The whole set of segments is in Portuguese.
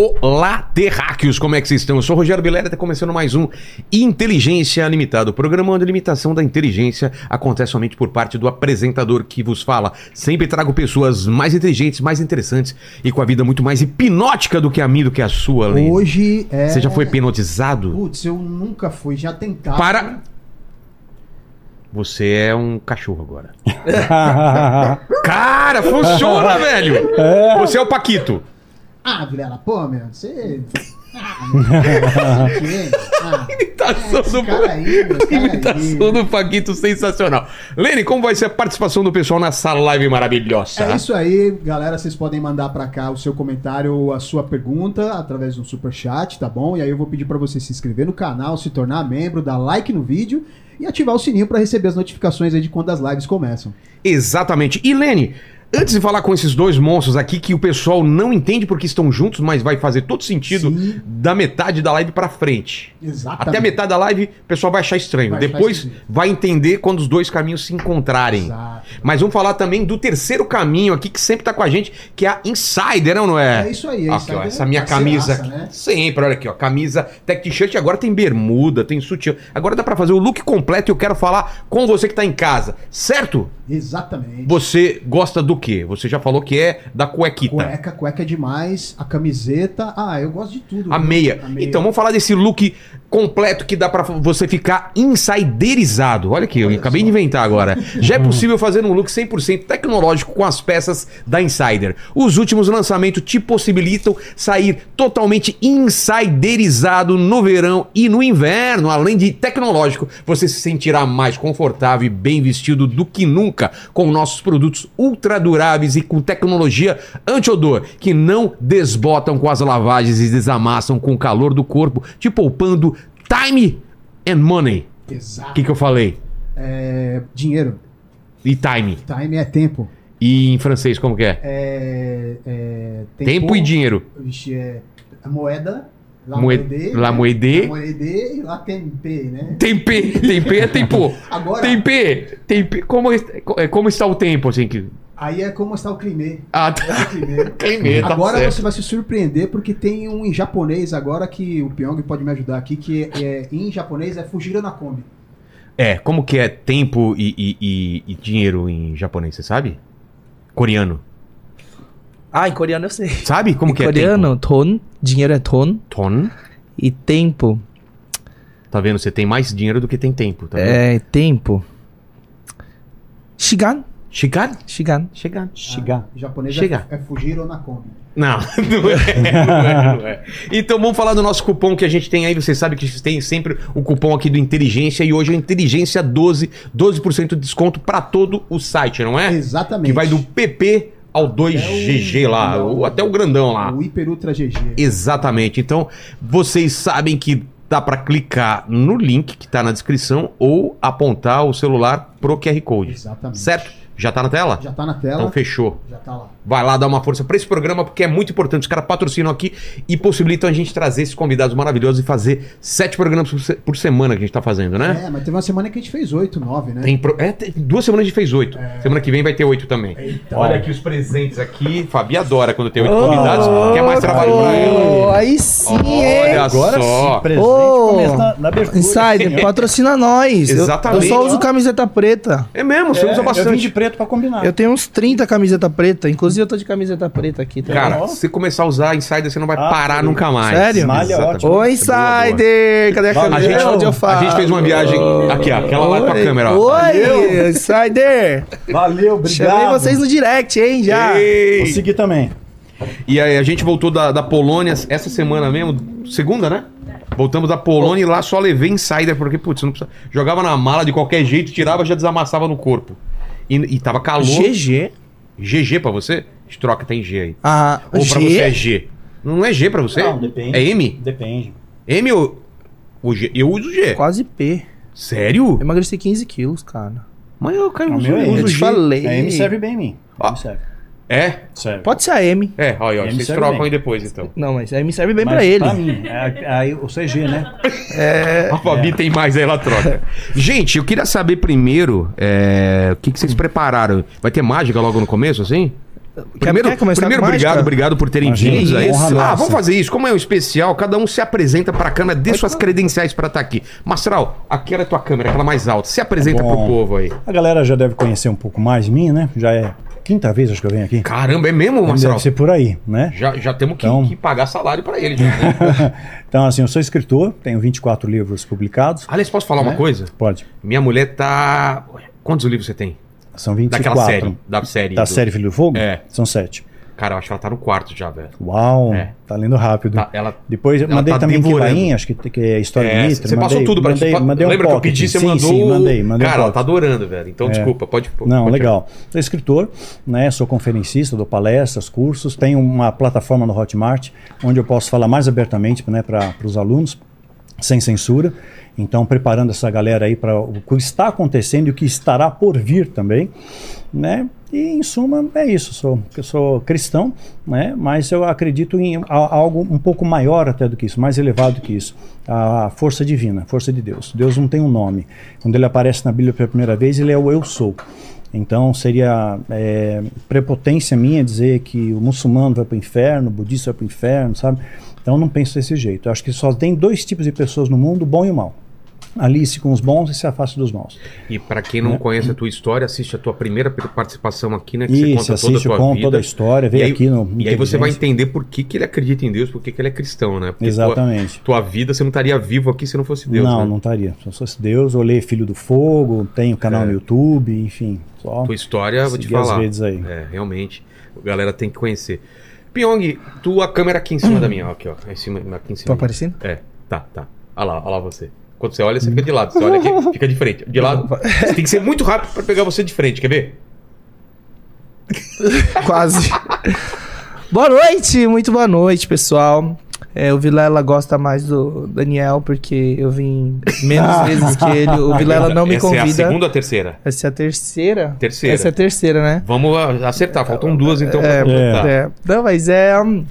Olá, terráqueos, como é que vocês estão? Eu sou o Rogério Vilera, está começando mais um Inteligência Limitada. O programa onde a limitação da inteligência acontece somente por parte do apresentador que vos fala. Sempre trago pessoas mais inteligentes, mais interessantes e com a vida muito mais hipnótica do que a minha, do que a sua, Lene. Hoje é. Você já foi hipnotizado? Putz, eu nunca fui, já tentava. Para! Você é um cachorro agora. Cara, funciona, velho! Você é o Paquito. Ah, Vilela, pô, meu, você. Ah? Ah, Imitação do cara aí, meu, cara Imitação aí. do Paquito sensacional. Lene, como vai ser a participação do pessoal nessa live maravilhosa? É isso aí, galera. Vocês podem mandar pra cá o seu comentário ou a sua pergunta através do super chat, tá bom? E aí eu vou pedir pra você se inscrever no canal, se tornar membro, dar like no vídeo e ativar o sininho pra receber as notificações aí de quando as lives começam. Exatamente. E Lene, antes de falar com esses dois monstros aqui que o pessoal não entende porque estão juntos, mas vai fazer todo sentido Sim. da metade da live pra frente. Exatamente. Até a metade da live, o pessoal vai achar estranho. Vai Depois vai entender quando os dois caminhos se encontrarem. Exato. Mas vamos falar também do terceiro caminho aqui que sempre tá com a gente, que é a Insider, não, não é? É isso aí, é Aqui, ó, essa minha parceiraça, camisa. né? Sempre, olha aqui, ó. Camisa tech t-shirt, agora tem bermuda, tem sutiã. Agora dá pra fazer o look completo e eu quero falar com você que tá em casa, certo? Exatamente. Você gosta do quê? Você já falou que é da cuequita. Cueca, cueca é demais. A camiseta. Ah, eu gosto de tudo. A viu? meia. A meia. Então, vamos falar desse look completo que dá pra você ficar insiderizado. Olha aqui, eu Olha acabei só. de inventar agora. Já é possível fazer um look 100% tecnológico com as peças da Insider. Os últimos lançamentos te possibilitam sair totalmente insiderizado no verão e no inverno. Além de tecnológico, você se sentirá mais confortável e bem vestido do que nunca com nossos produtos ultra duráveis e com tecnologia anti-odor que não desbotam com as lavagens e desamassam com o calor do corpo, te poupando time and money. O Exato. que, que eu falei? É, dinheiro. E time. Time é tempo. E em francês, como que é? É, é, Tempo e dinheiro. Vixe, é moeda. La Moed- moedê, la né? moedê. La moedê e lá tempê, né? Tempê. Tempê é tempo. Agora, Tempê. Tempê. Como, é- como está o tempo, assim? Que... aí é como está o climê. Ah, É tá. o climê. Climê, tá agora certo. você vai se surpreender porque tem um em japonês agora que o Pyong pode me ajudar aqui, que é, é- em japonês é Fujira na Kombi. É, como que é tempo e, e- e- e dinheiro em japonês, você sabe? Coreano. Ah, em coreano eu sei. Sabe como em que coreano, ton, dinheiro é ton. é tempo? Ton. E tempo Tá vendo? Você tem mais dinheiro do que tem tempo, tá vendo? é tempo. Shigan? Chegar? Shigan. Chegar. Chegar. Em japonês Chega. é, é Fujiro na Kombi. Não, não é, não é, não é. Então vamos falar do nosso cupom que a gente tem aí. Você sabe que tem sempre o cupom aqui do Inteligência e hoje é Inteligência 12, 12% de desconto para todo o site, não é? Exatamente. Que vai do PP ao 2GG lá, Até o- ou até o grandão lá. O Hiper Ultra GG. Exatamente. Então, vocês sabem que dá para clicar no link que tá na descrição ou apontar o celular pro QR Code. Exatamente. Certo? Já tá na tela? Já tá na tela. Então fechou. Já tá lá. Vai lá dar uma força pra esse programa, porque é muito importante. Os caras patrocinam aqui e possibilitam a gente trazer esses convidados maravilhosos e fazer sete programas por, se- por semana que a gente tá fazendo, né? É, mas teve uma semana que a gente fez oito, nove, né? Tem pro- é, tem- duas semanas a gente fez oito. Semana que vem vai ter oito também. Eita. Olha aqui os presentes aqui. Fabi adora quando tem oito convidados. Quer mais trabalho pra Oh, ele? aí sim, Olha hein? Agora só. sim, presente Ô, começa na, na abertura. Insider, patrocina nós. Eu- Exatamente. Eu, só uso camiseta preta. É mesmo, você É, usa Eu vim de bastante. Preto pra combinar. Eu tenho uns 30 camiseta preta. Inclusive eu tô de camiseta preta aqui. Tá Cara, Ó. se você começar a usar Insider, você não vai Ah, parar nunca mais. Sério? Malha é Exatamente. ótimo. Ô, É. Insider! Cadê a Valeu. câmera? A gente, Onde eu a falo? gente fez uma viagem. Aqui, ó. Aquela lá pra Oi. câmera, ó. Oi, Insider! Valeu, obrigado. Chamei vocês no direct, hein, já. Ei! Vou seguir também. E aí, a gente voltou da, da Polônia essa semana mesmo, segunda, né? Voltamos da Polônia e lá só levei insider, porque, putz, não precisa... jogava na mala de qualquer jeito, tirava, já desamassava no corpo. E, e tava calor. GG. GG pra você? A gente troca, tem G aí. Ah, Ou pra você é G? G? Não é G pra você? Não, depende. É M? Depende. M ou... O G? Eu uso G. Quase P. Sério? Eu emagreci 15 quilos, cara. Mas eu, cara, O uso, meu é eu M. uso Eu te G. falei. A M serve bem em mim. Ó. M serve. É? Serve. Pode ser a M. É, olha, ó, M vocês trocam bem. aí depois, então. Não, mas a M serve bem Mas pra ele. Pra mim. É, aí o CG, né? É. A Fabi tem mais aí, ela troca. Gente, eu queria saber primeiro é, o que, que vocês prepararam. Vai ter mágica logo no começo, assim? Primeiro, primeiro obrigado, obrigado por terem vindo. aí. Ah, nossa. vamos fazer isso. Como é um especial, cada um se apresenta pra câmera, dê suas credenciais pra estar aqui. Mastral, aquela é a tua câmera, aquela mais alta. Se apresenta Bom. pro povo aí. A galera já deve conhecer um pouco mais de mim, né? Já é quinta vez acho que eu venho aqui. Caramba, é mesmo, Mastral? Deve ser por aí, né? Já, já temos que, Então- que pagar salário pra ele. Já, né? então, assim, eu sou escritor, tenho 24 livros publicados. Aliás, posso falar uma coisa? Pode. Minha mulher tá. Quantos livros você tem? São 24. Daquela série. Da série. Da do- série Filho do Fogo? É. São sete. Cara, eu acho que ela tá no quarto já, velho. Uau, É. tá lendo rápido. Tá, ela- Depois eu mandei tá também devorando. Quilain, acho que, que é história É, você passou tudo pra mandei, gente. mandei um Lembra que eu pedi, você sim, mandou. Sim, mandei, mandei Cara, um ela tá adorando, velho. Então, desculpa, pode. Não, pode- legal. Sou escritor, né? Sou conferencista, dou palestras, cursos. Tenho uma plataforma no Hotmart onde eu posso falar mais abertamente né, para os alunos, sem censura. Então, preparando essa galera aí para o que está acontecendo e o que estará por vir também, né? E em suma é isso. Sou, eu sou cristão, né? Mas eu acredito em algo um pouco maior até do que isso, mais elevado que isso. A força divina, a força de Deus. Deus não tem um nome. Quando ele aparece na Bíblia pela primeira vez, ele é o eu sou. Então seria é, prepotência minha dizer que o muçulmano vai para o inferno, o budista vai para o inferno, sabe? Então não penso desse jeito. Eu acho que só tem dois tipos de pessoas no mundo, bom e mal. Alice com os bons e se afaste dos maus. E pra quem não conhece a tua história, assiste a tua primeira participação aqui, né? Que Isso, você conta toda a tua conto vida. toda a história, vem E aí- aqui no E aí você vai entender por que, que ele acredita em Deus, por que, que ele é cristão, né? Porque Exatamente. Tua, tua vida, você não estaria vivo aqui se não fosse Deus, não, né? não estaria. Se eu fosse Deus, olhei Filho do Fogo, tenho canal É. no YouTube, enfim. Só Tua história, vou te seguir as falar. redes aí. É, realmente. A galera tem que conhecer. Pyong, tua câmera aqui em cima da minha, ó, aqui, ó. Em cima, aqui em cima. Tô aparecendo? É, tá, tá. Olha lá, olha lá você. Quando você olha, você fica de lado. Você olha aqui, fica de frente. De lado. Você tem que ser muito rápido pra pegar você de frente, quer ver? Quase. boa noite, muito boa noite, pessoal. É, o Vilela gosta mais do Daniel, porque eu vim menos vezes que ele. O Vilela não me Essa é a convida. segunda ou a terceira? Essa é a terceira? Terceira. Essa é a terceira, né? Vamos acertar, faltam duas então É, pra completar. é. Não, mas é. um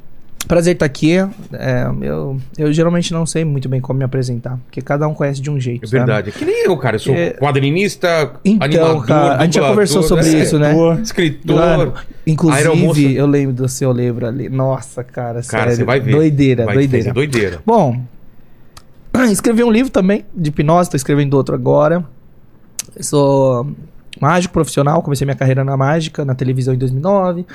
prazer estar aqui. É, eu, eu geralmente não sei muito bem como me apresentar, porque cada um conhece de um jeito. É sabe? verdade. É que nem eu, cara. Eu sou É. quadrinista, Então, animador, cara, a gente já conversou sobre é, isso, né? Escritor. Claro. Aeromoça. Inclusive, eu lembro do seu livro ali. Nossa, cara, Cara, sério. você vai ver. Doideira, vai doideira. doideira. Bom, escrevi um livro também de hipnose, tô escrevendo outro agora. Eu sou mágico profissional, comecei minha carreira na mágica, na televisão em 2009.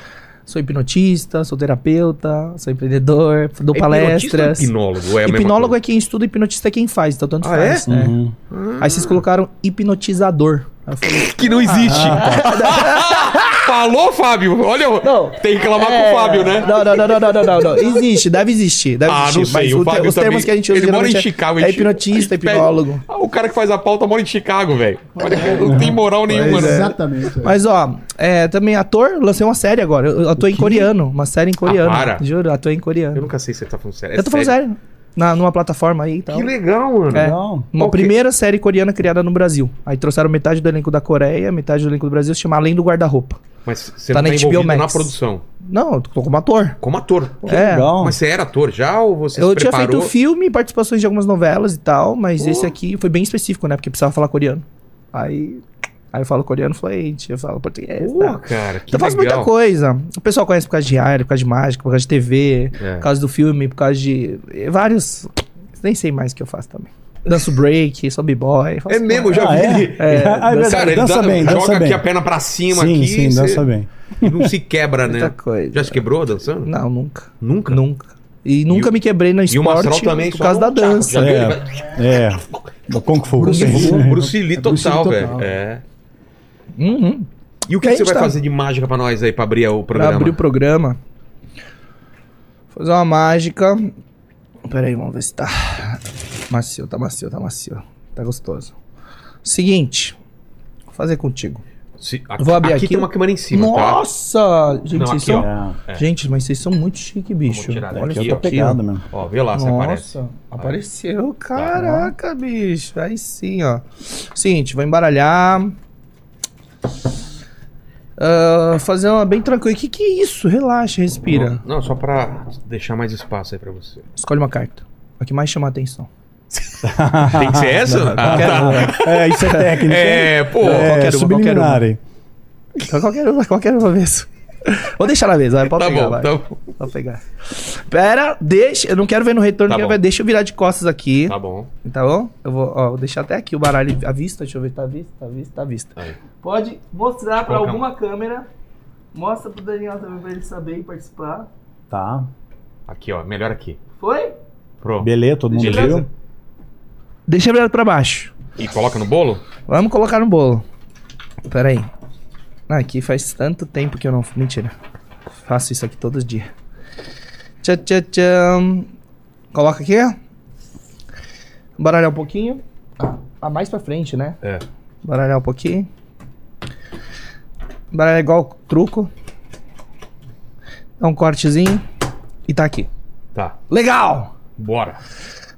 Sou hipnotista, sou terapeuta, sou empreendedor, dou É palestras. hipnólogo? É Hipnólogo é quem estuda, hipnotista é quem faz, então tanto Ah, faz. né? Uhum. Aí vocês colocaram hipnotizador. Que não existe. Falou, Fábio? Olha, Ah, Não. tem que reclamar É, com o Fábio, né? Não, não, não, não, não, não, não, não. Existe, deve existir. Deve Ah, existir. não sei, Mas o Fábio os termos também- que a gente usa ele mora em é- Chicago, É a gente- hipnotista, hipnólogo. Ah, o cara que faz a pauta mora em Chicago, velho. Não tem moral nenhuma, né? é. Exatamente. é. Mas, ó, é, também ator, lancei uma série agora. Eu atuei em coreano, uma série em coreano. Ah, para. Juro, atuei em coreano. Eu nunca sei se você tá falando sério. É eu tô falando sério. Na, numa plataforma aí e tal. Que legal, mano. É, Legal. uma Ok. primeira série coreana criada no Brasil. Aí trouxeram metade do elenco da Coreia, metade do elenco do Brasil, se chama Além do Guarda-Roupa. Mas você Tá não na tá envolvido na produção. Não, eu tô como ator. Como ator. é. Legal. Mas você era ator já ou você Eu se tinha feito filme, participações de algumas novelas e tal, mas Pô. esse aqui foi bem específico, né? Porque precisava falar coreano. Aí, aí eu falo coreano fluente, eu falo português. Pô, tá. cara, que Então eu faço legal. muita coisa. O pessoal conhece por causa de área, por causa de mágica, por causa de TV, É. por causa do filme, por causa de eh, vários. Nem sei mais o que eu faço também. Danço break, sou b-boy. É mesmo, eu já Ah, vi é? ele. É, Ah, é verdade. Cara, ele dança dá- bem, joga dança aqui bem. a perna pra cima sim, aqui sim, você- dança bem. e não se quebra, né? Muita coisa. Já se quebrou dançando? Não, nunca. Nunca? Nunca. E nunca o- me quebrei no E o esporte também, por causa da dança. viu? É. Ele vai- É. Do Kung Fu. Bruce. Bruce Lee É Bruce total, velho. É. Uhum. E o que, que você vai tá- fazer de mágica pra nós aí, pra abrir o Pra programa? abrir o programa. Fazer uma mágica. Pera aí, vamos ver se tá. Macio, tá macio, tá macio. Tá gostoso. Seguinte. Vou fazer contigo. Se- Vou abrir aqui. tem uma câmera em cima, tá? Nossa! Gente, Não, vocês aqui, são. É. Gente, mas vocês são muito chique, bicho. Olha ó. Aqui, pegada ó. mesmo. Ó, vê lá se aparece. Nossa, apareceu. Caraca, bicho. Aí sim, ó. Seguinte, vou embaralhar. Ah, fazer uma bem tranquila. Que que é isso? Relaxa, respira. Não, não, só pra deixar mais espaço aí pra você. Escolhe uma carta. A que mais chama a atenção. Tem que ser essa? Ah, Qualquer tá. uma. É, isso é técnico. É, pô. É, qualquer uma, qualquer uma. Qualquer uma, qualquer uma vez. Vou deixar na mesa, vai. Pode Tá pegar, bom, vai. tá bom. Pode pegar. Pera, deixa. Eu não quero ver no retorno, Tá quero bom. ver. Deixa eu virar de costas aqui. Tá bom. Tá bom? Eu vou, ó, vou deixar até aqui o baralho à vista. Deixa eu ver. Tá à vista, tá à vista, tá à vista. Aí. Pode mostrar pra colocar alguma câmera. Mostra pro Daniel também pra ele saber e participar. Tá. Aqui, ó. Melhor aqui. Foi? Pronto. Beleza, todo mundo Beleza. viu? Deixa virado pra baixo. E coloca no bolo? Vamos colocar no bolo. Pera aí. Ah, aqui faz tanto tempo que eu não. Mentira. Faço isso aqui todos os dias. Tchau, tchau, tchau. Coloca aqui. Baralhar um pouquinho. Ah, mais pra frente, né? É. Baralhar um pouquinho. Baralhar igual truco. Dá um cortezinho. E tá aqui. Tá. Legal! Bora.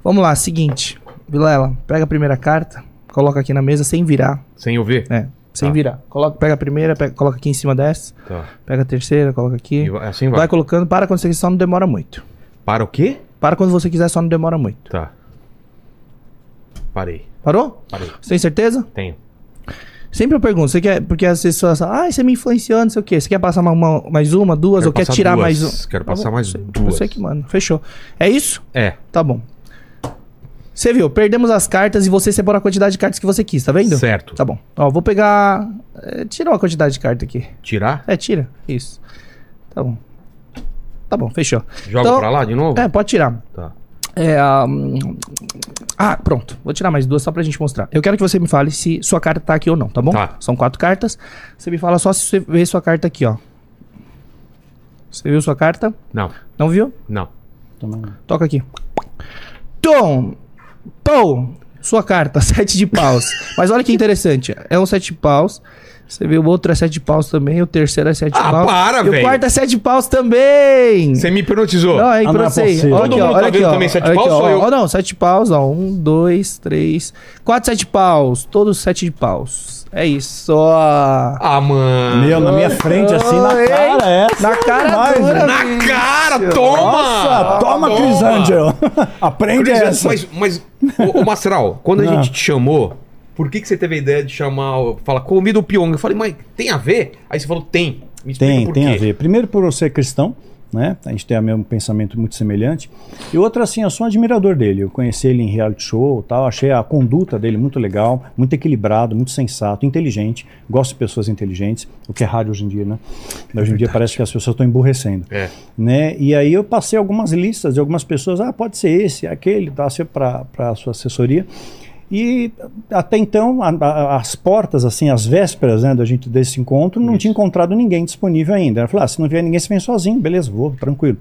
Vamos lá, seguinte. Vilela, pega a primeira carta. Coloca aqui na mesa sem virar. Sem eu ver? É, sem Tá. virar. Coloca, pega a primeira, pega- coloca aqui em cima dessa. Tá. Pega a terceira, coloca aqui. E vai- assim vai. vai. colocando, para quando você quiser, só não demora muito. Para o quê? Para quando você quiser, só não demora muito. Tá. Parei. Parou? Parei. Você tem certeza? Tenho. Sempre eu pergunto, você quer, porque as pessoas falam, ah, você me influenciou, não sei o quê. Você quer passar uma, uma- mais uma, duas, Quero ou quer tirar duas. mais um? Quero Tá passar bom, mais você- duas. Você que manda. Fechou. É isso? É. Tá bom. Você viu, perdemos as cartas e você separou a quantidade de cartas que você quis, tá vendo? Certo. Tá bom. Ó, vou pegar. é, tira uma quantidade de carta aqui. Tirar? É, tira. Isso. Tá bom. Tá bom, fechou. Joga Então- pra lá de novo? É, pode tirar. Tá. É, ah, hum, ah, pronto. Vou tirar mais duas só pra gente mostrar. Eu quero que você me fale se sua carta tá aqui ou não, tá bom? Tá. São quatro cartas. Você me fala só se você vê sua carta aqui, ó. Você viu sua carta? Não. Não viu? Não. Toca aqui. Tom! Pô! Sua carta, sete de paus. Mas olha que interessante. É um sete de paus. Você viu o outro é sete paus também. O terceiro é sete Ah, paus. para, E o velho. quarto é sete paus também. Você me hipnotizou. Não, aí Ah, pra não é. Olha Todo aqui, ó. tá Olha aqui, vendo ó. também sete Olha aqui, paus, ó. só eu? Ó, não, sete paus, ó. Um, dois, três. Quatro sete paus. Todos sete de paus. É isso. ó. Ah, mano. Meu, na minha frente, assim, na Oi. cara, essa. Na cara demais, dura? Na bicho. cara, toma! Nossa, toma, Chris Angel. Aprende Cris, essa. Mas, mas ô, ô Mastral, quando a Não. gente te chamou, por que, que você teve a ideia de chamar, fala, comida o Pyong? Eu falei, mas tem a ver? Aí você falou, tem. Me Tem, tem quê. a ver. Primeiro por ser cristão, né? A gente tem o mesmo pensamento muito semelhante. E outra, assim, eu sou um admirador dele. Eu conheci ele em reality show tal. Achei a conduta dele muito legal, muito equilibrado, muito sensato, inteligente. Gosto de pessoas inteligentes, o que é raro hoje em dia, né? Hoje em dia parece que as pessoas estão emburrecendo. É. Né? E aí eu passei algumas listas de algumas pessoas, ah, pode ser esse, aquele, dá para a sua assessoria. E até então, a- a- as portas, assim, as vésperas né, da gente desse encontro, não tinha encontrado ninguém disponível ainda. Eu falei, ah, se não vier ninguém, você vem sozinho, beleza, vou, tranquilo.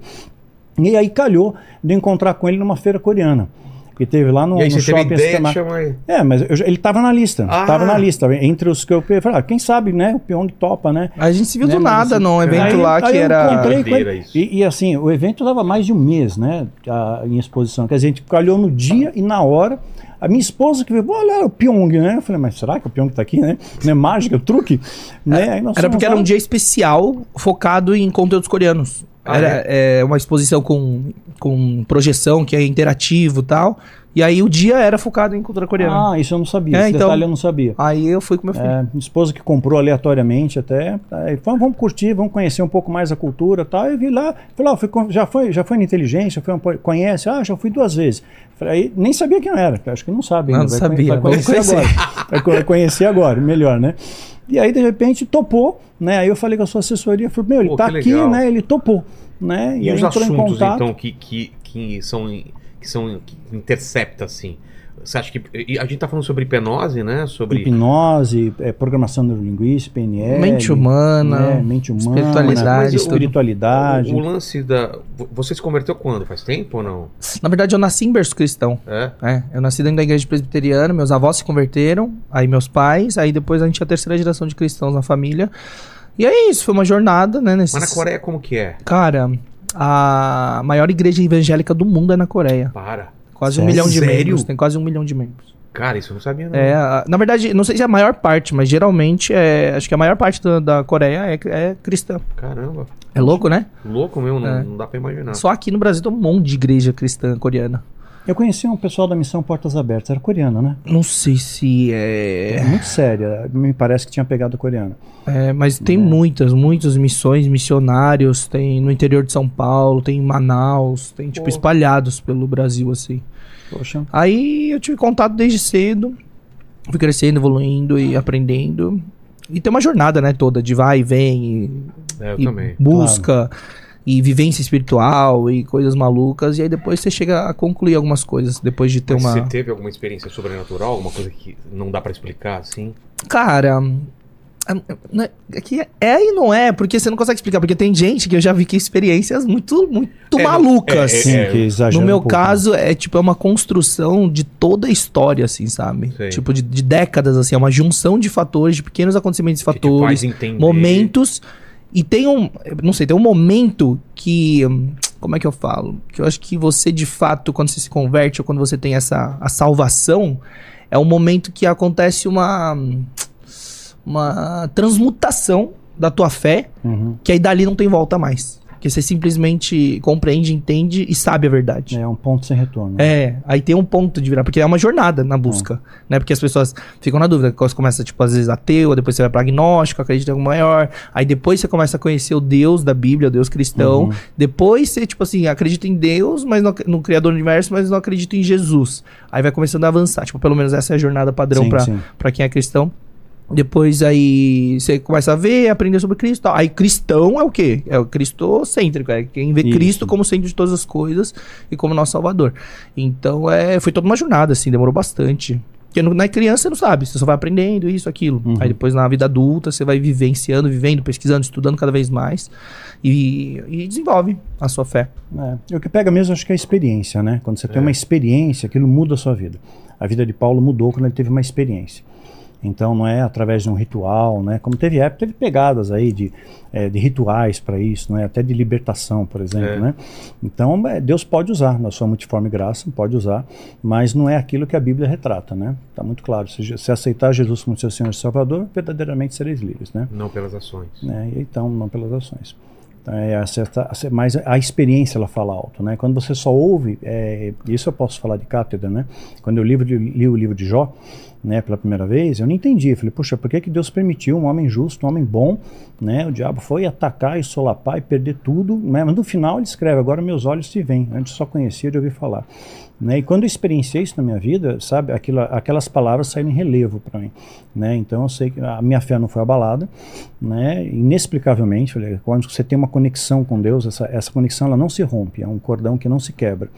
E aí calhou de encontrar com ele numa feira coreana. Que teve lá no, E aí no você teve shopping ideia ele. É, mas eu ele estava na lista. Ah. Estava na lista. Entre os que eu falei, ah, quem sabe, né? O Pyong topa, né? A gente se viu Né, do nada assim, num evento aí- lá aí que era. isso. E, e, assim, o evento dava mais de um mês, né? a- em exposição. Quer dizer, a gente calhou no dia e na hora. A minha esposa que veio, olha o Pyong, né? Eu falei, mas será que o Pyong tá aqui, né? Não é mágica, é truque? né? Aí nós Era porque era um dia especial focado em conteúdos coreanos. Ah, era é, uma exposição com, com projeção, que é interativo e tal. E aí o dia era focado em cultura coreana. Ah, isso eu não sabia. É, Esse então- detalhe eu não sabia. Aí eu fui com meu filho. É, minha esposa que comprou aleatoriamente até. Aí, vamos, vamos curtir, vamos conhecer um pouco mais a cultura e tal. Eu vi lá, falei, ó, fui já, foi, já foi na inteligência, foi um, conhece? Ah, já fui duas vezes. Aí, nem sabia quem era, acho que não sabe Não, ainda. não vai, sabia, vai vamos conhecer, agora. Vai conhecer agora, melhor, né? E aí, de repente, topou, né? Aí eu falei com a sua assessoria, falei, meu, ele Pô, tá aqui, legal. né? Ele topou, né? E aí os assuntos, então, que, que, que são, que são que intercepta, assim? Você acha que. A gente tá falando sobre hipnose, né? Sobre. Hipnose, é, programação neurolinguística, PNL. Mente humana, né, mente humana, espiritualidade, o- espiritualidade. O, o lance da. Você se converteu quando? Faz tempo ou não? Na verdade, eu nasci em berço cristão. É? É, eu nasci dentro da igreja presbiteriana, meus avós se converteram, aí meus pais, aí depois a gente é a terceira geração de cristãos na família. E é isso, foi uma jornada, né? Nesses... Mas na Coreia, como que é? Cara, a maior igreja evangélica do mundo é na Coreia. Para. Quase um milhão de Sério? membros. Tem quase um milhão de membros. Cara, isso eu não sabia, não. É, a- na verdade, não sei se é a maior parte, mas geralmente é. Acho que a maior parte da, da Coreia é, é cristã. Caramba. É louco, né? Louco mesmo, não, É. não dá pra imaginar. Só aqui no Brasil tem um monte de igreja cristã coreana. Eu conheci um pessoal da missão Portas Abertas, era coreana, né? Não sei se É é. muito séria, me parece que tinha pegado coreana. é, mas tem Né? muitas, muitas missões, missionários. Tem no interior de São Paulo, tem em Manaus, tem tipo Pô. espalhados pelo Brasil assim. Poxa, Aí eu tive contato desde cedo, fui crescendo, evoluindo e aprendendo. E tem uma jornada, né, toda de vai e vem, e, É, eu e também. busca, e vivência espiritual, e coisas malucas. E aí depois você chega a concluir algumas coisas, depois de ter Mas uma... Você teve alguma experiência sobrenatural? Alguma coisa que não dá pra explicar, assim? Cara, é- não é é que é e não é, porque você não consegue explicar. Porque tem gente que eu já vi que experiências muito, muito É, malucas. é, sim, é, que exagera No meu um né? caso, é tipo, é uma construção de toda a história, assim, sabe? Sei. Tipo, de, de décadas, assim, é uma junção de fatores, de pequenos acontecimentos e fatores, momentos. E tem um, não sei, tem um momento que, hum, como é que eu falo? Que eu acho que você, de fato, quando você se converte ou quando você tem essa a salvação, é um momento que acontece uma, uma transmutação da tua fé, Uhum. que aí dali não tem volta mais. Que você simplesmente compreende, entende e sabe a verdade. É um ponto sem retorno. É, aí tem um ponto de virar, porque é uma jornada na busca, né? Porque as pessoas ficam na dúvida, você começa, tipo, às vezes ateu, depois você vai pra agnóstico, acredita em algo maior, aí depois você começa a conhecer o Deus da Bíblia, o Deus cristão, Uhum. depois você, tipo assim, acredita em Deus, mas no, no Criador do Universo, mas não acredita em Jesus. Aí vai começando a avançar, tipo, pelo menos essa é a jornada padrão pra quem é cristão. Depois aí você começa a ver, aprender sobre Cristo. tal. Aí cristão é o quê? É o cristocêntrico, é quem vê Isso. Cristo como centro de todas as coisas e como nosso salvador. Então é, foi toda uma jornada, assim, demorou bastante. Porque na criança você não sabe, você só vai aprendendo isso, aquilo. Uhum. Aí depois na vida adulta você vai vivenciando, vivendo, pesquisando, estudando cada vez mais e, e desenvolve a sua fé. É. O que pega mesmo acho que é a experiência, né? Quando você tem É. uma experiência, aquilo muda a sua vida. A vida de Paulo mudou quando ele teve uma experiência. Então não é através de um ritual, né? Como teve época, teve pegadas aí de, eh, de rituais para isso, né? Até de libertação, por exemplo, É. né? Então eh, Deus pode usar na sua multiforme graça, pode usar, mas não é aquilo que a Bíblia retrata, né? Tá muito claro. Se, se aceitar Jesus como seu Senhor e Salvador, verdadeiramente sereis livres, né? Não pelas ações. E então não pelas ações. Então, é acerta, acer- mas a experiência ela fala alto, né? Quando você só ouve, é, isso eu posso falar de cátedra, né? Quando eu li, de- li o livro de Jó, né, pela primeira vez, eu não entendi. Eu falei, puxa, por que, que Deus permitiu um homem justo, um homem bom, né? O diabo foi atacar e solapar e perder tudo, né? Mas no final ele escreve, agora meus olhos te veem. Antes só conhecia de ouvir falar. Né? E quando eu experienciei isso na minha vida, sabe, aquilo, aquelas palavras saíram em relevo para mim, né? Então eu sei que a minha fé não foi abalada, né? Inexplicavelmente, falei, quando você tem uma conexão com Deus, essa, essa conexão ela não se rompe, é um cordão que não se quebra,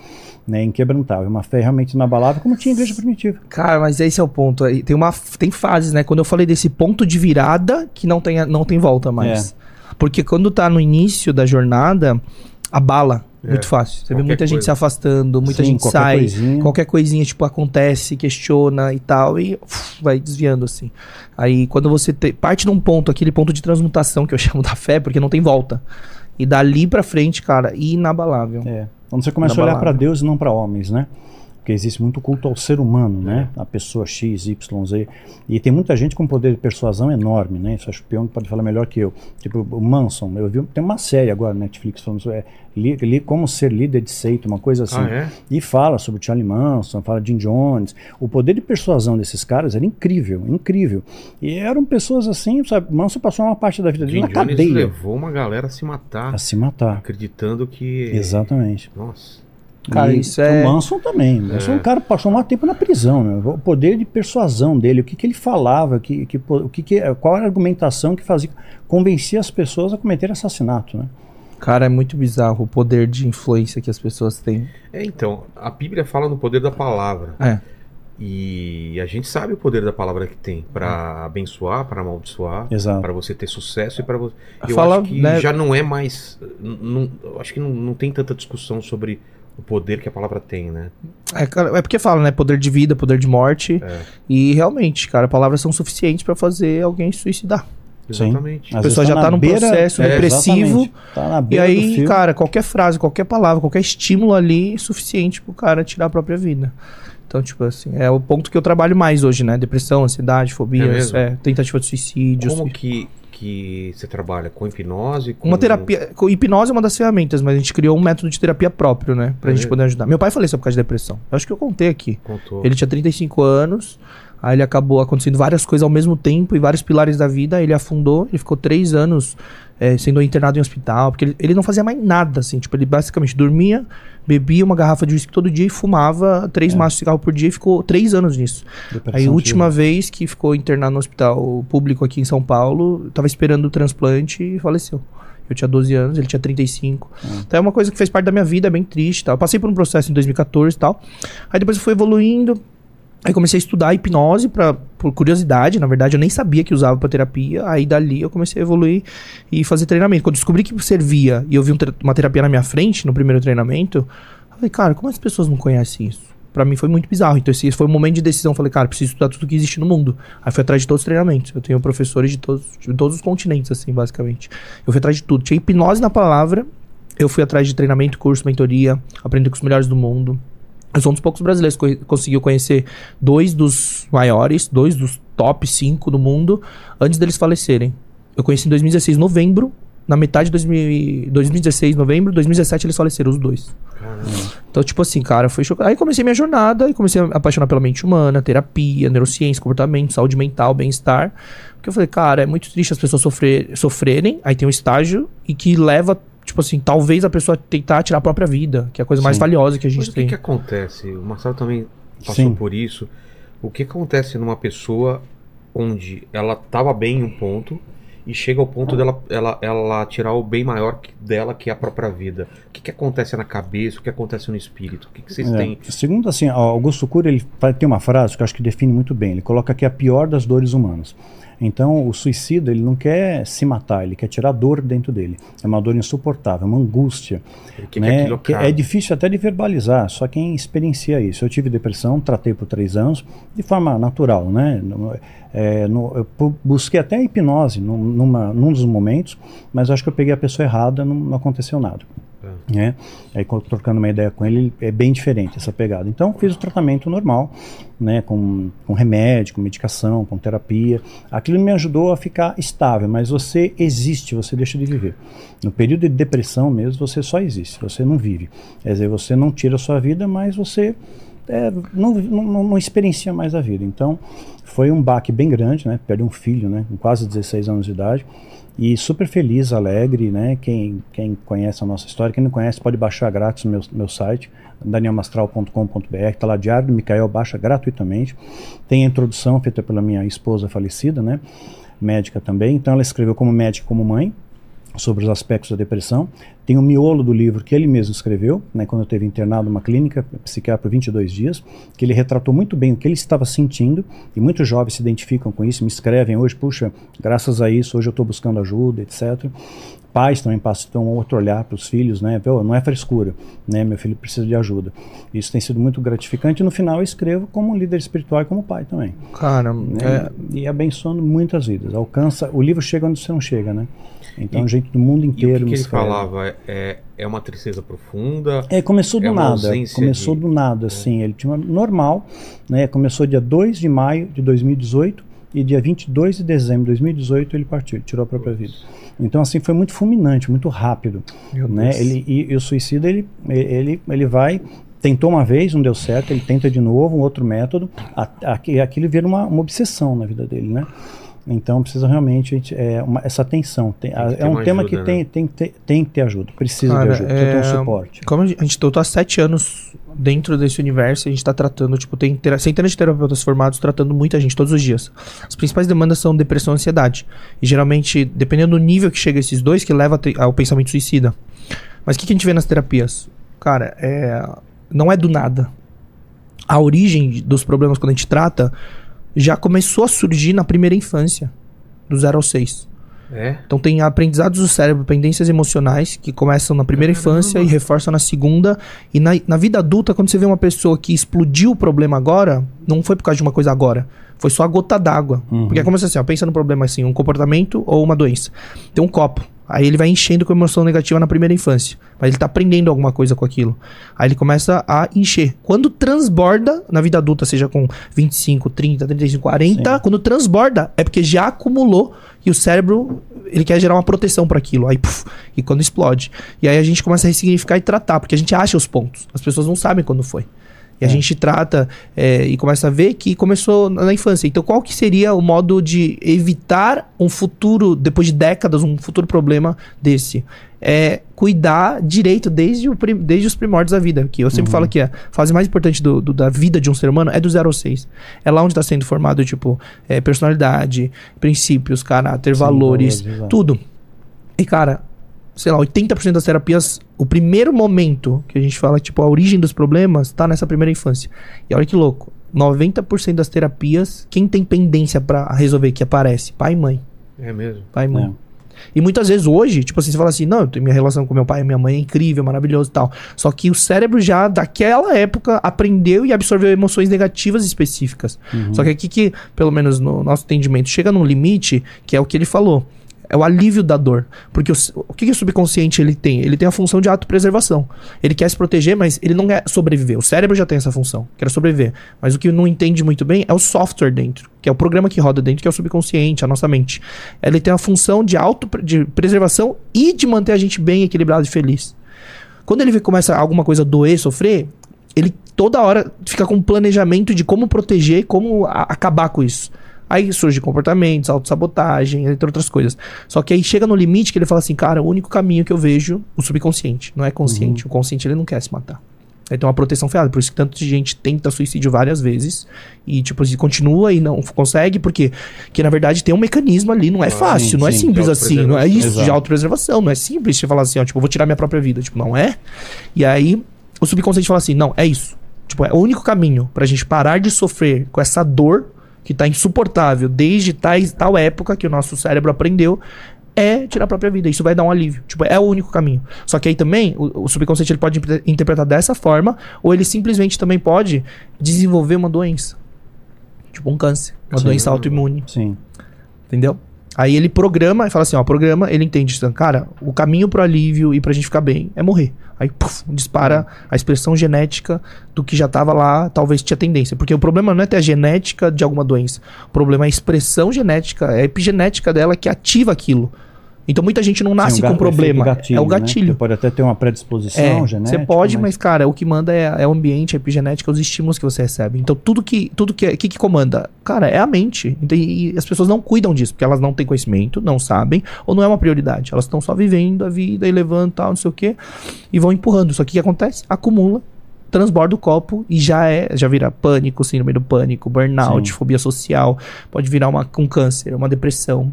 né? Inquebrantável, uma fé realmente inabalável, como tinha a igreja primitiva. Cara, mas esse é o ponto. Tem, uma, tem fases, né? Quando eu falei desse ponto de virada que não tem, não tem volta mais. Porque quando tá no início da jornada, abala É. muito fácil. Você vê Qualquer muita gente coisa. se afastando, muita Sim, gente qualquer sai, coisinha. qualquer coisinha, tipo, acontece, questiona e tal, e uf, vai desviando, assim. Aí, quando você te- parte num ponto, aquele ponto de transmutação que eu chamo da fé, porque não tem volta. E dali pra frente, cara, inabalável. É. Quando você começa a olhar Inabalável. para Deus e não para homens, né? Porque existe muito culto ao ser humano, né? A pessoa X, Y, Z. E tem muita gente com poder de persuasão enorme, né? Isso acho que o Peão pode falar melhor que eu. Tipo, o Manson, eu vi, tem uma série agora na Netflix falando sobre é, li, li- como ser líder de seita, uma coisa assim. Ah, é? E fala sobre Charlie Manson, fala de Jim Jones. O poder de persuasão desses caras era incrível, incrível. E eram pessoas assim, sabe? Manson passou uma parte da vida dele Jim na Jones cadeia levou uma galera a se matar, a se matar. acreditando que... Exatamente. Nossa. Cara, E isso é- O Manson também. O Manson, É. um cara passou um tempo na prisão. Né? O poder de persuasão dele, o que, que ele falava, que, que, o que, que, qual era a argumentação que fazia, convencia as pessoas a cometer assassinato. Né? Cara, é muito bizarro o poder de influência que as pessoas têm. É, então, a Bíblia fala no poder da palavra. É. E a gente sabe o poder da palavra que tem pra abençoar, pra amaldiçoar, pra você ter sucesso e para você. Eu Fala, acho que né- já não é mais, não- acho que não, não tem tanta discussão sobre o poder que a palavra tem, né? É, cara, é porque fala, né? Poder de vida, poder de morte. É. E realmente, cara, palavras são suficientes pra fazer alguém se suicidar. Sim. Exatamente. A Às pessoa vezes já na tá num beira- processo É, depressivo. exatamente. Tá na E aí, cara, qualquer frase, qualquer palavra, qualquer estímulo ali é suficiente pro cara tirar a própria vida. Então, tipo assim, é o ponto que eu trabalho mais hoje, né? Depressão, ansiedade, É fobias, mesmo? é, tentativa de suicídio. Como que, que você trabalha? Com hipnose? Com... Uma terapia. com Hipnose é uma das ferramentas, mas a gente criou um método de terapia próprio, né? Pra É gente poder ajudar. Meu pai faleceu por causa de depressão. Eu acho que eu contei aqui. Contou. Ele tinha 35 anos, aí ele acabou acontecendo várias coisas ao mesmo tempo e vários pilares da vida. Ele afundou, ele ficou três anos eh, sendo internado em hospital, porque ele, ele não fazia mais nada, assim. Tipo, ele basicamente dormia, bebia uma garrafa de uísque todo dia e fumava três maços de cigarro por dia e ficou três anos nisso. Depressão Aí, a última terrível. vez que ficou internado no hospital público aqui em São Paulo, tava esperando o transplante e faleceu. Eu tinha 12 anos, ele tinha 35. Então é uma coisa que fez parte da minha vida, é bem triste. Tá? Eu passei por um processo em 2014 e tal. Aí depois eu fui evoluindo. Aí comecei a estudar hipnose pra, por curiosidade, na verdade eu nem sabia que usava pra terapia. Aí dali eu comecei a evoluir e fazer treinamento. Quando descobri que servia e eu vi um ter- uma terapia na minha frente, no primeiro treinamento, eu falei, cara, como as pessoas não conhecem isso? Pra mim foi muito bizarro. Então esse foi um momento de decisão. Eu falei, cara, preciso estudar tudo que existe no mundo. Aí fui atrás de todos os treinamentos. Eu tenho professores de todos, de todos os continentes, assim, basicamente. Eu fui atrás de tudo. Tinha hipnose na palavra. Eu fui atrás de treinamento, curso, mentoria, aprender com os melhores do mundo. Eu sou um dos poucos brasileiros que co- conseguiu conhecer dois dos maiores, dois dos top 5 do mundo, antes deles falecerem. Eu conheci em 2016, novembro, na metade de 2000 2016, novembro, 2017 eles faleceram, os dois. Então, tipo assim, cara, foi chocante. Aí comecei minha jornada e comecei a me apaixonar pela mente humana, terapia, neurociência, comportamento, saúde mental, bem-estar. Porque eu falei, cara, é muito triste as pessoas sofrer, sofrerem, aí tem um estágio e que leva, tipo assim, talvez a pessoa tentar tirar a própria vida, que é a coisa mais Sim. valiosa que a Mas gente o que, tem. que acontece? O Marcelo também passou Sim. por isso. O que acontece numa pessoa onde ela tava bem em um ponto e chega ao ponto dela ela, ela tirar o bem maior que- dela, que é a própria vida? O que, que acontece na cabeça? O que acontece no espírito? O que, que vocês É, têm? Segundo assim, Augusto Cury ele tem uma frase que eu acho que define muito bem. Ele coloca que é a pior das dores humanas. Então, o suicida ele não quer se matar, ele quer tirar dor dentro dele. É uma dor insuportável, uma angústia. O que, né, que acaba? é difícil até de verbalizar, só quem experiencia isso. Eu tive depressão, tratei por três anos, de forma natural, né? É, no- eu busquei até a hipnose num, numa, num dos momentos, mas acho que eu peguei a pessoa errada, não, não aconteceu nada. Né? Aí trocando uma ideia com ele, é bem diferente essa pegada. Então fiz o tratamento normal, né, com, com remédio, com medicação, com terapia. Aquilo me ajudou a ficar estável, mas você existe, você deixa de viver. No período de depressão mesmo, você só existe, você não vive. Quer dizer, você não tira a sua vida, mas você é, não, não, não experiencia mais a vida. Então foi um baque bem grande, né? Perdi um filho, né, com quase 16 anos de idade. E super feliz, alegre, né? Quem, quem conhece a nossa história, quem não conhece pode baixar grátis no meu, meu site, danielmastral.com.br, tá lá diário do Micael, baixa gratuitamente. Tem a introdução feita pela minha esposa falecida, né? Médica também. Então ela escreveu como médica como mãe sobre os aspectos da depressão. Tem o miolo do livro que ele mesmo escreveu, né, quando eu esteve internado numa clínica psiquiátrica por 22 dias, que ele retratou muito bem o que ele estava sentindo, e muitos jovens se identificam com isso, me escrevem hoje, puxa, graças a isso, hoje eu estou buscando ajuda, etc. Pais também passam um outro olhar para os filhos, né? Não é frescura, né? Meu filho precisa de ajuda. Isso tem sido muito gratificante. E no final eu escrevo como líder espiritual e como pai também Cara, né? é, E abençoando muitas vidas. Alcança, o livro chega onde você não chega, né? Então, gente do mundo E o inteiro que, que ele falava? É, é uma tristeza profunda? É, começou do É nada. Começou de- do nada, assim. Ele tinha uma normal, né? Começou dia 2 de maio de 2018 e dia 22 de dezembro de 2018 ele partiu, ele tirou a própria vida. Então, assim, foi muito fulminante, muito rápido. Meu né? Deus. Ele, e, e o suicida, ele, ele, ele vai, tentou uma vez, não deu certo, ele tenta de novo, um outro método, a- a- e aquilo vira uma, uma obsessão na vida dele, né? Então precisa realmente é, uma- essa atenção. Tem- Tem é um tema ajuda, que tem, né? tem, que ter- tem que ter ajuda, precisa Cara, de ajuda, precisa ter é, um suporte. Como a gente, eu tô há sete anos dentro desse universo, a gente tá tratando, tipo, tem centenas de terapeutas formados tratando muita gente todos os dias. As principais demandas são depressão e ansiedade. E geralmente, dependendo do nível que chega esses dois, que leva ao pensamento suicida. Mas o que, que a gente vê nas terapias? Cara, é, não é do nada. A origem dos problemas quando a gente trata já começou a surgir na primeira infância, do 0 ao 6. É? Então tem aprendizados do cérebro, pendências emocionais que começam na primeira infância e reforçam na segunda. E na, na vida adulta, quando você vê uma pessoa que explodiu o problema agora, não foi por causa de uma coisa agora. Foi só a gota d'água. Uhum. Porque é como se assim, ó, pensa no problema assim, um comportamento ou uma doença. Tem um copo. Aí ele vai enchendo com emoção negativa na primeira infância. Mas ele tá aprendendo alguma coisa com aquilo. Aí ele começa a encher. Quando transborda na vida adulta, seja com 25, 30, 35, 40, Sim. quando transborda, é porque já acumulou e o cérebro ele quer gerar uma proteção para aquilo. Aí, puf, e quando explode. E aí a gente começa a ressignificar e tratar, porque a gente acha os pontos. As pessoas não sabem quando foi. E a É. gente trata é, e começa a ver que começou na infância. Então, qual que seria o modo de evitar um futuro, depois de décadas, um futuro problema desse? É cuidar direito desde, o, desde os primórdios da vida. Que eu sempre falo que a fase mais importante do, do- da vida de um ser humano é do 0 ao 6. É lá onde está sendo formado, tipo, é, personalidade, princípios, caráter, Sim, valores, valores, tudo. E, cara, sei lá, 80% das terapias, o primeiro momento que a gente fala, tipo, a origem dos problemas tá nessa primeira infância. E olha que louco, 90% das terapias, quem tem pendência pra resolver que aparece? Pai e mãe. É mesmo. Pai e mãe. É. E muitas vezes hoje, tipo assim, você fala assim, não, eu tenho minha relação com meu pai e minha mãe é incrível, maravilhoso e tal. Só que o cérebro já, daquela época, aprendeu e absorveu emoções negativas específicas. Só que aqui que, pelo menos no nosso entendimento, chega num limite, que é o que ele falou. É o alívio da dor. Porque o, o que, que o subconsciente ele tem? Ele tem a função de autopreservação. Ele quer se proteger, mas ele não quer sobreviver. O cérebro já tem essa função, quer sobreviver. Mas o que não entende muito bem é o software dentro, que é o programa que roda dentro, que é o subconsciente, a nossa mente. Ele tem a função de autopreservação e de manter a gente bem equilibrado e feliz. Quando ele começa alguma coisa doer, sofrer, ele toda hora fica com um planejamento de como proteger, como acabar com isso. Aí surge comportamentos, autossabotagem, entre outras coisas. Só que aí chega no limite que ele fala assim, cara, o único caminho que eu vejo, o subconsciente, não é consciente. O consciente ele não quer se matar. Ele tem uma proteção ferrada, por isso que tanta gente tenta suicídio várias vezes e, tipo, continua e não consegue, porque que na verdade tem um mecanismo ali, não é fácil, sim, não é sim, simples de assim, não é isso, de Exato. autopreservação, não é simples você falar assim, ó, tipo, vou tirar minha própria vida, tipo, não é. E aí o subconsciente fala assim, não, é isso. Tipo, é o único caminho pra gente parar de sofrer com essa dor que tá insuportável desde tais, tal época que o nosso cérebro aprendeu é tirar a própria vida. Isso vai dar um alívio. Tipo, é o único caminho. Só que aí também, o, o subconsciente ele pode interpretar dessa forma, ou ele simplesmente também pode desenvolver uma doença. Tipo um câncer, uma Sim. doença autoimune. Sim. Entendeu? Aí ele programa e fala assim, ó, programa, ele entende, então, cara, o caminho pro alívio e pra gente ficar bem é morrer. Aí, puf, dispara a expressão genética do que já tava lá, talvez tinha tendência. Porque o problema não é ter a genética de alguma doença. O problema é a expressão genética, é a epigenética dela que ativa aquilo. Então muita gente não nasce Sim, com problema. efeito é o né? gatilho. Você pode até ter uma predisposição É, genética. você pode, mas, cara, o que manda é, é o ambiente, a epigenética, os estímulos que você recebe. Então, tudo que tudo que, é- que, que comanda, cara, é a mente. Então, e as pessoas não cuidam disso, porque elas não têm conhecimento, não sabem, ou não é uma prioridade. Elas estão só vivendo a vida e levando tal, não sei o quê, e vão empurrando. Só que o que acontece? Acumula, transborda o copo e já é, já vira pânico, síndrome do pânico, burnout, Sim. fobia social, pode virar uma, um câncer, uma depressão.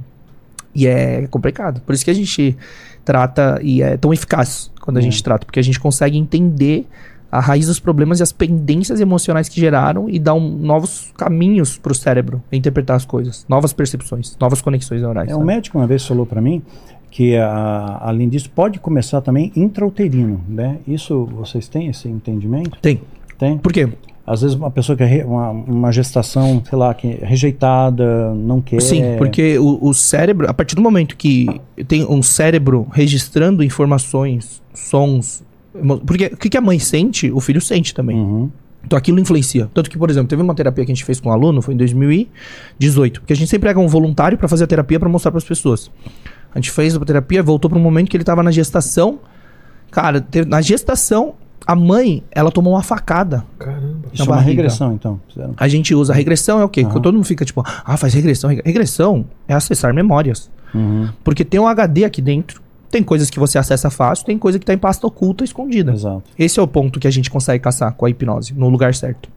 E é complicado. Por isso que a gente trata e é tão eficaz quando a Hum. gente trata, porque a gente consegue entender a raiz dos problemas e as pendências emocionais que geraram e dar um- novos caminhos pro cérebro interpretar as coisas, novas percepções, novas conexões neurais. É, um médico uma vez falou para mim que a- além disso pode começar também intrauterino, né? Isso vocês têm esse entendimento? Tem. Tem? Por quê? Às vezes uma pessoa que é uma, uma gestação, sei lá, que é rejeitada, não quer. Sim, porque o, o cérebro, a partir do momento que tem um cérebro registrando informações, sons. Porque o que a mãe sente, o filho sente também. Uhum. Então aquilo influencia. Tanto que, por exemplo, teve uma terapia que a gente fez com um aluno, foi em 2018. Porque a gente sempre pega um voluntário para fazer a terapia para mostrar para as pessoas. A gente fez a terapia, voltou para um momento que ele tava na gestação. Cara, teve- na gestação, a mãe, ela tomou uma facada. Caramba. Isso é uma barriga. regressão, então. Fizeram. A gente usa regressão é o quê? Quando todo mundo fica tipo, ah, faz regressão. reg- Regressão é acessar memórias. Uhum. Porque tem um HD aqui dentro. Tem coisas que você acessa fácil, tem coisa que tá em pasta oculta, escondida. Exato. Esse é o ponto que a gente consegue caçar com a hipnose, no lugar certo.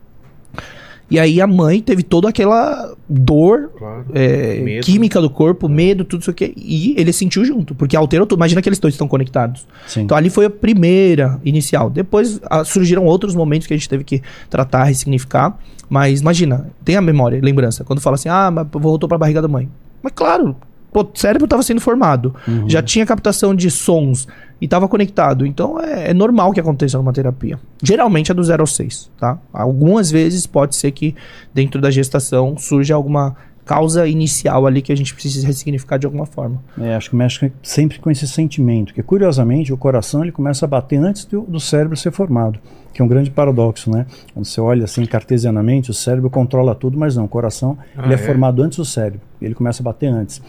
E aí a mãe teve toda aquela dor Claro. é, química do corpo, medo, tudo isso aqui. E ele sentiu junto, porque alterou tudo. Imagina que eles dois estão conectados. Sim. Então ali foi a primeira inicial. Depois ah, surgiram outros momentos que a gente teve que tratar, ressignificar. Mas imagina, tem a memória, lembrança. Quando fala assim, ah, mas voltou pra barriga da mãe. Mas claro, pô, o cérebro estava sendo formado. Uhum. Já tinha captação de sons e estava conectado. Então é, é normal que aconteça numa terapia. Geralmente é do 0 ao 6, tá? Algumas vezes pode ser que dentro da gestação surja alguma causa inicial ali que a gente precisa ressignificar de alguma forma. É, acho que mexe sempre com esse sentimento, que curiosamente o coração ele começa a bater antes do, do cérebro ser formado, que é um grande paradoxo, né? Quando você olha assim cartesianamente, o cérebro controla tudo, mas não, o coração Ah, ele é, é? formado antes do cérebro, ele começa a bater antes.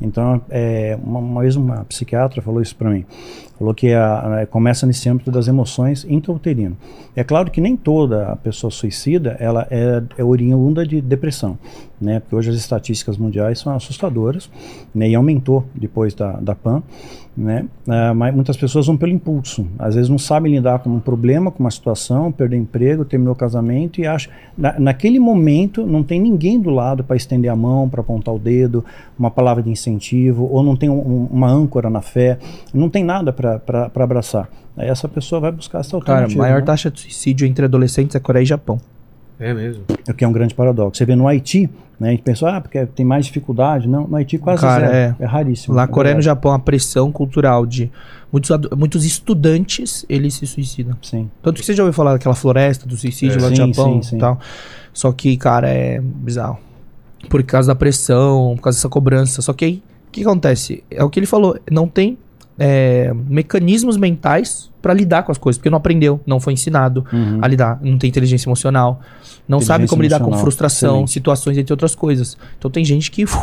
Então, é, uma, uma vez uma psiquiatra falou isso para mim, falou que a, a- começa nesse âmbito das emoções intrauterino. É claro que nem toda pessoa suicida ela é, é oriunda de depressão, né? Porque hoje as estatísticas mundiais são assustadoras, né? E aumentou depois da, da PAN, né? Ah, mas muitas pessoas vão pelo impulso, às vezes não sabem lidar com um problema, com uma situação, perdeu emprego, terminou o casamento e acha na, naquele momento não tem ninguém do lado para estender a mão, para apontar o dedo, uma palavra de incentivo, ou não tem um- um- uma âncora na fé, não tem nada para abraçar. Aí essa pessoa vai buscar essa Cara, a alternativa. maior né? taxa de suicídio entre adolescentes é Coreia e Japão. É mesmo. O que é um grande paradoxo. Você vê no Haiti, né, a gente pensou, ah, porque tem mais dificuldade. Não, no Haiti quase Cara, zero. é. raríssimo. Lá é na Coreia e no. Japão, a pressão cultural de muitos, muitos estudantes, eles se suicidam. Sim. Tanto que você já ouviu falar daquela floresta do suicídio É. lá no Sim, Japão sim, sim. e tal. Só que, cara, é bizarro. Por causa da pressão, por causa dessa cobrança. Só que aí, o que acontece? É o que ele falou, não tem é, mecanismos mentais pra lidar com as coisas, porque não aprendeu, não foi ensinado Uhum. a lidar, não tem inteligência emocional, não sabe Inteligência como lidar com frustração, excelente. situações, entre outras coisas. Então tem gente que uf,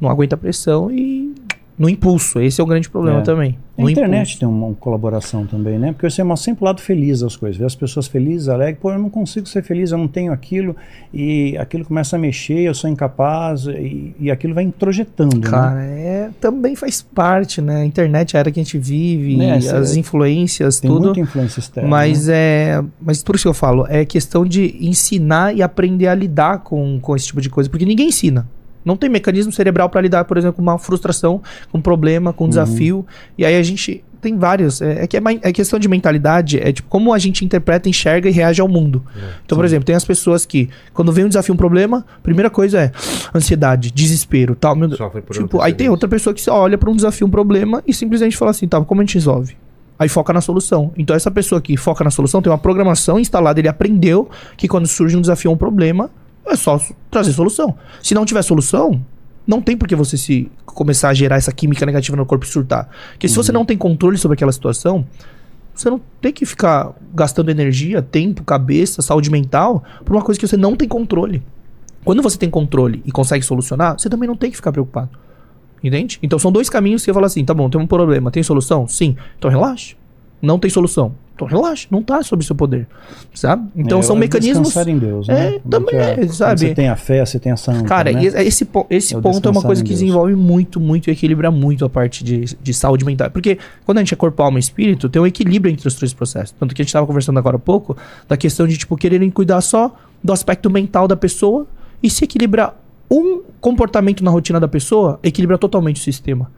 não aguenta a pressão e no impulso. Esse é o grande problema É. também. A internet impulso. tem uma colaboração também, né? Porque você mostra sempre o lado feliz das coisas. Ver as pessoas felizes, alegres. Pô, eu não consigo ser feliz, eu não tenho aquilo. E aquilo começa a mexer, eu sou incapaz. E, e aquilo vai introjetando, né? Cara, é, também faz parte, né? A internet, a era que a gente vive, Né, as influências, Tem tudo. muita influência externa. Mas né? é. Mas por isso que eu falo, é questão de ensinar e aprender a lidar com, com esse tipo de coisa. Porque ninguém ensina. Não tem mecanismo cerebral para lidar, por exemplo, com uma frustração, com um problema, com um desafio. E aí a gente tem vários. É, é que é, é questão de mentalidade, é tipo como a gente interpreta, enxerga e reage ao mundo. Então, por exemplo, tem as pessoas que, quando vem um desafio, um problema, primeira coisa é ansiedade, desespero, tal. Meu Tipo, aí tem outra pessoa que olha para um desafio, um problema e simplesmente fala assim, tá, como a gente resolve? Aí foca na solução. Então essa pessoa que foca na solução tem uma programação instalada, ele aprendeu que quando surge um desafio ou um problema, é só trazer solução. Se não tiver solução, não tem por que você se começar a gerar essa química negativa no corpo e surtar. Porque se você não tem controle sobre aquela situação, você não tem que ficar gastando energia, tempo, cabeça, saúde mental por uma coisa que você não tem controle. Quando você tem controle e consegue solucionar, você também não tem que ficar preocupado. Entende? Então são dois caminhos que você fala assim: tá bom, tem um problema, tem solução? Sim. Então relaxa. Não tem solução. Então relaxa, não tá sob seu poder. Sabe? Então É, são é mecanismos. Em Deus, É, né? também é, sabe? Você tem a fé, você tem essa âncora, Cara, né? e esse, esse É ponto é uma coisa que desenvolve muito, muito e equilibra muito a parte de, de saúde mental. Porque quando a gente é corpo, alma e espírito, tem um equilíbrio entre os três processos. Tanto que a gente estava conversando agora há pouco da questão de, tipo, quererem cuidar só do aspecto mental da pessoa e se equilibrar um comportamento na rotina da pessoa, equilibra totalmente o sistema.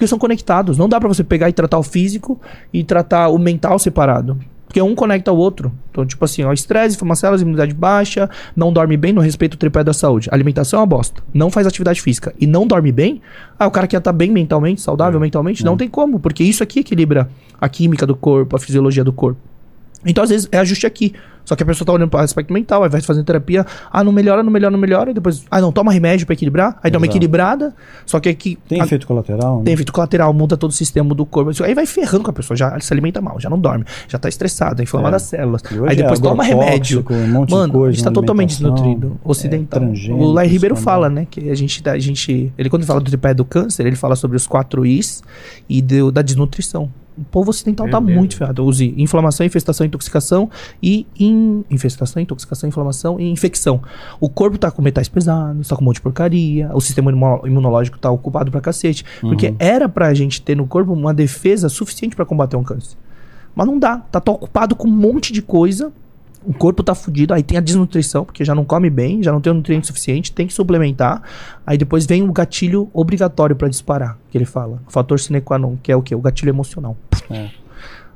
Porque são conectados. Não dá pra você pegar e tratar o físico e tratar o mental separado. Porque um conecta o outro. Então, tipo assim, ó, estresse, inflamação, imunidade baixa, não dorme bem, não respeita o tripé da saúde. Alimentação é uma bosta. Não faz atividade física e não dorme bem. Ah, o cara que tá bem mentalmente, saudável mentalmente, não tem como. Porque isso aqui equilibra a química do corpo, a fisiologia do corpo. Então, às vezes, é ajuste aqui. Só que a pessoa tá olhando para o aspecto mental, aí vai fazendo terapia. Ah, não melhora, não melhora, não melhora. E depois, ah, não, toma remédio para equilibrar. Aí dá uma Exato. equilibrada. Só que aqui. Tem a- efeito colateral? né? tem efeito colateral, muda todo o sistema do corpo. Aí vai ferrando com a pessoa, já se alimenta mal, já não dorme, já tá estressada, inflamada É. as células. Aí depois é toma remédio. um de Mano, coisa a gente tá totalmente desnutrido. Ocidental. é, o Larry Ribeiro também. fala, né, que a gente, a gente. Ele, quando fala do tripé do câncer, ele fala sobre os quatro Is e do- da desnutrição. O povo ocidental tá mesmo. muito ferrado. Use inflamação, infestação, intoxicação e in... infestação, intoxicação, inflamação e infecção. O corpo tá com metais pesados, tá com um monte de porcaria, o sistema imuno- imunológico tá ocupado pra cacete. Porque era pra gente ter no corpo uma defesa suficiente pra combater um câncer. Mas não dá, tá tão ocupado com um monte de coisa. O corpo tá fudido, aí tem a desnutrição, porque já não come bem, já não tem o nutriente suficiente, tem que suplementar. Aí depois vem o gatilho obrigatório pra disparar, que ele fala. O fator sine qua non, que é o quê? O gatilho emocional. É.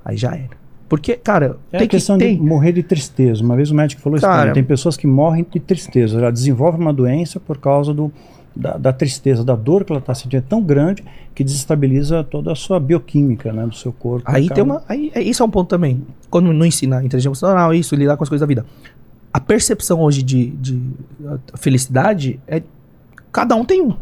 Aí já era. Porque, cara, É tem a questão que de ter. morrer de tristeza. Uma vez o médico falou isso Cara- também. Tem pessoas que morrem de tristeza. Ela desenvolve uma doença por causa do, da, da tristeza, da dor que ela está sentindo. É tão grande que desestabiliza toda a sua bioquímica né, do seu corpo. Aí tem uma. Aí, é- isso é um ponto também. Quando não ensina inteligência emocional, isso, lidar com as coisas da vida. A percepção hoje de, de felicidade é cada um tem um.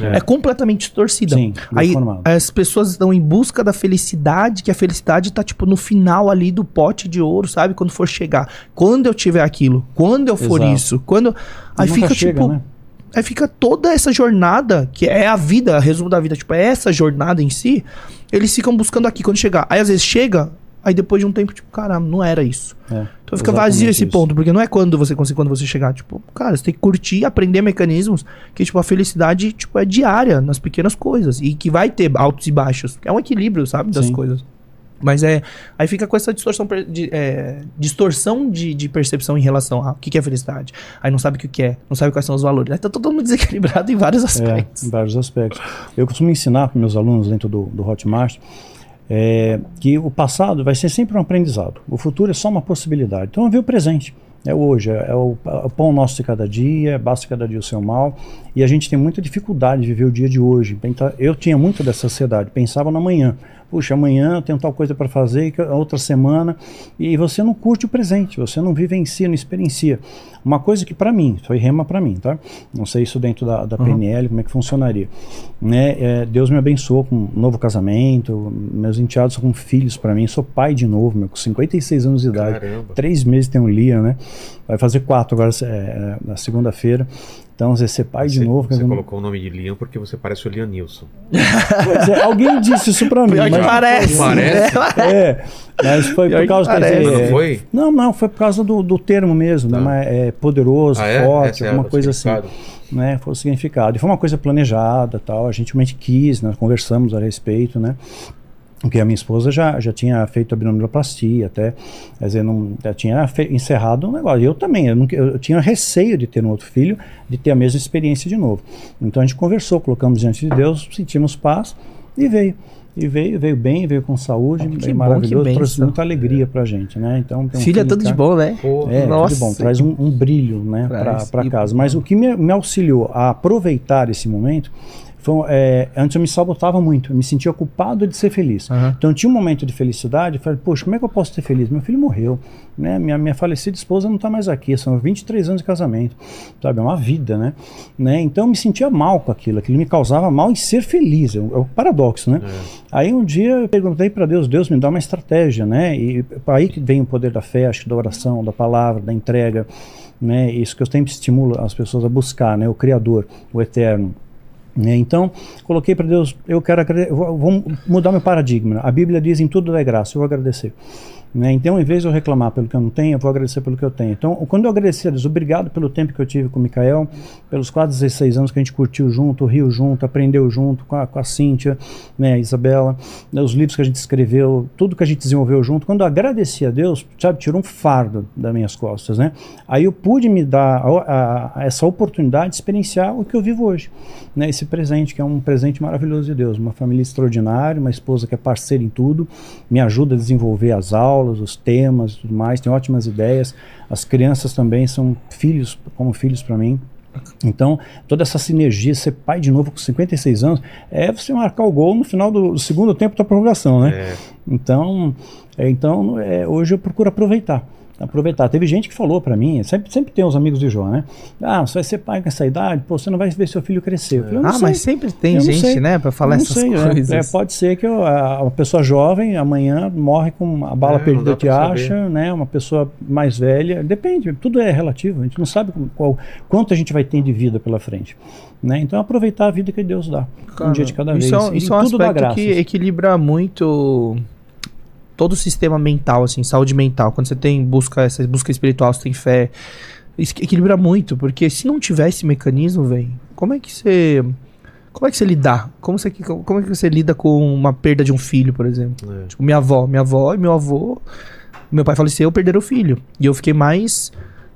É, completamente distorcida. Sim, Aí as pessoas estão em busca da felicidade, que a felicidade tá, tipo, no final ali do pote de ouro, sabe? Quando for chegar. Quando eu tiver aquilo, quando eu for Exato. isso, quando. Aí Nunca fica, chega, tipo. né? Aí fica toda essa jornada, que é a vida, resumo da vida, tipo, é essa jornada em si, eles ficam buscando aqui quando chegar. Aí às vezes chega, aí depois de um tempo, tipo, caramba, não era isso. É, Então fica vazio esse isso. ponto, porque não é quando você consegue, quando você chegar, tipo, cara, você tem que curtir, aprender mecanismos, que tipo, a felicidade, tipo, é diária, nas pequenas coisas, e que vai ter altos e baixos. É um equilíbrio, sabe, das Sim. coisas. Mas é. Aí fica com essa distorção, de, é, distorção de, de percepção em relação a o que, que é felicidade. Aí não sabe o que que é, não sabe quais são os valores. Aí tá todo mundo desequilibrado em vários É, aspectos. em vários aspectos. Eu costumo ensinar para meus alunos dentro do, do Hotmart é, que o passado vai ser sempre um aprendizado. O futuro é só uma possibilidade. Então, ver o presente. É hoje, é o, é o pão nosso de cada dia, basta cada dia o seu mal. E a gente tem muita dificuldade de viver o dia de hoje. Então, Eu tinha muito dessa ansiedade, pensava no amanhã. Puxa, amanhã eu tenho tal coisa para fazer, que outra semana. E você não curte o presente, você não vivencia, não experiencia. Uma coisa que para mim, foi rema para mim, tá? Não sei isso dentro da, da PNL, como é que funcionaria. Né? É, Deus me abençoou com um novo casamento, meus enteados são com filhos para mim, sou pai de novo, meu, com 56 anos de idade. Caramba. Três meses tem um Lia, né? Vai fazer quatro agora é, é, na segunda-feira. Então, você ser pai de Você- novo. quer Você colocou o nome de Liam porque você parece o Liam Nilson. Pois é, alguém disse isso pra mim. Pior que mas- parece. Parece. É, mas foi Pior por causa dizer, Não foi? Não, não, foi por causa do, do termo mesmo, Tá. né? Mas é poderoso, Ah, é? forte, é alguma coisa assim. Né? Foi o significado. E foi uma coisa planejada, tal. A gente realmente quis, nós conversamos a respeito, né? Porque a minha esposa já, já tinha feito abdominoplastia, até, quer dizer, não, já tinha encerrado um negócio. Eu também, eu, nunca- eu tinha receio de ter um outro filho, de ter a mesma experiência de novo. Então a gente conversou, colocamos diante de Deus, sentimos paz e veio. E veio, veio bem, veio com saúde, Que bom, que maravilhoso, trouxe muita alegria pra gente, né? Então, um Filho é filho tudo de bom, né? Pô, é, Nossa, tudo bom, traz um, um brilho né, Traz. para E- casa. Mas o que me, me auxiliou a aproveitar esse momento foi. é, antes eu me sabotava muito, eu me sentia culpado de ser feliz. Aham. Então tinha um momento de felicidade, eu falei, poxa, como é que eu posso ser feliz? Meu filho morreu, né? minha, minha falecida esposa não está mais aqui, são 23 anos de casamento, sabe? É uma vida, né? né? Então eu me sentia mal com aquilo, aquilo me causava mal em ser feliz, é um, é um paradoxo, né? Aí um dia eu perguntei para Deus, Deus me dá uma estratégia, né? E aí que vem o poder da fé, acho que da oração, da palavra, da entrega, né? Isso que eu sempre estimulo as pessoas a buscar, né? O Criador, o Eterno. Né? Então, coloquei para Deus, eu quero agrade- eu vou, vou mudar meu paradigma. A Bíblia diz em tudo é graça, eu vou agradecer. Né? Então, em vez de eu reclamar pelo que eu não tenho, eu vou agradecer pelo que eu tenho. Então, quando eu agradeci a Deus, obrigado pelo tempo que eu tive com o Mikael, pelos quase 16 anos que a gente curtiu junto, riu junto, aprendeu junto com a, com a Cíntia, né, a Isabela, né, os livros que a gente escreveu, tudo que a gente desenvolveu junto. Quando eu agradeci a Deus, sabe, tirou um fardo das minhas costas, né? Aí eu pude me dar a- a essa oportunidade de experienciar o que eu vivo hoje, né? Esse presente, que é um presente maravilhoso de Deus, uma família extraordinária, uma esposa que é parceira em tudo, me ajuda a desenvolver as aulas, os temas e tudo mais, tem ótimas ideias. As crianças também são filhos, como filhos para mim. Então, toda essa sinergia, ser pai de novo com 56 anos, é você marcar o gol no final do, do segundo tempo da prorrogação, né? É. Então, é, então é, hoje eu procuro aproveitar. Aproveitar. Teve gente que falou para mim, sempre, sempre tem os amigos de Jó, né? Ah, você vai ser pai com essa idade, pô, você não vai ver seu filho crescer. Falei, Ah, sei. mas sempre tem Eu gente, né, pra falar essas sei, é. coisas. É, pode ser que eu- a, uma pessoa jovem amanhã morre com a bala É, perdida que acha, né? Uma pessoa mais velha, depende, tudo é relativo. A gente não sabe qual, quanto a gente vai ter de vida pela frente, né? Então aproveitar a vida que Deus dá, um dia de cada vez. Isso é, um- E isso é um aspecto que equilibra muito todo o sistema mental, assim, saúde mental. Quando você tem busca essa busca espiritual, você tem fé, isso equilibra muito, porque se não tiver esse mecanismo, velho, como é que você como é que você lidar? Como, você, como é que você lida com uma perda de um filho, por exemplo? É. Tipo, minha avó, minha avó e meu avô, meu pai faleceu, perderam o filho. E eu fiquei mais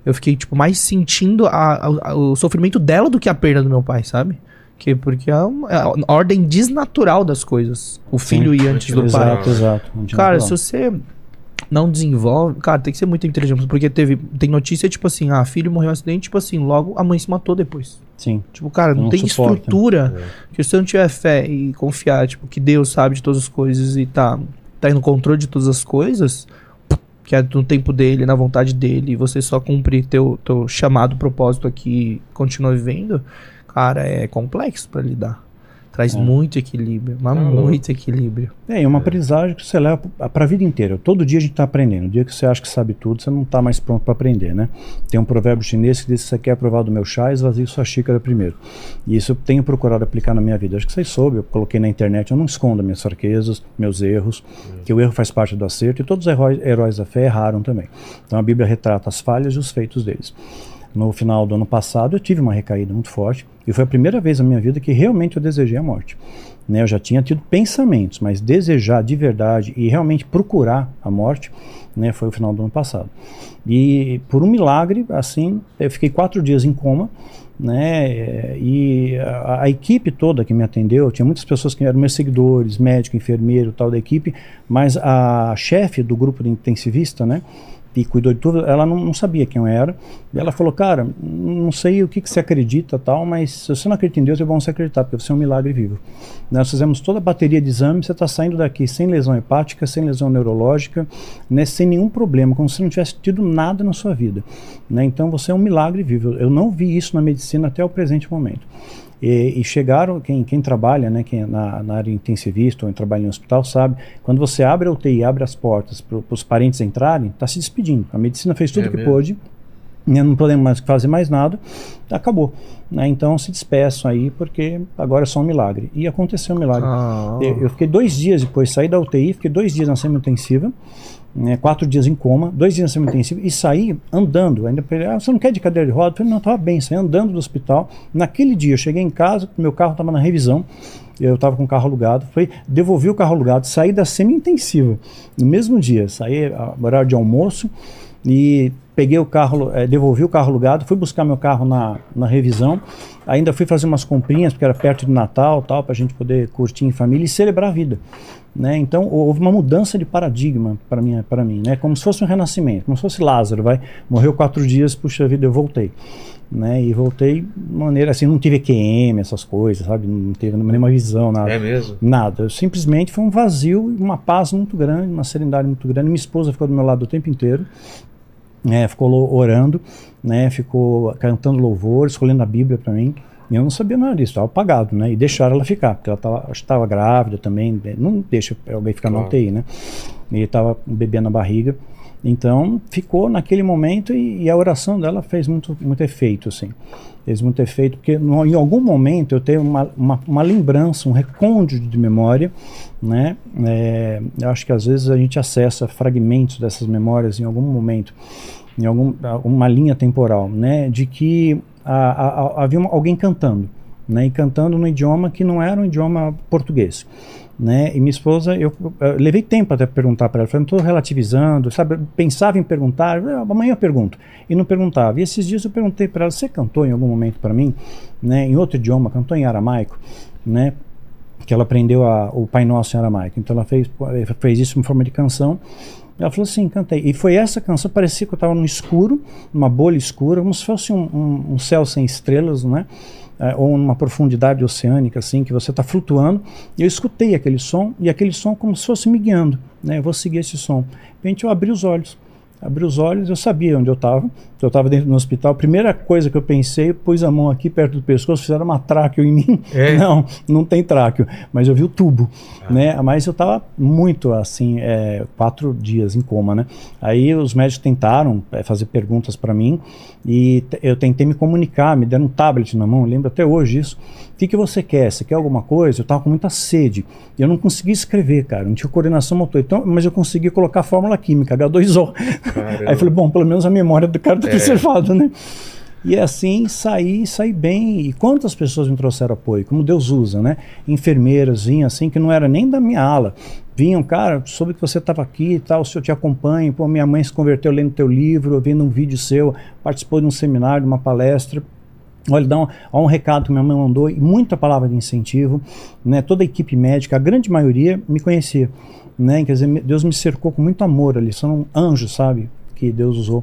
eu fiquei tipo mais sentindo a- a- o sofrimento dela do que a perda do meu pai, sabe? Que porque é, uma- é a ordem desnatural das coisas. O filho ir antes do pai. Exato, exato. Cara, se você não desenvolve, cara, tem que ser muito inteligente, porque teve tem notícia tipo assim, ah, filho morreu em um acidente, tipo assim, logo a mãe se matou depois. Sim. Tipo, cara, não Não tem suporta. estrutura. Que se você não tiver fé e confiar, tipo, que Deus sabe de todas as coisas e tá, tá no controle de todas as coisas, que é no tempo dele, na vontade dele, e você só cumprir teu, teu chamado, propósito aqui e continua vivendo, Cara, é complexo pra lidar. Traz É. muito equilíbrio, mas Tá muito equilíbrio. É, e uma aprendizagem que você leva para a vida inteira. Todo dia a gente está aprendendo. O dia que você acha que sabe tudo, você não está mais pronto para aprender, né? Tem um provérbio chinês que diz: se você quer provar do meu chá, esvazie sua xícara primeiro. E isso eu tenho procurado aplicar na minha vida. Acho que vocês soube, eu coloquei na internet, eu não escondo minhas fraquezas, meus erros, que o erro faz parte do acerto e todos os heróis, heróis da fé erraram também. Então a Bíblia retrata as falhas e os feitos deles. No final do ano passado, eu tive uma recaída muito forte e foi a primeira vez na minha vida que realmente eu desejei a morte. Né, eu já tinha tido pensamentos, mas desejar de verdade e realmente procurar a morte, né, foi o final do ano passado. E por um milagre, assim, eu fiquei quatro dias em coma, né, e a, a equipe toda que me atendeu, tinha muitas pessoas que eram meus seguidores, médico, enfermeiro, tal da equipe, mas a chefe do grupo de intensivista, né, e cuidou de tudo, ela não, não sabia quem eu era. E ela falou, cara, não sei o que, que você acredita tal, mas se você não acredita em Deus, é bom você acreditar, porque você é um milagre vivo. Nós fizemos toda a bateria de exames, você está saindo daqui sem lesão hepática, sem lesão neurológica, né, sem nenhum problema, como se não tivesse tido nada na sua vida. Né? Então você é um milagre vivo. Eu não vi isso na medicina até o presente momento. E, e chegaram, quem, quem trabalha né, quem é na, na área intensivista ou trabalha em hospital sabe, quando você abre a UTI, abre as portas para os parentes entrarem, está se despedindo. A medicina fez tudo É o que mesmo? pôde, né, não podemos mais fazer mais nada, acabou. Né? Então se despeçam aí, porque agora é só um milagre. E aconteceu um milagre. Ah. Eu, eu fiquei dois dias depois, saí da UTI, fiquei dois dias na semi-intensiva, né, quatro dias em coma, dois dias na semi-intensiva, e saí andando. Ainda ele, ah, você não quer de cadeira de roda? Eu falei, não, estava bem, saí andando do hospital. Naquele dia, eu cheguei em casa, meu carro estava na revisão, eu estava com o carro alugado, foi, devolvi o carro alugado, saí da semi-intensiva no mesmo dia, saí a horário de almoço e peguei o carro, eh, devolvi o carro alugado, fui buscar meu carro na, na revisão, ainda fui fazer umas comprinhas, porque era perto do Natal, tal, para a gente poder curtir em família e celebrar a vida. Né? Então houve uma mudança de paradigma para mim, para mim, né? Como se fosse um renascimento, como se fosse Lázaro, vai, morreu quatro dias, puxa vida, eu voltei, né? E voltei de maneira assim, não tive EQM, essas coisas, sabe? Não teve nenhuma visão, nada. É mesmo? Nada, simplesmente foi um vazio uma paz muito grande, uma serenidade muito grande. Minha esposa ficou do meu lado o tempo inteiro, né, ficou orando, né, ficou cantando louvor, escolhendo a Bíblia para mim. E eu não sabia nada disso, estava apagado, né? E deixaram ela ficar, porque ela estava grávida também, não deixa alguém ficar na Claro. UTI, né? E estava bebê na barriga. Então ficou naquele momento e, e a oração dela fez muito, muito efeito, assim. Fez muito efeito, porque no- em algum momento eu tenho uma, uma, uma lembrança, um recôndito de memória, né? É, eu acho que às vezes a gente acessa fragmentos dessas memórias em algum momento, em algum, uma linha temporal, né? De que a- a- a- havia uma- alguém cantando, né? E cantando no idioma que não era um idioma português né? E minha esposa, eu, eu levei tempo até perguntar para ela, falei, estou relativizando, sabe? Pensava em perguntar, "Ah, amanhã eu pergunto, e não perguntava. E esses dias eu perguntei para ela, você cantou em algum momento para mim, né? Em outro idioma, cantou em aramaico, né? Que ela aprendeu a, o Pai Nosso em aramaico. Então ela fez, fez isso em forma de canção. Ela falou assim, cantei. E foi essa canção, parecia que eu estava no escuro, numa bolha escura, como se fosse um, um, um céu sem estrelas, né? É, ou numa profundidade oceânica, assim, que você está flutuando. E eu escutei aquele som, e aquele som como se fosse me guiando. Né? Eu vou seguir esse som. De repente eu abri os olhos. Abri os olhos, eu sabia onde eu estava. Eu estava dentro do hospital. A primeira coisa que eu pensei, pus a mão aqui perto do pescoço, fizeram uma tráqueo em mim. É? Não, não tem tráqueo, mas eu vi o tubo, né? Mas eu estava muito assim, é, quatro dias em coma, né? Aí os médicos tentaram é, fazer perguntas para mim e eu tentei me comunicar, me deram um tablet na mão, lembro até hoje isso. O que, que você quer? Você quer alguma coisa? Eu estava com muita sede. Eu não conseguia escrever, cara. Não tinha coordenação motor. Então, mas eu consegui colocar a fórmula química, H2O. Caramba. Aí eu falei, bom, pelo menos a memória do cara está preservada, né? E assim, saí, saí bem. E quantas pessoas me trouxeram apoio? Como Deus usa, né? Enfermeiras vinham assim, que não era nem da minha ala. Vinham, cara, soube que você estava aqui e tal, se eu te acompanho. Pô, minha mãe se converteu lendo teu livro, vendo um vídeo seu, participou de um seminário, de uma palestra. Olha, dá um, um recado que minha mãe mandou e muita palavra de incentivo, né? Toda a equipe médica, a grande maioria me conhecia, né? Quer dizer, Deus me cercou com muito amor ali, são anjos, sabe? Que Deus usou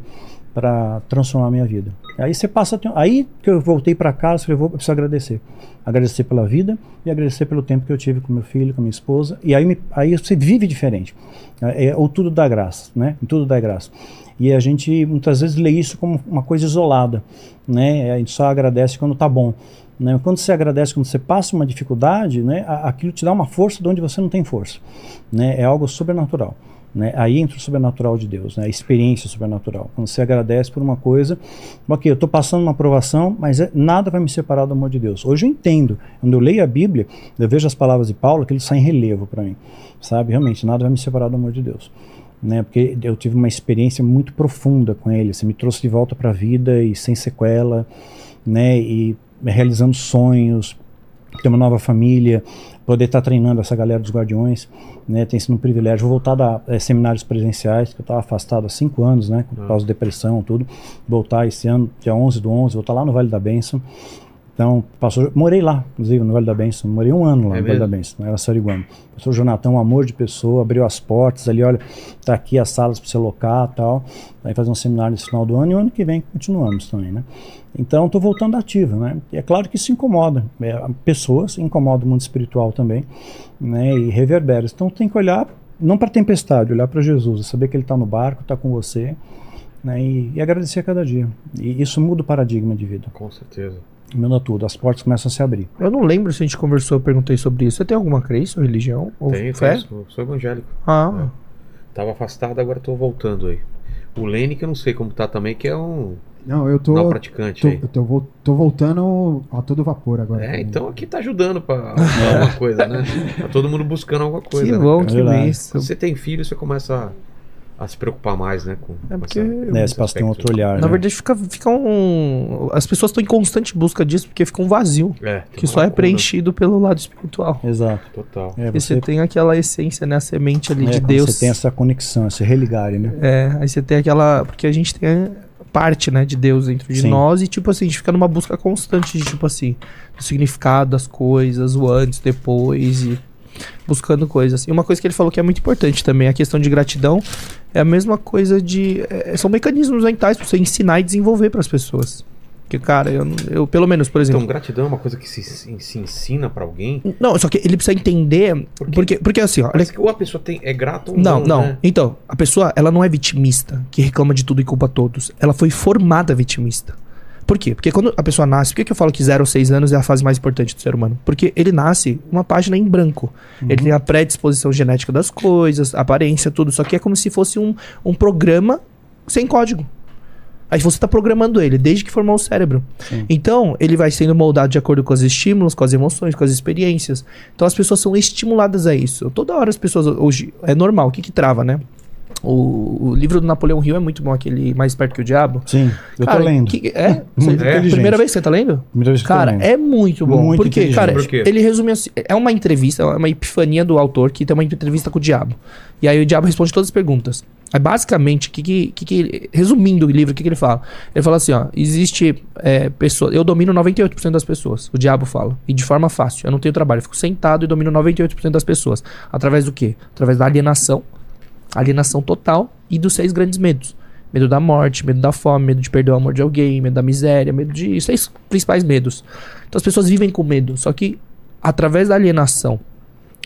para transformar a minha vida. Aí você passa, aí que eu voltei para casa, eu vou preciso agradecer, agradecer pela vida e agradecer pelo tempo que eu tive com meu filho, com minha esposa. E aí, me- aí você vive diferente. É, é, ou tudo dá graça, né? Tudo dá graça. E a gente muitas vezes lê isso como uma coisa isolada, né? A gente só agradece quando tá bom. Né? Quando você agradece, quando você passa uma dificuldade, né, aquilo te dá uma força de onde você não tem força. Né? É algo sobrenatural. Né? Aí entra o sobrenatural de Deus, né? a experiência sobrenatural. Quando você agradece por uma coisa, ok, eu estou passando uma aprovação, mas é- nada vai me separar do amor de Deus. Hoje eu entendo. Quando eu leio a Bíblia, eu vejo as palavras de Paulo, aquilo sai em relevo para mim. Sabe? Realmente, nada vai me separar do amor de Deus. Né? Porque eu tive uma experiência muito profunda com ele. Você me trouxe de volta para a vida e sem sequela, né? E realizando sonhos, ter uma nova família, poder estar treinando essa galera dos Guardiões, né? Tem sido um privilégio. Vou voltar a eh, seminários presenciais, que eu estava afastado há cinco anos, né? Por causa de depressão, tudo. Voltar esse ano, dia 11 do 11, vou estar lá no Vale da Bênção. Então, pastor, morei lá, inclusive, no Vale da Bênção. Morei um ano lá É no Vale da? Bênção, era Sariguama. Pastor Jonathan, um amor de pessoa, abriu as portas ali, olha, tá aqui as salas para você locar tal. Vai fazer um seminário nesse final do ano e o ano que vem continuamos também, né? Então, estou voltando ativo, né? E é claro que isso incomoda. É, pessoas, incomoda o mundo espiritual também, né? E reverbera. Então, tem que olhar, não para a tempestade, olhar para Jesus, saber que Ele está no barco, está com você, né? E, e agradecer a cada dia. E isso muda o paradigma de vida. Com certeza. Muda tudo, as portas começam a se abrir. Eu não lembro se a gente conversou, eu perguntei sobre isso. Você tem alguma crença ou religião? Ou Tenho, fé? tenho, sou, sou evangélico. Ah, Tava afastado, agora tô voltando aí. O Lene, que eu não sei como tá também, que é um Não, eu tô. não praticante tô, aí. eu tô, tô voltando a todo vapor agora. É, então aqui tá ajudando pra alguma coisa, né? Tá todo mundo buscando alguma coisa. que né, bom, cara? que benção. Quando você tem filho, você começa a, a se preocupar mais, né? Com, É com porque- essa- Né, esse passo tem aspecto. outro olhar. Na né? verdade, fica, fica um. As pessoas estão em constante busca disso porque fica um vazio. É, Que só é preenchido pelo lado espiritual. Exato. Total. É, E você você, tem aquela essência, né? A semente ali é, de Deus. Você tem essa conexão, esse religar, né? É, aí você tem aquela. Porque a gente tem parte, né, de Deus dentro de Sim. nós e, tipo assim, a gente fica numa busca constante de, tipo assim, do significado das coisas, o antes, depois e buscando coisas. E uma coisa que ele falou que é muito importante também, a questão de gratidão, é a mesma coisa de. é, são mecanismos mentais pra você ensinar e desenvolver para as pessoas. Porque, cara, eu, eu, pelo menos, por exemplo. Então, gratidão é uma coisa que se, se, ensina pra alguém. Não, só que ele precisa entender. Por quê? Porque, porque assim, ó, olha que ou a pessoa tem, é grata ou Não, não. não. né? Então, a pessoa, ela não é vitimista, que reclama de tudo e culpa todos. Ela foi formada vitimista. Por quê? Porque quando a pessoa nasce, por que, que eu falo que 0 ou 6 anos é a fase mais importante do ser humano? Porque ele nasce uma página em branco. Ele tem a predisposição genética das coisas, a aparência, tudo. Só que é como se fosse um, um programa sem código. Aí você está programando ele desde que formou o cérebro. Então, ele vai sendo moldado de acordo com os estímulos, com as emoções, com as experiências. Então, as pessoas são estimuladas a isso. Toda hora as pessoas hoje é normal. O que que trava, né? O, o livro do Napoleão Hill é muito bom, aquele Mais Perto que o Diabo. Sim, eu Cara, tô lendo. que- é? Muito inteligente. Primeira vez que você tá lendo? Primeira vez que Cara, lendo. é muito bom. Muito Por quê? inteligente. Cara, Por quê? ele resume assim: é uma entrevista, é uma epifania do autor que tem uma entrevista com o diabo. E aí o diabo responde todas as perguntas. Aí basicamente, que que, que que- resumindo o livro, o que, que ele fala? Ele fala assim: ó, existe é, pessoa, eu domino 98% das pessoas. O diabo fala. E de forma fácil. Eu não tenho trabalho, eu fico sentado e domino 98% das pessoas. Através do quê? Através da alienação, alienação total e dos seis grandes medos. Medo da morte, medo da fome, medo de perder o amor de alguém, medo da miséria, medo de. Seis principais medos. Então as pessoas vivem com medo. Só que através da alienação,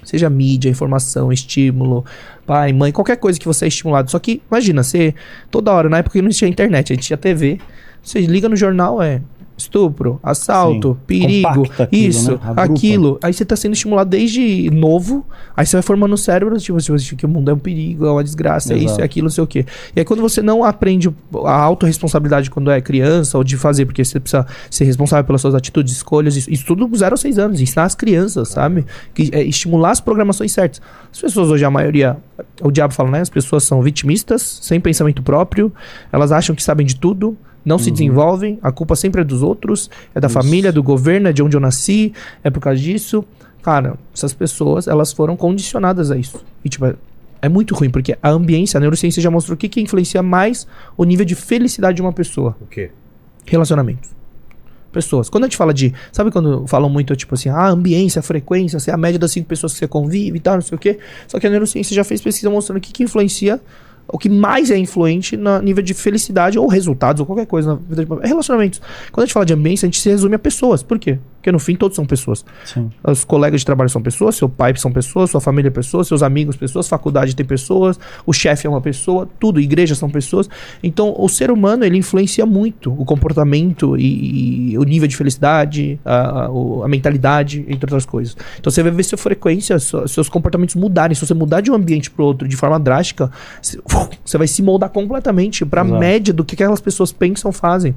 seja mídia, informação, estímulo, pai, mãe, qualquer coisa que você é estimulado. Só que, imagina, você toda hora, na época que não tinha internet, a gente tinha TV, você liga no jornal, é estupro, assalto, Sim. perigo, Compacta aquilo, isso, né? Aquilo. Aí você tá sendo estimulado desde novo, aí você vai formando o cérebro, tipo, tipo, assim, que o mundo é um perigo, é uma desgraça, é isso, é aquilo, não sei o quê. E aí quando você não aprende a autorresponsabilidade quando é criança, ou de fazer, porque você precisa ser responsável pelas suas atitudes, escolhas, isso, isso tudo com 0 a 6 anos, ensinar as crianças, sabe? Que, é, estimular as programações certas. As pessoas hoje, a maioria, o diabo fala, né? As pessoas são vitimistas, sem pensamento próprio, elas acham que sabem de tudo, não se desenvolvem, a culpa sempre é dos outros, é da Isso. família, do governo, é de onde eu nasci, é por causa disso. Cara, essas pessoas, elas foram condicionadas a isso. E, tipo, é, é muito ruim, porque a ambiência, a neurociência já mostrou o que, que influencia mais o nível de felicidade de uma pessoa. O quê? Relacionamentos. Pessoas. Quando a gente fala de. Sabe quando falam muito, tipo assim, ah, ambiência, frequência, se é a média das cinco pessoas que você convive e tal, não sei o quê. Só que a neurociência já fez pesquisa mostrando o que, que influencia, o que mais é influente no nível de felicidade ou resultados ou qualquer coisa na vida de é relacionamentos. Quando a gente fala de ambiência, a gente se resume a pessoas. Por quê? Porque no fim todos são pessoas. Sim. Os colegas de trabalho são pessoas, seu pai são pessoas, sua família é pessoas, seus amigos pessoas, faculdade tem pessoas, o chefe é uma pessoa, tudo, igreja são pessoas. Então, o ser humano, ele influencia muito o comportamento e, e o nível de felicidade, a, a, a mentalidade, entre outras coisas. Então, você vai ver sua frequência, sua- seus comportamentos mudarem. Se você mudar de um ambiente para outro de forma drástica, você- vai se moldar completamente para a média do que aquelas pessoas pensam, fazem.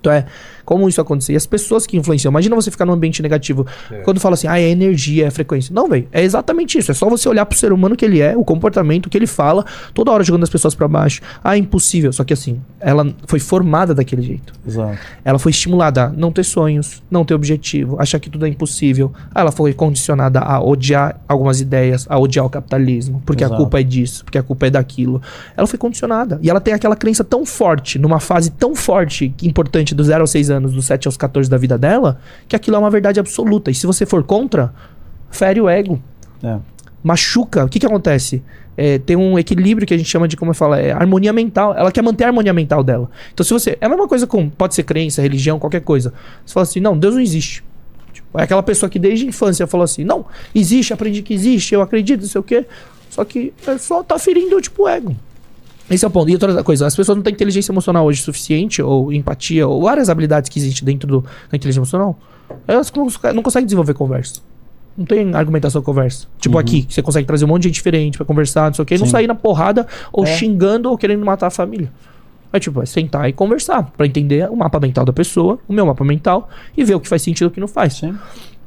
Então é, como isso acontecer? E as pessoas que influenciam. Imagina você ficar num ambiente negativo. Quando fala assim, ah, é energia, é frequência. Não, velho. É exatamente isso. É só você olhar pro ser humano que ele é, o comportamento, o que ele fala, toda hora jogando as pessoas pra baixo. Ah, impossível. Só que assim, ela foi formada daquele jeito. Exato. Ela foi estimulada a não ter sonhos, não ter objetivo, achar que tudo é impossível. Ela foi condicionada a odiar algumas ideias, a odiar o capitalismo, porque a Exato. culpa é disso, porque a culpa é daquilo. Ela foi condicionada. E ela tem aquela crença tão forte, numa fase tão forte, importante, do 0 aos 6 anos, dos 7 aos 14 da vida dela, que aquilo é uma verdade absoluta. E se você for contra, fere o ego É. machuca, o que que acontece? É, tem um equilíbrio que a gente chama de, como eu falo, é harmonia mental. Ela quer manter a harmonia mental dela. Então, se você. É a mesma coisa com. Pode ser crença, religião, qualquer coisa. Você fala assim, não, Deus não existe. Tipo, é aquela pessoa que desde a infância falou assim, não, existe, aprendi que existe, eu acredito, não sei o quê. Só que é só tá ferindo, tipo, o ego. Esse é o ponto. E outra coisa, as pessoas não têm inteligência emocional hoje suficiente, ou empatia, ou várias habilidades que existem dentro do, da inteligência emocional. Elas não, não conseguem desenvolver conversa. Não tem argumentação conversa. Tipo aqui, que você consegue trazer um monte de gente diferente pra conversar, não sei o quê, e não sair na porrada ou É. xingando ou querendo matar a família. É tipo, é sentar e conversar pra entender o mapa mental da pessoa, o meu mapa mental, e ver o que faz sentido e o que não faz. Sim.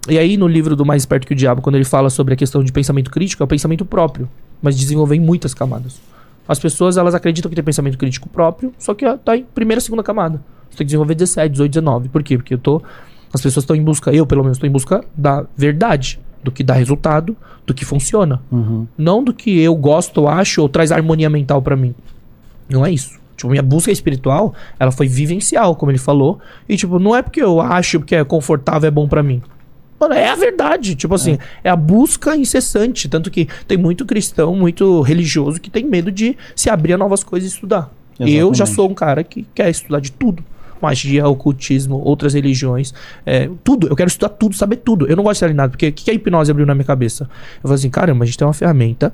E aí, no livro do Mais Esperto que o Diabo, quando ele fala sobre a questão de pensamento crítico, é o pensamento próprio, mas desenvolver em muitas camadas. As pessoas, elas acreditam que tem pensamento crítico próprio, só que tá em primeira, segunda camada. Você tem que desenvolver 17, 18, 19. Por quê? Porque eu tô. As pessoas estão em busca, eu pelo menos estou em busca da verdade, do que dá resultado, do que funciona. Uhum. Não do que eu gosto, acho ou traz harmonia mental pra mim. Não é isso. Tipo, minha busca espiritual, ela foi vivencial, como ele falou. E, tipo, não é porque eu acho que é confortável, é bom pra mim. Mano, é a verdade. Tipo assim, é. a busca incessante. Tanto que tem muito cristão, muito religioso que tem medo de se abrir a novas coisas e estudar. Eu já Exatamente. sou um cara que quer estudar de tudo. Magia, ocultismo, outras religiões, é, tudo. Eu quero estudar tudo, saber tudo. Eu não gosto de ser alienado, porque o que que a hipnose abriu na minha cabeça? Eu falei assim, caramba, a gente tem uma ferramenta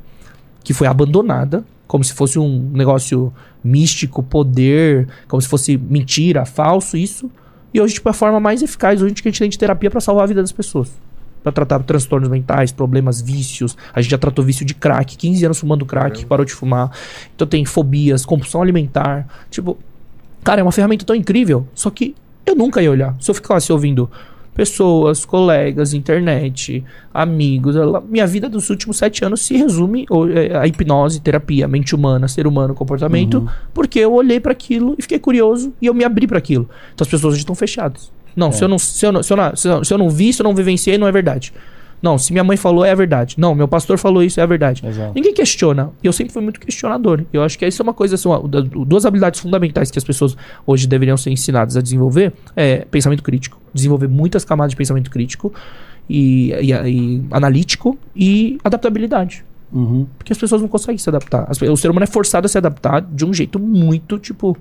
que foi abandonada, como se fosse um negócio místico, poder, como se fosse mentira, falso, isso. E hoje, tipo, é a forma mais eficaz hoje que a gente tem de terapia pra salvar a vida das pessoas. Pra tratar transtornos mentais, problemas, vícios. A gente já tratou vício de crack, 15 anos fumando crack, parou de fumar. Então tem fobias, compulsão alimentar. Tipo, cara, é uma ferramenta tão incrível. Só que eu nunca ia olhar. Se eu ficasse ouvindo pessoas, colegas, internet, amigos. ela- minha vida dos últimos sete anos se resume é, a hipnose, terapia, mente humana, ser humano, comportamento, porque eu olhei para aquilo e fiquei curioso e eu me abri para aquilo. Então as pessoas hoje estão fechadas. Não, se, eu não, se, eu não, se, eu não, se eu não vi, se eu não vivenciei, não é verdade. Não, se minha mãe falou, é a verdade. Não, meu pastor falou isso, é a verdade. Exato. Ninguém questiona. E eu sempre fui muito questionador. Eu acho que isso é uma coisa, assim, uma, da- duas habilidades fundamentais que as pessoas hoje deveriam ser ensinadas a desenvolver é pensamento crítico. Desenvolver muitas camadas de pensamento crítico e, e- e analítico e adaptabilidade. Uhum. Porque as pessoas não conseguem se adaptar. O ser humano é forçado a se adaptar de um jeito muito, tipo,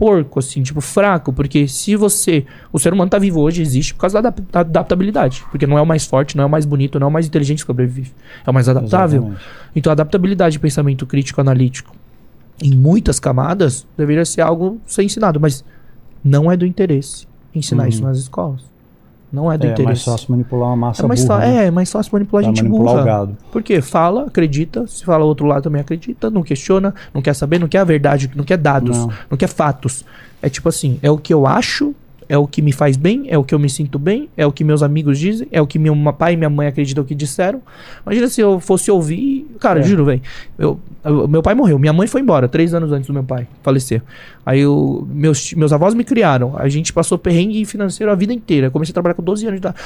porco, assim, tipo, fraco. Porque se você. O ser humano tá vivo hoje, existe por causa da da adaptabilidade. Porque não é o mais forte, não é o mais bonito, não é o mais inteligente que sobrevive. É o mais adaptável. Exatamente. Então, a adaptabilidade de pensamento crítico analítico em muitas camadas deveria ser algo ser ensinado, mas não é do interesse ensinar Uhum. isso nas escolas. Não é do É mais interesse. fácil manipular uma massa É mais, burra, né? é, é mais fácil manipular a gente manipular burra. o gado. Porque fala, acredita, se fala o outro lado também acredita, não questiona, não quer saber, não quer a verdade, não quer dados, Não. não, quer fatos. É tipo assim, é o que eu acho, é o que me faz bem, é o que eu me sinto bem, é o que meus amigos dizem, é o que meu pai e minha mãe acreditam que disseram. Imagina se eu fosse ouvir, cara, É. juro, velho. Eu- meu pai morreu, minha mãe foi embora três anos antes do meu pai falecer. Aí eu, meus, meus avós me criaram, a gente passou perrengue financeiro a vida inteira. Eu comecei a trabalhar com 12 anos de idade.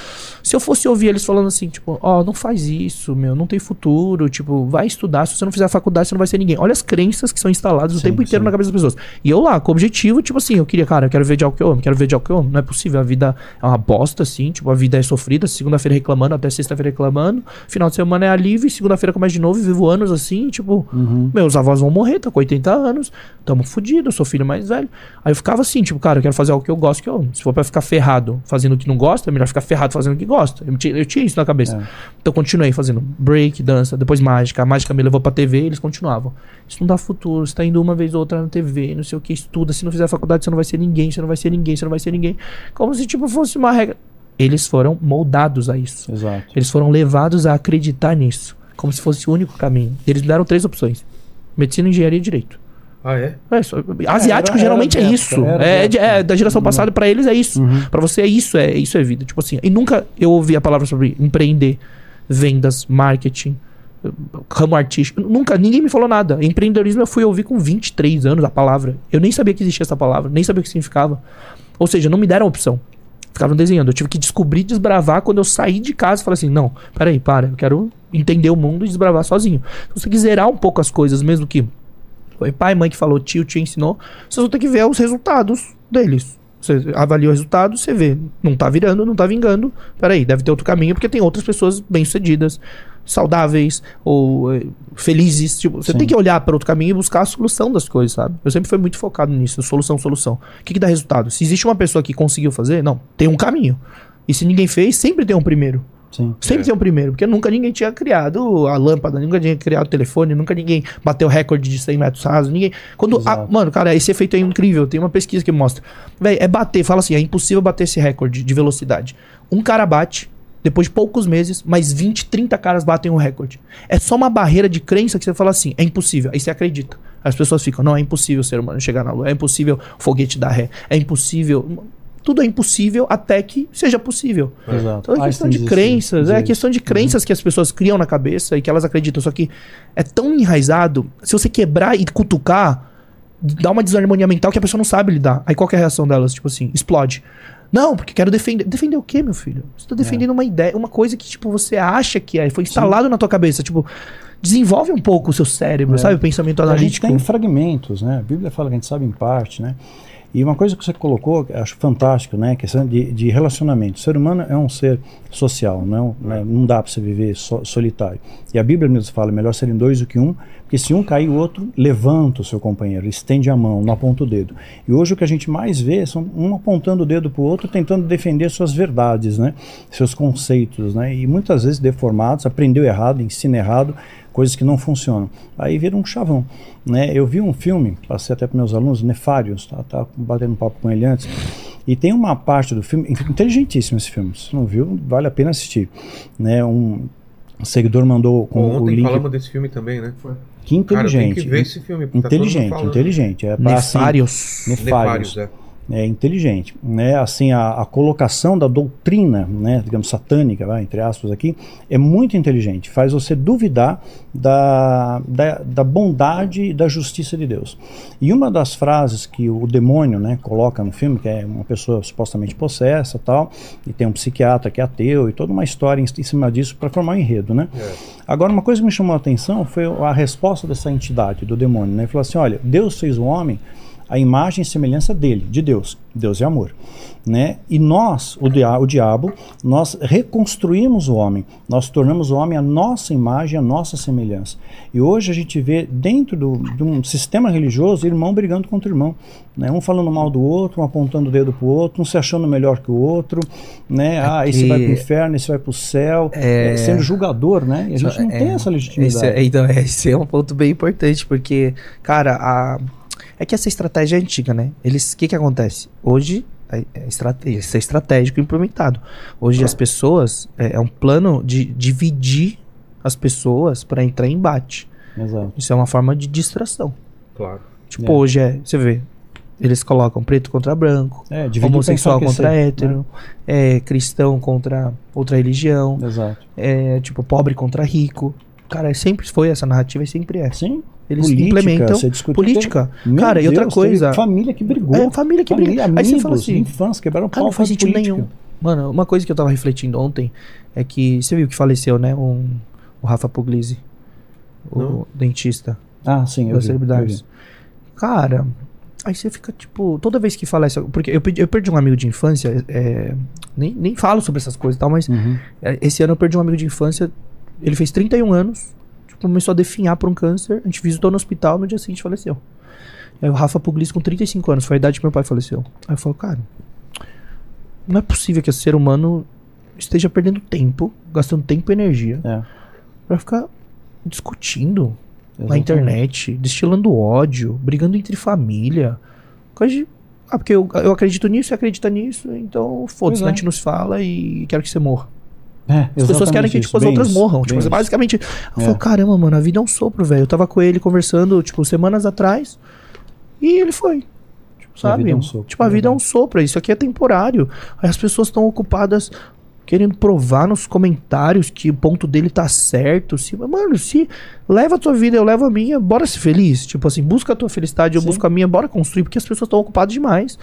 Se eu fosse ouvir eles falando assim, tipo, ó, não faz isso, meu, não tem futuro, tipo, vai estudar, se você não fizer a faculdade, você não vai ser ninguém. Olha as crenças que são instaladas o Sim, tempo inteiro sim. na cabeça das pessoas. E eu lá, com o objetivo, tipo assim, eu queria, cara, eu quero ver de algo que eu amo, quero ver de algo que eu "Ô, não é possível, a vida é uma bosta, assim, tipo, a vida é sofrida, segunda-feira reclamando, até sexta-feira reclamando, final de semana é alívio, segunda-feira começa de novo, e vivo anos assim, tipo, Uhum. meus avós vão morrer, tá com 80 anos, tamo fudido, eu sou filho mais velho. Aí eu ficava assim, tipo, cara, eu quero fazer algo que eu gosto, que eu, se for pra ficar ferrado fazendo o que não gosta, é melhor ficar ferrado fazendo o que gosta. Eu tinha, eu tinha isso na cabeça. É. Então eu continuei fazendo break, dança, depois mágica. A mágica me levou pra TV e eles continuavam. Isso não dá futuro, você tá indo uma vez ou outra na TV, não sei o que, estuda. Se não fizer faculdade, você não vai ser ninguém, você não vai ser ninguém, você não vai ser ninguém. Como se, tipo, fosse uma regra. Eles foram moldados a isso. Exato. Eles foram levados a acreditar nisso. Como se fosse o único caminho. Eles me deram três opções: medicina, engenharia e direito. Ah, é? É isso. Asiático era- geralmente era é isso. época, era É, de de- é, da geração passada pra eles é isso. Uhum. Pra você é isso, é isso é vida. Tipo assim, e nunca eu ouvi a palavra sobre empreender, vendas, marketing, ramo artístico. Nunca, ninguém me falou nada. Empreendedorismo eu fui ouvir com 23 anos a palavra. Eu nem sabia que existia essa palavra, nem sabia o que significava. Ou seja, não me deram opção. Ficavam desenhando. Eu tive que descobrir, desbravar quando eu saí de casa e falei assim: não, peraí, para, eu quero entender o mundo e desbravar sozinho. Se você quiser zerar um pouco as coisas, mesmo que foi pai, mãe que falou, tio, te ensinou, vocês vão ter que ver os resultados deles. Você avalia o resultado, você vê, não tá virando, não tá vingando. Peraí, deve ter outro caminho, porque tem outras pessoas bem-sucedidas, saudáveis ou eh, felizes. Tipo, você Sim. tem que olhar para outro caminho e buscar a solução das coisas, sabe? Eu sempre fui muito focado nisso, solução, solução. O que, que dá resultado? Se existe uma pessoa que conseguiu fazer, não, tem um caminho. E se ninguém fez, sempre tem um primeiro. Sim. Sempre É. tem um primeiro, porque nunca ninguém tinha criado a lâmpada, nunca ninguém tinha criado o telefone, nunca ninguém bateu recorde de 100 metros rasos, ninguém... Quando, a- mano, cara, esse efeito é incrível, tem uma pesquisa que mostra. Véi, é bater, fala assim, é impossível bater esse recorde de velocidade. Um cara bate, depois de poucos meses, mais 20, 30 caras batem o recorde. É só uma barreira de crença que você fala assim, é impossível, aí você acredita. As pessoas ficam, não, é impossível o ser humano chegar na lua, é impossível o foguete dar ré, é impossível... Tudo é impossível até que seja possível. Exato. Então é questão Einstein de dizia- crenças, é questão de crenças que as pessoas criam na cabeça e que elas acreditam. Só que é tão enraizado, se você quebrar e cutucar, dá uma desarmonia mental que a pessoa não sabe lidar. Aí qual que é a reação delas? Tipo assim, explode. Não, porque quero defender. Defender o quê, meu filho? Você tá defendendo uma ideia, uma coisa que, tipo, você acha que é, foi instalado na tua cabeça. Tipo, desenvolve um pouco o seu cérebro, É. sabe? O pensamento A gente analítico. tem fragmentos, né? A Bíblia fala que a gente sabe em parte, né? E uma coisa que você colocou, acho fantástico, né? Questão de, de relacionamento. O ser humano é um ser social, não, né? não dá para você viver so- solitário. E a Bíblia mesmo fala, melhor serem dois do que um, porque se um cair, o outro levanta o seu companheiro, estende a mão, não aponta o dedo. E hoje o que a gente mais vê são um apontando o dedo para o outro, tentando defender suas verdades, né? Seus conceitos, né? E muitas vezes deformados, aprendeu errado, ensina errado, coisas que não funcionam. Aí vira um chavão. Né? Eu vi um filme, passei até para meus alunos, Nefários, tá, tá batendo um papo com ele antes, e tem uma parte do filme, inteligentíssimo esse filme, se não viu, vale a pena assistir. Né? Um seguidor mandou com o Ontem link. falamos desse filme também, né? Que Cara, tem inteligente. que ver esse filme. tá inteligente, falando. inteligente. É pra, assim, Nefários. Nefários. Nefários, é. É inteligente, né? Assim a, a colocação da doutrina, né, digamos satânica, vai, entre aspas aqui, é muito inteligente. Faz você duvidar da, da, da bondade e da justiça de Deus. E uma das frases que o demônio, né, coloca no filme, que é uma pessoa supostamente possessa, tal, e tem um psiquiatra que é ateu e toda uma história em, em cima disso para formar um enredo, né? É. Agora, uma coisa que me chamou a atenção foi a resposta dessa entidade, do demônio. Né? Ele falou assim: olha, Deus fez o homem a imagem e semelhança dele, de Deus. Deus é amor. Né? E nós, o, dia o diabo, nós reconstruímos o homem, nós tornamos o homem a nossa imagem, a nossa semelhança. E hoje a gente vê dentro do, de um sistema religioso irmão brigando contra irmão. Né? Um falando mal do outro, um apontando o dedo para o outro, um se achando melhor que o outro. Né? Ah, esse vai para o inferno, esse vai para o céu. É. É, sendo julgador, né? E a gente não É, tem essa legitimidade. Esse é, então, esse é um ponto bem importante, porque, cara, a, é que essa estratégia é antiga, né? Eles, o que que acontece? Hoje, é, é estrate- isso é estratégico implementado. Hoje as pessoas, é, é um plano de dividir as pessoas para entrar em embate. Exato. Isso é uma forma de distração. Claro. Tipo, É. hoje é, você vê, eles colocam preto contra branco, É, homossexual contra esse- hétero, é, cristão contra outra religião, né? Exato. é, tipo, pobre contra rico. Cara, sempre foi essa narrativa e sempre é. Sim. Eles política, implementam política. Cara, e outra Deus, coisa. Família que brigou. É, família que briga. Aí Amigos, você fala assim, infância, quebraram Cara, pau não faz sentido política. nenhum. Mano, uma coisa que eu tava refletindo ontem é que você viu que faleceu, né? Um, o Rafa Puglisi, o Não. dentista Ah, sim, eu das vi, eu celebridades. vi. Cara, Aí você fica, tipo, toda vez que fala isso. Porque eu perdi, eu perdi um amigo de infância, é, nem, nem falo sobre essas coisas e tal, mas Uhum. é, esse ano eu perdi um amigo de infância. Ele fez 31 anos, começou a definhar por um câncer. A gente visitou no hospital, no dia seguinte faleceu. Aí o Rafa Pugliese com 35 anos, foi a idade que meu pai faleceu. Aí eu falo, cara, não é possível que esse ser humano esteja perdendo tempo, gastando tempo e energia É, pra ficar discutindo na exatamente. internet, destilando ódio, brigando entre família. Ah, porque eu, eu acredito nisso, você acredita nisso, então foda-se, é. a gente nos fala e quero que você morra. É, As pessoas querem que tipo, as outras isso, morram. Tipo, isso. basicamente. Eu É. falo, caramba, mano, a vida é um sopro, velho. Eu tava com ele conversando, tipo, semanas atrás. E ele foi. Tipo, sabe? vida é um sopro, tipo, a vida é um verdade. sopro. Isso aqui é temporário. Aí as pessoas estão ocupadas querendo provar nos comentários que o ponto dele tá certo. Se, mano, se leva a tua vida, eu levo a minha, bora ser feliz. Tipo assim, busca a tua felicidade, eu Sim. busco a minha, bora construir, porque as pessoas estão ocupadas demais.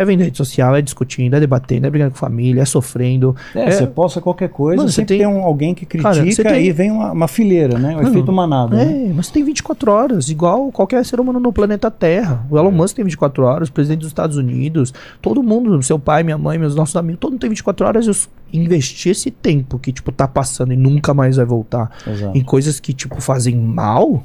É vendo rede social, é discutindo, é debatendo, é brigando com família, é sofrendo. É, é- você posta qualquer coisa, Mano, você sempre tem- tem, um, alguém que Cara, critica você tem- e vem uma, uma fileira, né? O Mano, efeito manada. né? É, mas você tem 24 horas, igual qualquer ser humano no planeta Terra. O Elon Musk tem 24 horas, o presidente dos Estados Unidos, todo mundo, seu pai, minha mãe, meus nossos amigos, todo mundo tem 24 horas. Eu s- investi esse tempo que, tipo, tá passando e nunca mais vai voltar Exato. em coisas que, tipo, fazem mal.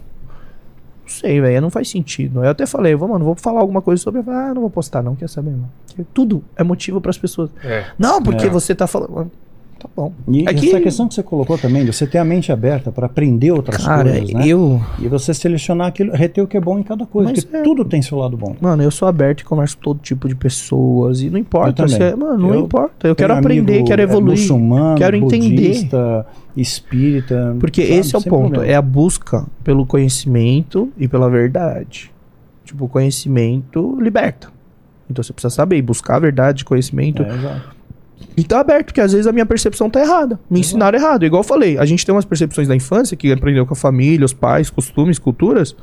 Não sei, velho, não faz sentido. Eu até falei, vou, mano, vou falar alguma coisa sobre. Ah, não vou postar, não, quer saber, mano. Porque Tudo é motivo pras pessoas. É. Não, porque É. você tá falando. Tá bom. E É que- essa questão que você colocou também, de você ter a mente aberta para aprender outras Cara, coisas, né? eu. E você selecionar aquilo, reter o que é bom em cada coisa, Mas porque é. tudo tem seu lado bom. Mano, eu sou aberto e converso com todo tipo de pessoas. E não importa. Eu se é- mano, não Eu importa. Eu quero aprender, quero é, evoluir. muçulmano, quero entender. budista, espírita. Porque sabe, esse é o ponto. problema. É a busca pelo conhecimento e pela verdade. Tipo, o conhecimento liberta. Então você precisa saber, buscar a verdade, conhecimento. É, exato. E tá aberto, porque às vezes a minha percepção tá errada. Me ensinaram errado. Igual eu falei, a gente tem umas percepções da infância que aprendeu com a família, os pais, costumes, culturas,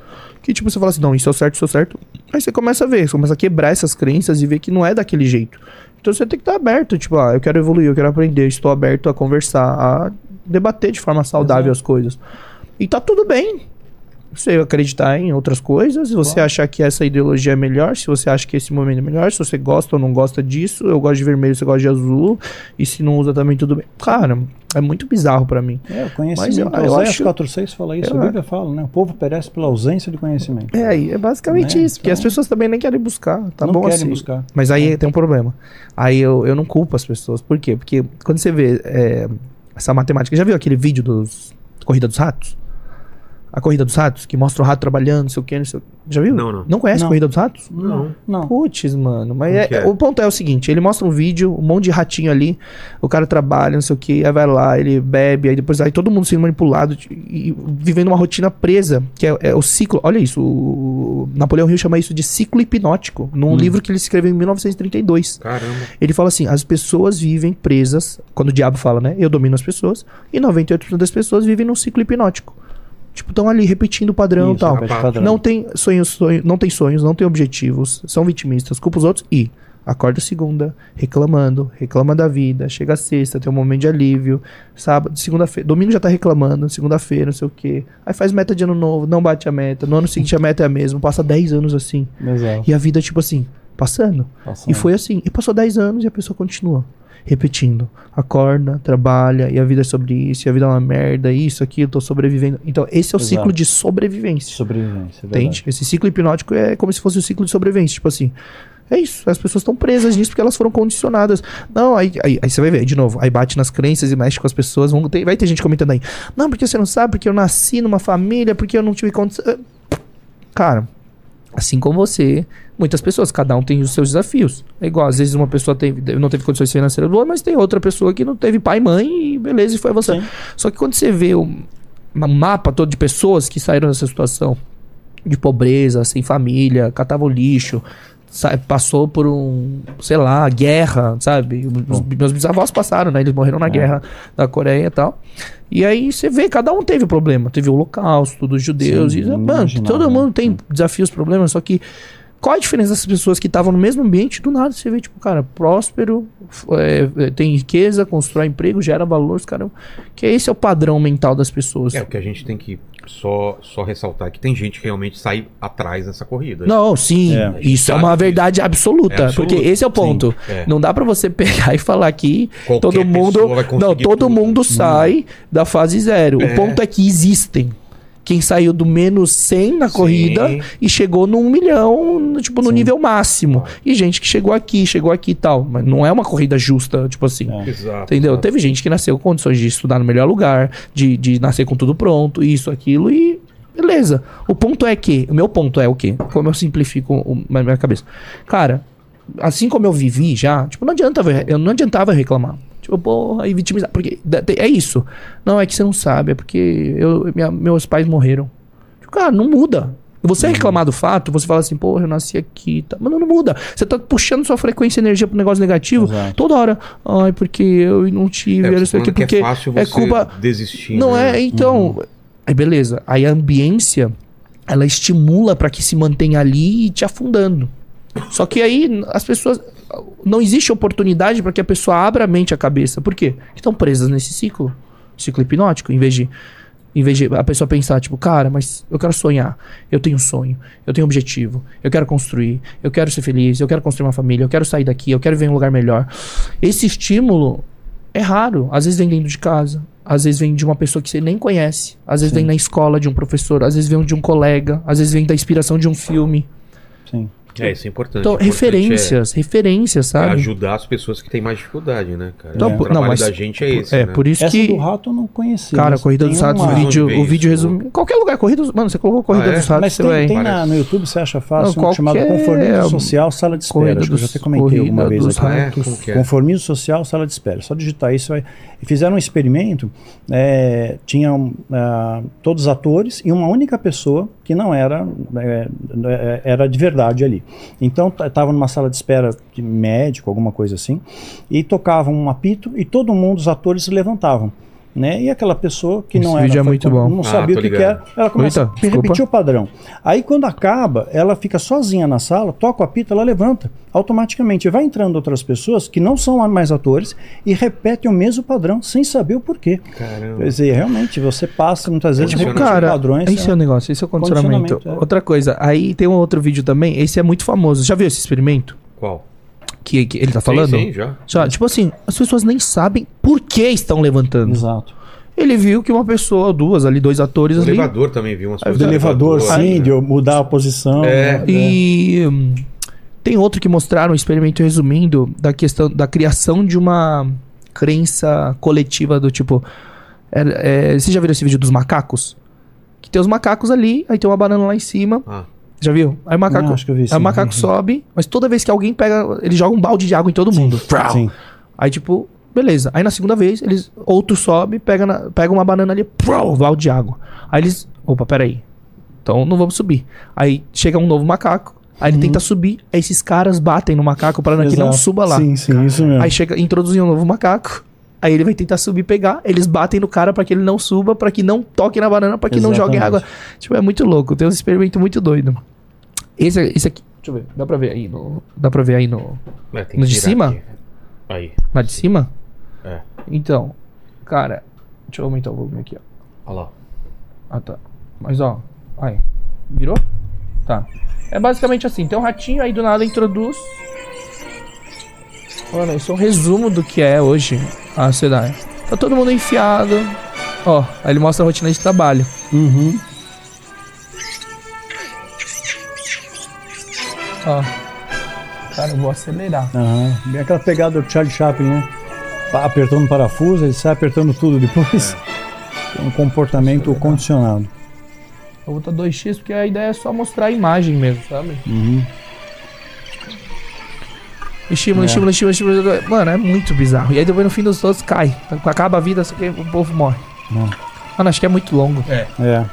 que tipo, você fala assim, não, isso é o certo, isso é o certo. Aí você começa a ver, você começa a quebrar essas crenças e ver que não é daquele jeito. Então você tem que estar aberto, tipo, ah, eu quero evoluir, eu quero aprender, estou aberto a conversar, a debater de forma saudável as coisas. E tá tudo bem. Você acreditar em outras coisas, se você achar que essa ideologia é melhor, se você acha que esse momento é melhor, se você gosta ou não gosta disso, eu gosto de vermelho, você gosta de azul, e se não usa também tudo bem. Cara, é muito bizarro pra mim. É, o Mas conhecimento. eu- Eu, eu acho- 4.6 fala isso, Eu- a Bíblia fala, né? O povo perece pela ausência de conhecimento. É, é basicamente Né? isso, porque as Então- pessoas também nem querem buscar, tá Não bom querem assim. buscar. Mas aí tem um problema. Aí eu, eu não culpo as pessoas. Por quê? Porque quando você vê é, essa matemática. Já viu aquele vídeo dos Corrida dos Ratos? A Corrida dos Ratos, que mostra o rato trabalhando, não sei o que, não sei o Já viu? Não, não. Não conhece a Não. Corrida dos Ratos? Não. Não. Putz, mano. Mas é- que é? o ponto é o seguinte: ele mostra um vídeo, um monte de ratinho ali, o cara trabalha, não sei o que, aí vai lá, ele bebe, aí depois aí todo mundo sendo manipulado e, e vivendo uma rotina presa, que é, é o ciclo. Olha isso, o Napoleão Hill chama isso de ciclo hipnótico, num livro que ele escreveu em 1932. Caramba. Ele fala assim: as pessoas vivem presas, quando o diabo fala, né? Eu domino as pessoas, e 98% das pessoas vivem num ciclo hipnótico. Tipo, estão ali repetindo o padrão e tal. padrão. Não tem sonhos, sonhos, não tem sonhos, não tem objetivos, são vitimistas, culpa os outros e acorda segunda, reclamando, reclama da vida, chega sexta, tem um momento de alívio, sábado, segunda-feira, domingo já tá reclamando, segunda-feira, não sei o quê. Aí faz meta de ano novo, não bate a meta, no ano seguinte a meta é a mesma, passa 10 anos assim. Exato. E a vida, tipo assim, passando. Passando. E foi assim. E passou 10 anos e a pessoa continua repetindo. Acorda, trabalha, e a vida é sobre isso, e a vida é uma merda, isso, aquilo, tô sobrevivendo. Então, esse é o Exato. ciclo de sobrevivência. Sobrevivência, é Entende? verdade. Esse ciclo hipnótico é como se fosse o ciclo de sobrevivência. Tipo assim. É isso, as pessoas estão presas nisso porque elas foram condicionadas. Não, aí, aí, aí você vai ver, de novo, aí bate nas crenças e mexe com as pessoas. Vão ter- vai ter gente comentando aí. Não, porque você não sabe, porque eu nasci numa família, porque eu não tive condição. Cara, assim como você, muitas pessoas, cada um tem os seus desafios. É igual, às vezes uma pessoa teve, não teve condições financeiras boas, mas tem outra pessoa que não teve pai e mãe e beleza, e foi você. Sim. Só que quando você vê o ma- mapa todo de pessoas que saíram dessa situação de pobreza, sem família, catavam lixo, sa- passou por um, sei lá, guerra, sabe? Os- meus bisavós passaram, né? Eles morreram na guerra da Coreia e tal. E aí você vê, cada um teve problema. Teve o holocausto dos judeus. Sim, e, mano, todo né? mundo tem desafios, problemas, só que qual a diferença dessas pessoas que estavam no mesmo ambiente? Do nada você vê, tipo, cara, próspero, é, é, tem riqueza, constrói emprego, gera valor, os caras. Que esse é o padrão mental das pessoas. É o que a gente tem que Só, só ressaltar que tem gente que realmente sai atrás nessa corrida. Não, sim. É. Isso é uma verdade absoluta. É absoluto. Porque esse é o ponto. É. Não dá pra você pegar e falar que Qualquer todo mundo. Não, todo tudo. mundo sai da fase zero. É. O ponto é que existem. Quem saiu do menos 100 na Sim. corrida e chegou no 1 milhão, no- tipo, no Sim. nível máximo. E gente que chegou aqui, chegou aqui e tal. Mas não é uma corrida justa, tipo assim. É. Exato. Entendeu? exato. Teve gente que nasceu com condições de estudar no melhor lugar, de, de nascer com tudo pronto, isso, aquilo, e beleza. O ponto é que, o meu ponto é o quê? Como eu simplifico o- na minha cabeça. Cara, assim como eu vivi já, tipo, não adianta, eu não adiantava reclamar. Tipo, porra, e vitimizar. Porque é isso. Não, é que você não sabe, é porque eu, minha- meus pais morreram. Tipo, cara, não muda. Você reclamar do fato, você fala assim, porra, eu nasci aqui. Tá. Mas não muda. Você tá puxando sua frequência e energia pro negócio negativo Exato. toda hora. Ai, porque eu não tive. É, eu não que, que porque é fácil é você culpa. desistir. Não né? é, então. Aí beleza. Aí a ambiência, ela estimula pra que se mantenha ali e te afundando. Só que aí as pessoas. Não existe oportunidade pra que a pessoa abra a mente e a cabeça. Por quê? Porque estão presas nesse ciclo. Ciclo hipnótico. Em vez de. Em vez de a pessoa pensar, tipo, cara, mas eu quero sonhar, eu tenho um sonho, eu tenho um objetivo, eu quero construir, eu quero ser feliz, eu quero construir uma família, eu quero sair daqui, eu quero ver um lugar melhor. Esse estímulo é raro. Às vezes vem dentro de casa, às vezes vem de uma pessoa que você nem conhece, às vezes Sim. vem na escola de um professor, às vezes vem de um colega, às vezes vem da inspiração de um filme. Sim. É, isso é importante. Então, O importante referências, referências, É, é sabe? ajudar as pessoas que têm mais dificuldade, né, cara? Então, o por- trabalho não, mas- da gente é esse, é, né? por isso Essa que. do rato eu não conhecia. Cara, Corrida dos Ratos, uma- o vídeo, o vídeo isso? resumido. Qualquer lugar, Corrida dos. Mano, você colocou Corrida Ah, é? dos Ratos, Mas tem, vai. tem na- no YouTube, você acha fácil, Não, um chamado qualquer- Conformismo Social Sala de Espera. Que eu já dos- até comentei alguma vez dos aqui. É? Ratos. Que é? Conformismo Social Sala de Espera. Só digitar isso. Vai... E fizeram um experimento. é, tinham ah, todos os atores e uma única pessoa que não era é, é, era de verdade ali. Então estava numa sala de espera de médico, alguma coisa assim, e tocavam um apito e todo mundo, os atores, se levantavam. Né? E aquela pessoa que Esse não era vídeo é muito bom. não Ah, sabia o que, que era, ela começa Eita, a repetir o padrão. Aí quando acaba, ela fica sozinha na sala, toca o apito, ela levanta automaticamente. Vai entrando outras pessoas que não são mais atores e repetem o mesmo padrão sem saber o porquê. Caramba. Quer dizer, realmente, você passa muitas vezes Tipo, Cara, padrões. esse é o negócio, esse é o condicionamento. Condicionamento, é. Outra coisa, aí tem um outro vídeo também, esse é muito famoso. Já viu esse experimento? Qual? Que, que ele tá falando? Sim, sim, já. Já, tipo assim, as pessoas nem sabem por que estão levantando. Exato. Ele viu que uma pessoa, duas ali, dois atores O ali. elevador também viu umas coisas. Do elevador, elevador, sim, né? de eu mudar a posição. É. né? E hum, tem outro que mostraram um experimento resumindo da questão da criação de uma crença coletiva do tipo. É, é, você já viu esse vídeo dos macacos? Que tem os macacos ali, aí tem uma banana lá em cima. Ah, Já viu? Aí o macaco, Não, acho que eu vi, aí o macaco sobe, mas toda vez que alguém pega, ele joga um balde de água em todo mundo. Sim. Aí, tipo, beleza. Aí na segunda vez, eles. Outro sobe, pega, na- pega uma banana ali, prau, balde de água. Aí eles. Opa, peraí. Então não vamos subir. Aí chega um novo macaco. Aí ele tenta subir. Aí esses caras batem no macaco para que não Exato. suba lá. Sim, sim, isso mesmo. Aí chega, introduzir um novo macaco. Aí ele vai tentar subir, pegar. Eles batem no cara para que ele não suba, para que não toque na banana, para que não jogue Exatamente. água. Tipo, é muito louco. Tem um experimento muito doido. Esse, esse aqui. Deixa eu ver. Dá pra ver aí no. Dá pra ver aí no. é, No de cima? aqui. Aí. Na de cima? É. Então, cara, deixa eu aumentar o volume aqui, ó. Olha lá. Ah, tá. Mas, ó, aí. Virou? Tá. É basicamente assim, tem um ratinho, aí do nada introduz. Mano, isso é um resumo do que é hoje a sociedade. Tá todo mundo enfiado. Ó, aí ele mostra a rotina de trabalho. Uhum. Ó. Cara, eu vou acelerar. Aham. Bem aquela pegada do Charlie Chaplin, né? Pá, Apertando o parafuso, ele sai apertando tudo depois. É um comportamento condicionado. Eu vou botar 2x porque a ideia é só mostrar a imagem mesmo, sabe? Uhum. Estímulo, É. estímulo, estímulo, estímulo. Mano, é muito bizarro. E aí depois no fim dos todos cai. Acaba a vida, só que o povo morre. Não. Mano, acho que é muito longo. É.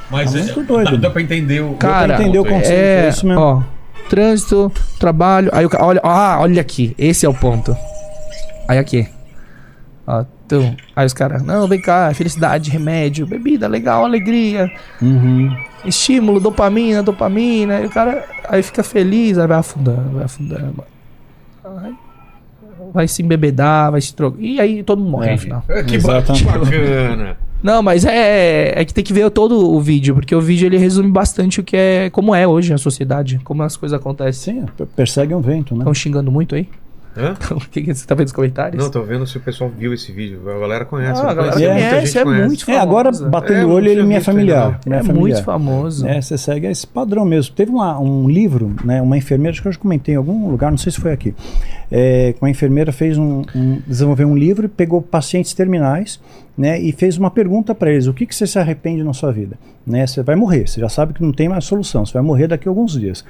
Mas é muito doido. Dá, dá pra entender o. Cara, pra entender o conceito, é, é isso mesmo. ó, trânsito, trabalho, aí o ca- olha, ah, olha aqui, esse é o ponto. Aí aqui. Ó, então, aí os caras, não, vem cá, felicidade, remédio, bebida, legal, alegria, Uhum. estímulo, dopamina, dopamina, aí o cara aí fica feliz, aí vai afundando, vai afundando. Vai se embebedar, vai se trocar. E aí todo mundo morre É. no final. É, que ba- Exatamente. que bacana. Não, mas é, é que tem que ver todo o vídeo, porque o vídeo ele resume bastante o que é, como é hoje a sociedade, como as coisas acontecem. Sim, per- persegue um vento, né? Estão xingando muito aí? Hã? O que, que você tá vendo nos comentários? Não, tô vendo se o pessoal viu esse vídeo. A galera conhece. Ah, a galera conhece, gente é conhece. muito É, agora batendo É, o olho ele me é familiar. é familiar. muito famoso. É, você segue esse padrão mesmo. Teve uma- um livro, né, uma enfermeira, acho que eu já comentei em algum lugar, não sei se foi aqui. É, uma enfermeira fez um, um- desenvolveu um livro, e pegou pacientes terminais, né, e fez uma pergunta para eles: o que, que você se arrepende na sua vida? Né, você vai morrer, você já sabe que não tem mais solução, você vai morrer daqui a alguns dias.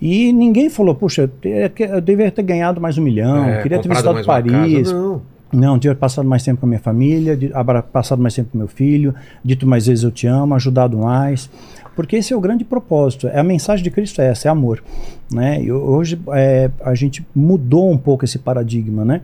E ninguém falou, puxa, eu deveria ter ganhado mais um milhão, É, queria ter visitado Paris, casa. Não. não, ter passado mais tempo com a minha família, de, abra- passado mais tempo com meu filho, dito mais vezes eu te amo, ajudado mais. Porque esse é o grande propósito. É a mensagem de Cristo é essa, é amor. Né? E hoje é, a gente mudou um pouco esse paradigma. Né?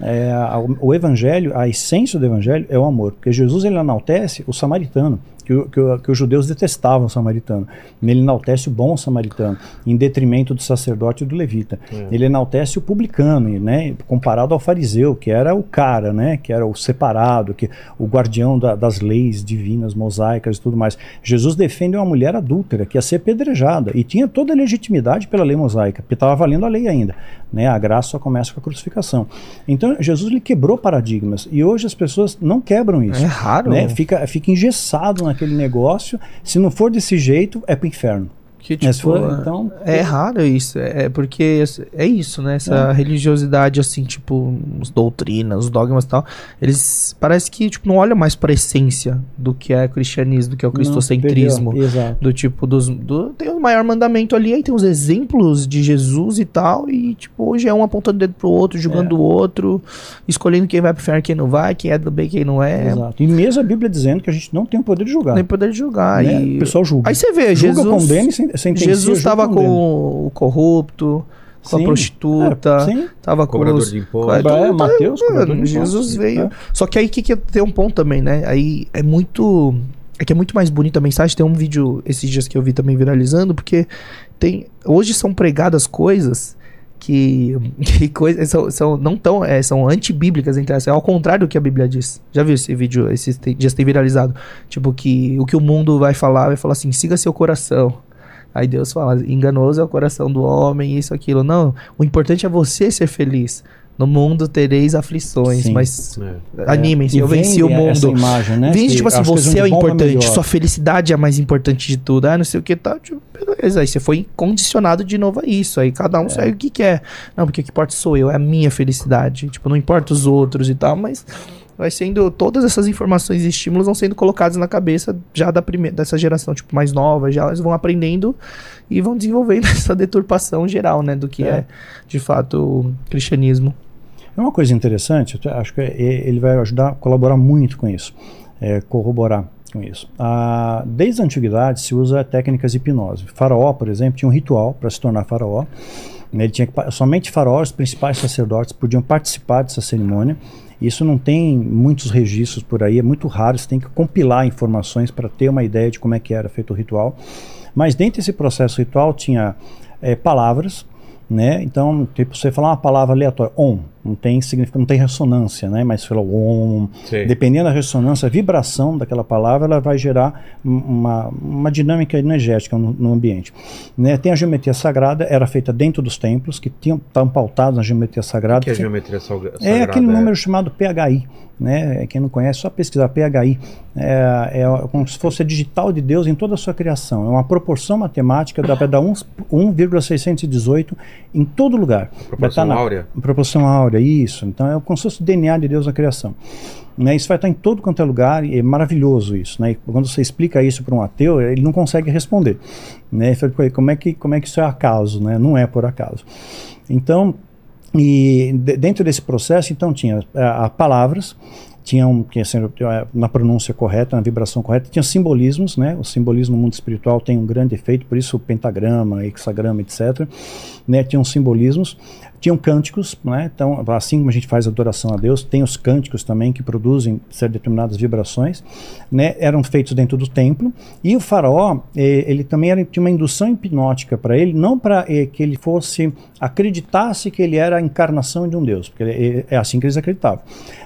É, a- o evangelho, a essência do evangelho é o amor. Porque Jesus ele enaltece o samaritano. Que, que que os judeus detestavam o samaritano. Ele enaltece o bom samaritano, em detrimento do sacerdote e do levita. Ele enaltece o publicano, né, comparado ao fariseu, que era o cara, né, que era o separado, que o guardião da- das leis divinas, mosaicas e tudo mais. Jesus defende uma mulher adúltera que ia ser pedrejada e tinha toda a legitimidade pela lei mosaica, porque estava valendo a lei ainda. Né, a graça só começa com a crucificação. Então Jesus ele quebrou paradigmas e hoje as pessoas não quebram isso É raro. né? Fica, fica engessado naquele negócio. Se não for desse jeito, é pro inferno. Que, Mas tipo, então, é raro isso. É é porque é isso, né? Essa religiosidade, assim, tipo, os doutrinas, os dogmas e tal, eles parece que tipo, não olham mais pra essência do que é cristianismo, do que é o cristocentrismo. Não. Do tipo, dos, do, tem o maior mandamento ali, aí tem os exemplos de Jesus e tal, e tipo, hoje é um apontando o dedo pro outro, julgando É. o outro, escolhendo quem vai pro inferno e quem não vai, quem é do bem e quem não é. Exato. E mesmo a Bíblia dizendo que a gente não tem o poder de julgar. Nem poder julgar. né? E... O pessoal julga. Aí você vê, julga, Jesus. condena e. Jesus estava com condena. o corrupto, com a Sim. prostituta, É, sim. tava com Cobrador os... de com- impostos. tudo- É, Mateus, mano, cobrador de Jesus impostos, veio. é. Só que aí que, que tem um ponto também, né? Aí é muito. É que é muito mais bonita a mensagem. Tem um vídeo esses dias que eu vi também viralizando, porque tem. Hoje são pregadas coisas que, que coisas são, são não tão é, são antibíblicas entre elas, é ao contrário do que a Bíblia diz. Já viu esse vídeo esses te- dias tem viralizado? Tipo que o que o mundo vai falar, vai falar assim: "Siga seu coração". Aí Deus fala: "Enganoso é o coração do homem, isso aquilo". Não, o importante é você ser feliz. No mundo tereis aflições, Sim. mas É. animem-se, E eu venci o mundo. imagem, né? Vende, tipo assim, você é o importante, sua felicidade é a mais importante de tudo. Ah, não sei o que tal. Tipo, beleza, aí você foi condicionado de novo a isso. Aí cada um É. segue o que quer. Não, porque o que importa sou eu, é a minha felicidade. Tipo, não importa os outros e tal, mas vai sendo. Todas essas informações e estímulos vão sendo colocados na cabeça já da primeira, dessa geração, tipo, mais nova, já elas vão aprendendo e vão desenvolvendo essa deturpação geral, né, do que é, É. de fato o cristianismo. É uma coisa interessante, acho que é- ele vai ajudar, colaborar muito com isso, é, corroborar com isso. Ah, desde a antiguidade se usa técnicas de hipnose. Faraó, por exemplo, tinha um ritual para se tornar faraó. Ele tinha que, somente faraós, os principais sacerdotes, podiam participar dessa cerimônia. Isso não tem muitos registros por aí, é muito raro. Você tem que compilar informações para ter uma ideia de como é que era feito o ritual. Mas dentro desse processo ritual tinha eh, palavras, né? Então, tipo, você falar uma palavra aleatória, om, não tem significado, não tem ressonância, né? Mas fala om, Sei. dependendo da ressonância, a vibração daquela palavra, ela vai gerar um- uma, uma dinâmica energética no, no ambiente. Né? Tem a geometria sagrada, era feita dentro dos templos, que tinham, estavam pautados na geometria sagrada. O que é que geometria salga- sagrada? é aquele número chamado PHI, né? Quem não conhece, só pesquisar PHI. É, é como se fosse a digital de Deus em toda a sua criação. É uma proporção matemática, dar uns 1,618 em todo lugar. Proporção tá áurea? Proporção áurea, isso. Então é como se fosse o DNA de Deus na criação. Né? Isso vai estar em todo quanto é lugar e é maravilhoso isso. Né? Quando você explica isso para um ateu, ele não consegue responder. Né? Ele fala, "Pô, como, é que, como é que isso é acaso? Né? Não é por acaso. Então, e de- dentro desse processo, então, tinha ah, palavras, tinham, assim, eh, na pronúncia correta, na vibração correta, tinha simbolismos, né? O simbolismo no mundo espiritual tem um grande efeito, por isso o pentagrama, hexagrama, etc. Né? Tinham simbolismos. Tinham cânticos, né? Então, assim como a gente faz adoração a Deus, tem os cânticos também que produzem certas determinadas vibrações, né? Eram feitos dentro do templo e o faraó, eh, ele também era, tinha uma indução hipnótica para ele, não para eh, que ele fosse acreditasse que ele era a encarnação de um Deus, porque é assim que eles acreditavam.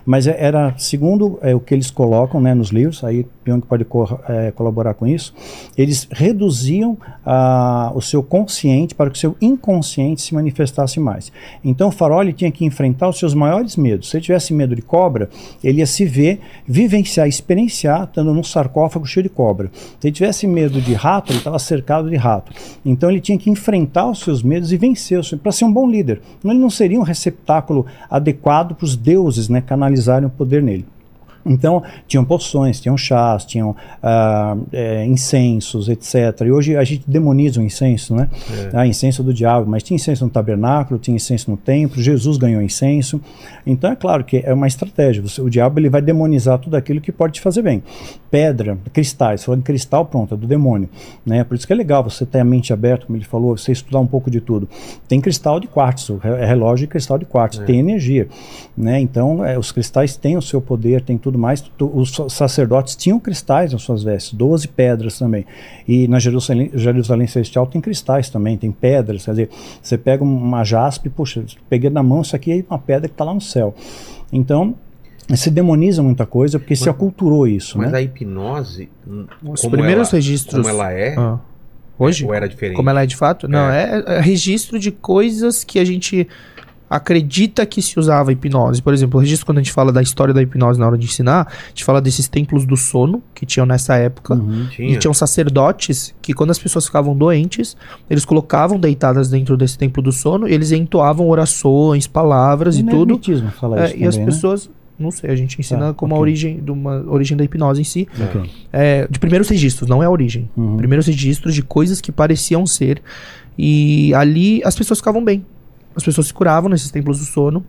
Mas é- era segundo é, o que eles colocam, né, nos livros, aí Pyong pode co é, colaborar com isso. Eles reduziam ah, o seu consciente para que o seu inconsciente se manifestasse mais. Então o faraó ele tinha que enfrentar os seus maiores medos. Se ele tivesse medo de cobra, ele ia se ver, vivenciar, experienciar, estando num sarcófago cheio de cobra. Se ele tivesse medo de rato, ele estava cercado de rato. Então ele tinha que enfrentar os seus medos e vencer os para ser um bom líder. Ele não seria um receptáculo adequado para os deuses né, canalizarem o poder nele. Então, tinham poções, tinham chás, tinham ah, é, incensos, etc. E hoje a gente demoniza o incenso, né? Ah, incenso do diabo, mas tinha incenso no tabernáculo, tinha incenso no templo, Jesus ganhou incenso. Então, é claro que é uma estratégia. O diabo ele vai demonizar tudo aquilo que pode te fazer bem. Pedra, cristais, falando cristal, pronto, é do demônio. Né? Por isso que é legal você ter a mente aberta, como ele falou, você estudar um pouco de tudo. Tem cristal de quartzo, é relógio de cristal de quartzo, tem energia. Né? Então, é, os cristais têm o seu poder, tem tudo mais. Tu- Os sa- sacerdotes tinham cristais nas suas vestes, 12 pedras também. E na Jerusalém, Jerusalém Celestial tem cristais também, tem pedras. Quer dizer, você pega uma jaspe, puxa, peguei na mão, isso aqui é uma pedra que está lá no céu. Então, se demoniza muita coisa porque se aculturou isso. Mas né? a hipnose. hum, Os como primeiros ela- registros. Como ela é. Ah. Hoje? Ou era diferente? Como ela é de fato? Não, é. é registro de coisas que a gente acredita que se usava hipnose. Por exemplo, o registro quando a gente fala da história da hipnose na hora de ensinar, a gente fala desses templos do sono que tinham nessa época. Uhum. Tinha. E tinham sacerdotes que, quando as pessoas ficavam doentes, eles colocavam deitadas dentro desse templo do sono e eles entoavam orações, palavras e O tudo. hermetismo fala É, isso e as também, né? pessoas. Não sei, a gente ensina Tá, como a ok. origem, de uma origem da hipnose em si. Ok. É, de primeiros registros, não é a origem. Uhum. Primeiros registros de coisas que pareciam ser. E ali as pessoas ficavam bem. As pessoas se curavam nesses templos do sono.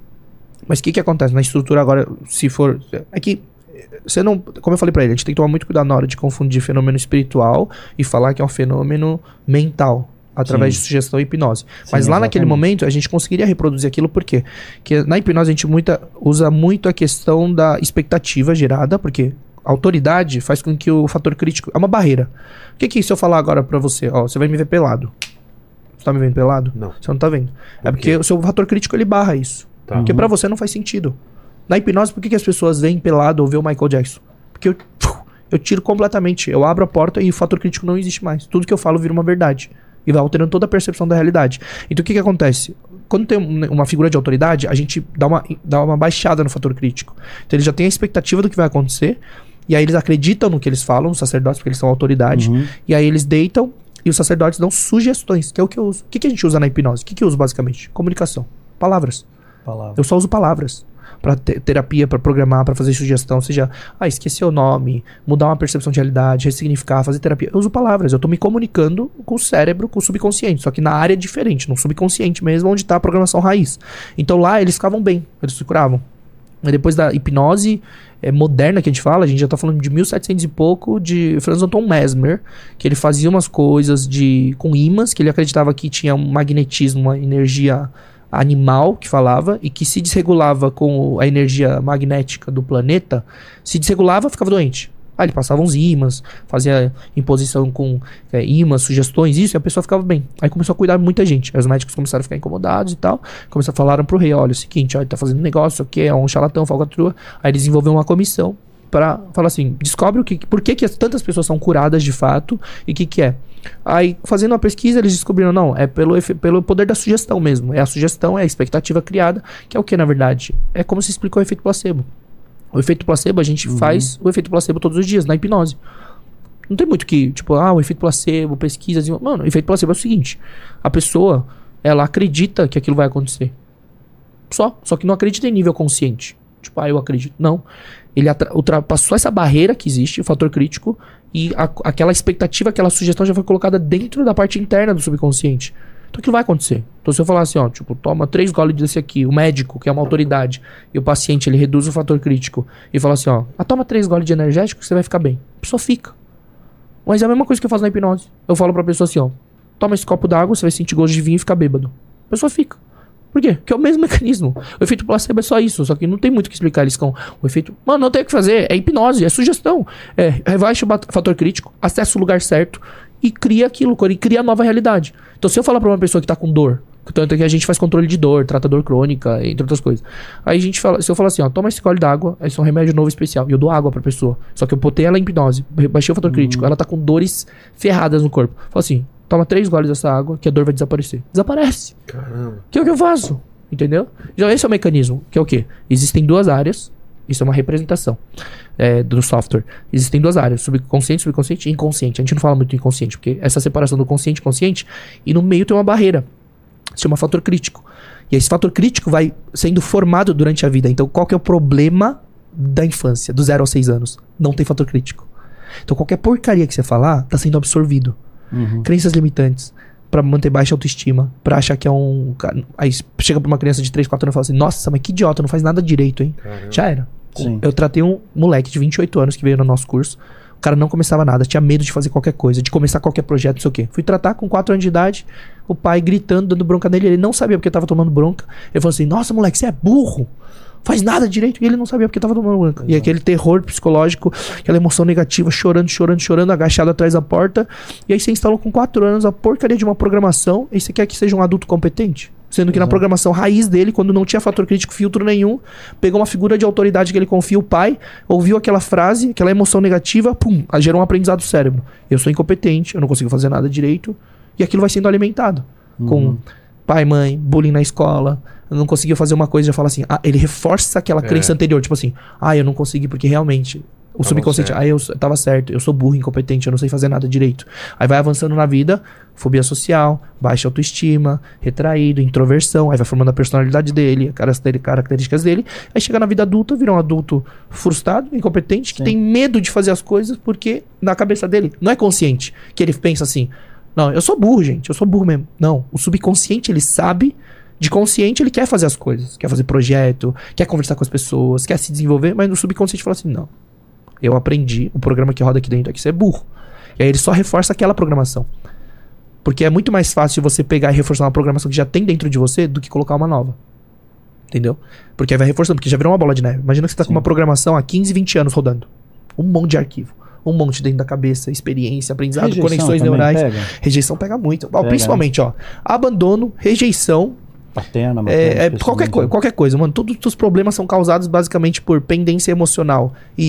Mas o que, que acontece na estrutura agora, se for. É que. eh, Você não. Como eu falei pra ele, a gente tem que tomar muito cuidado na hora de confundir fenômeno espiritual e falar que é um fenômeno mental. Através Sim. de sugestão e hipnose. Sim, Mas lá naquele exatamente. momento a gente conseguiria reproduzir aquilo por quê? Porque na hipnose a gente muita, usa muito a questão da expectativa gerada, porque a autoridade faz com que o fator crítico. É uma barreira. O que que se eu falar agora pra você? Ó, você vai me ver pelado. Você tá me vendo pelado? Não. Você não tá vendo. É Por porque quê? o seu fator crítico ele barra isso. Tá. Porque pra você não faz sentido. Na hipnose, por que, que as pessoas veem pelado ou vê o Michael Jackson? Porque eu, eu tiro completamente. Eu abro a porta e o fator crítico não existe mais. Tudo que eu falo vira uma verdade. E vai alterando toda a percepção da realidade. Então o que, que acontece? Quando tem um- uma figura de autoridade, a gente dá uma, dá uma baixada no fator crítico. Então eles já têm a expectativa do que vai acontecer. E aí eles acreditam no que eles falam, os sacerdotes, porque eles são autoridade. Uhum. E aí eles deitam e os sacerdotes dão sugestões, que é o que eu uso. O que, que a gente usa na hipnose? O que, que eu uso basicamente? Comunicação. Palavras. Palavra. Eu só uso palavras. Pra te- terapia, pra programar, pra fazer sugestão, seja, ah, esquecer o nome, mudar uma percepção de realidade, ressignificar, fazer terapia. Eu uso palavras, eu tô me comunicando com o cérebro, com o subconsciente, só que na área diferente, no subconsciente mesmo, onde tá a programação raiz. Então lá eles ficavam bem, eles se curavam. E depois da hipnose eh, moderna que a gente fala, a gente já tá falando de 1700 e pouco, de Franz Anton Mesmer, que ele fazia umas coisas de com ímãs, que ele acreditava que tinha um magnetismo, uma energia animal que falava e que se desregulava com a energia magnética do planeta, se desregulava, ficava doente. Aí ele passava uns ímãs, fazia imposição com é, ímãs, sugestões, isso, e a pessoa ficava bem. Aí começou a cuidar muita gente. Aí os médicos começaram a ficar incomodados e tal. Começaram a falar pro rei: olha, é o seguinte, ó, ele tá fazendo negócio, o que é um charlatão, falcatrua. Aí eles desenvolveram uma comissão para falar assim: descobre o que, por que, que as- tantas pessoas são curadas de fato e o que, que é. Aí, fazendo uma pesquisa, eles descobriram: não, é pelo, pelo poder da sugestão mesmo. É a sugestão, é a expectativa criada, que é o que, na verdade? É como se explicou o efeito placebo. O efeito placebo, a gente faz o efeito placebo todos os dias, na hipnose. Não tem muito que, tipo, ah, o efeito placebo, pesquisa. desenvol- Mano, o efeito placebo é o seguinte: a pessoa, ela acredita que aquilo vai acontecer. Só. Só que não acredita em nível consciente. Tipo, ah, eu acredito. Não. Ele ultrapassou essa barreira que existe, o fator crítico, e a- aquela expectativa, aquela sugestão já foi colocada dentro da parte interna do subconsciente. Então aquilo vai acontecer. Então se eu falar assim, ó, tipo, toma três goles desse aqui, o médico, que é uma autoridade, e o paciente, ele reduz o fator crítico, e fala assim, ó, ah, toma três goles de energético que você vai ficar bem. A pessoa fica. Mas é a mesma coisa que eu faço na hipnose. Eu falo pra pessoa assim, ó, toma esse copo d'água, você vai sentir gosto de vinho e ficar bêbado. A pessoa fica. Por quê? Porque é o mesmo mecanismo. O efeito placebo é só isso, só que não tem muito o que explicar. Eles ficam, o efeito. Mano, não tem o que fazer. É hipnose, é sugestão. É, rebaixa o bat- fator crítico, acessa o lugar certo e cria aquilo, e cria a nova realidade. Então, se eu falar pra uma pessoa que tá com dor, tanto é que a gente faz controle de dor, trata dor crônica, entre outras coisas. Aí a gente fala, se eu falar assim, ó, toma esse gole d'água, esse é um remédio novo especial, e eu dou água pra pessoa. Só que eu botei ela em hipnose, baixei o fator crítico, ela tá com dores ferradas no corpo. Fala assim, toma três goles dessa água que a dor vai desaparecer. Desaparece. Caramba. Que é o que eu faço. Entendeu? Então esse é o mecanismo. Que é o quê? Existem duas áreas. Isso é uma representação é, do software. Existem duas áreas: subconsciente, subconsciente e inconsciente. A gente não fala muito inconsciente, porque essa separação do consciente e consciente, e no meio tem uma barreira. Se chama fator crítico. E esse fator crítico vai sendo formado durante a vida. Então, qual que é o problema da infância, do 0 aos 6 anos? Não tem fator crítico. Então, qualquer porcaria que você falar, tá sendo absorvido. Crenças limitantes. Pra manter baixa autoestima. Pra achar que é um. Aí chega pra uma criança de 3, 4 anos e fala assim: Nossa, mas que idiota, não faz nada direito, hein? Caramba. Já era. Sim. Eu tratei um moleque de 28 anos que veio no nosso curso. O cara não começava nada, tinha medo de fazer qualquer coisa, de começar qualquer projeto, não sei o quê. Fui tratar com 4 anos de idade, o pai gritando, dando bronca nele. Ele não sabia porque tava tomando bronca. Ele falou assim: Nossa, moleque, você é burro. Faz nada direito. E ele não sabia porque tava tomando bronca. E aquele terror psicológico, aquela emoção negativa, chorando, chorando, chorando, agachado atrás da porta. E aí você instalou com 4 anos a porcaria de uma programação e você quer que seja um adulto competente? Sendo que na programação raiz dele, quando não tinha fator crítico, filtro nenhum, pegou uma figura de autoridade que ele confia, o pai, ouviu aquela frase, aquela emoção negativa, pum, gerou um aprendizado do cérebro. Eu sou incompetente, eu não consigo fazer nada direito, e aquilo vai sendo alimentado. Com pai, mãe, bullying na escola, não conseguiu fazer uma coisa e já fala assim, ah, ele reforça aquela É. crença anterior, tipo assim, ah, eu não consegui porque realmente. O Tava subconsciente, certo. ah, eu tava certo, eu sou burro, incompetente, eu não sei fazer nada direito. Aí vai avançando na vida, fobia social, baixa autoestima, retraído, introversão, aí vai formando a personalidade dele, características dele. Aí chega na vida adulta, vira um adulto frustrado, incompetente, que Sim. tem medo de fazer as coisas porque na cabeça dele não é consciente, que ele pensa assim: "Não, eu sou burro, gente, eu sou burro mesmo". Não, o subconsciente ele sabe de consciente ele quer fazer as coisas, quer fazer projeto, quer conversar com as pessoas, quer se desenvolver, mas no subconsciente fala assim: "Não, eu aprendi, o programa que roda aqui dentro é que você é burro. E aí ele só reforça aquela programação. Porque é muito mais fácil você pegar e reforçar uma programação que já tem dentro de você do que colocar uma nova. Entendeu? Porque aí vai reforçando, porque já virou uma bola de neve. Imagina que você tá com uma programação há 15, 20 anos rodando. Um monte de arquivo. Um monte dentro da cabeça, experiência, aprendizado, Rejeição conexões neurais. pega? Rejeição pega muito. Pega, principalmente, ó. Abandono, rejeição, Paterna, materna, é, é, qualquer, coisa, qualquer coisa, mano. Todos os problemas são causados basicamente por pendência emocional. E,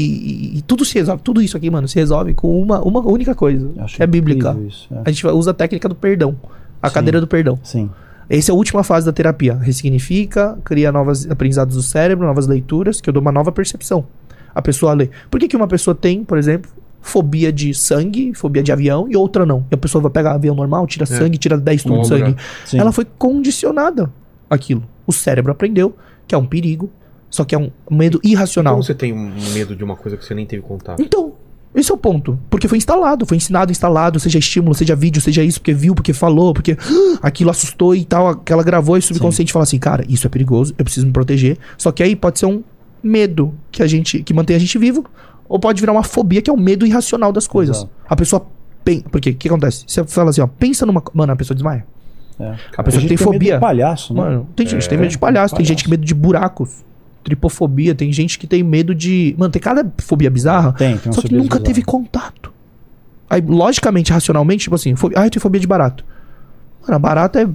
e- e tudo se resolve, tudo isso aqui, mano, se resolve com uma, uma única coisa. Acho que é bíblica. isso, é. A gente usa a técnica do perdão. A Sim. cadeira do perdão. Sim. Essa é a última fase da terapia. Ressignifica, cria novos aprendizados do cérebro, novas leituras, que eu dou uma nova percepção. A pessoa lê. Por que, que uma pessoa tem, por exemplo, fobia de sangue, fobia de avião, e outra não? E a pessoa vai pegar avião normal, tira sangue, tira 10 tubos de sangue. Sim. Ela foi condicionada aquilo. O cérebro aprendeu que é um perigo, só que é um medo irracional. Como você tem um medo de uma coisa que você nem teve contato? Então, esse é o ponto. Porque foi instalado, foi ensinado, instalado, seja estímulo, seja vídeo, seja isso, porque viu, porque falou, porque "Ah", aquilo assustou e tal, que ela gravou e o subconsciente fala assim, cara, isso é perigoso, eu preciso me proteger. Só que aí pode ser um medo que a gente que mantém a gente vivo, ou pode virar uma fobia que é o medo irracional das coisas. Exato. A pessoa pensa, porque o que acontece? Você fala assim, ó, pensa numa, mano, a pessoa desmaia. É. A pessoa tem medo fobia. de palhaço, né? Mano, tem gente que tem É, medo de palhaço, tem gente palhaço. que tem medo de buracos. Tripofobia, tem gente que tem medo de. Mano, tem cada fobia bizarra. Tem, tem Só que nunca bizarra. teve contato. Aí, logicamente, racionalmente, tipo assim, fobia, ah, eu tenho fobia de barato. Mano, a barata é.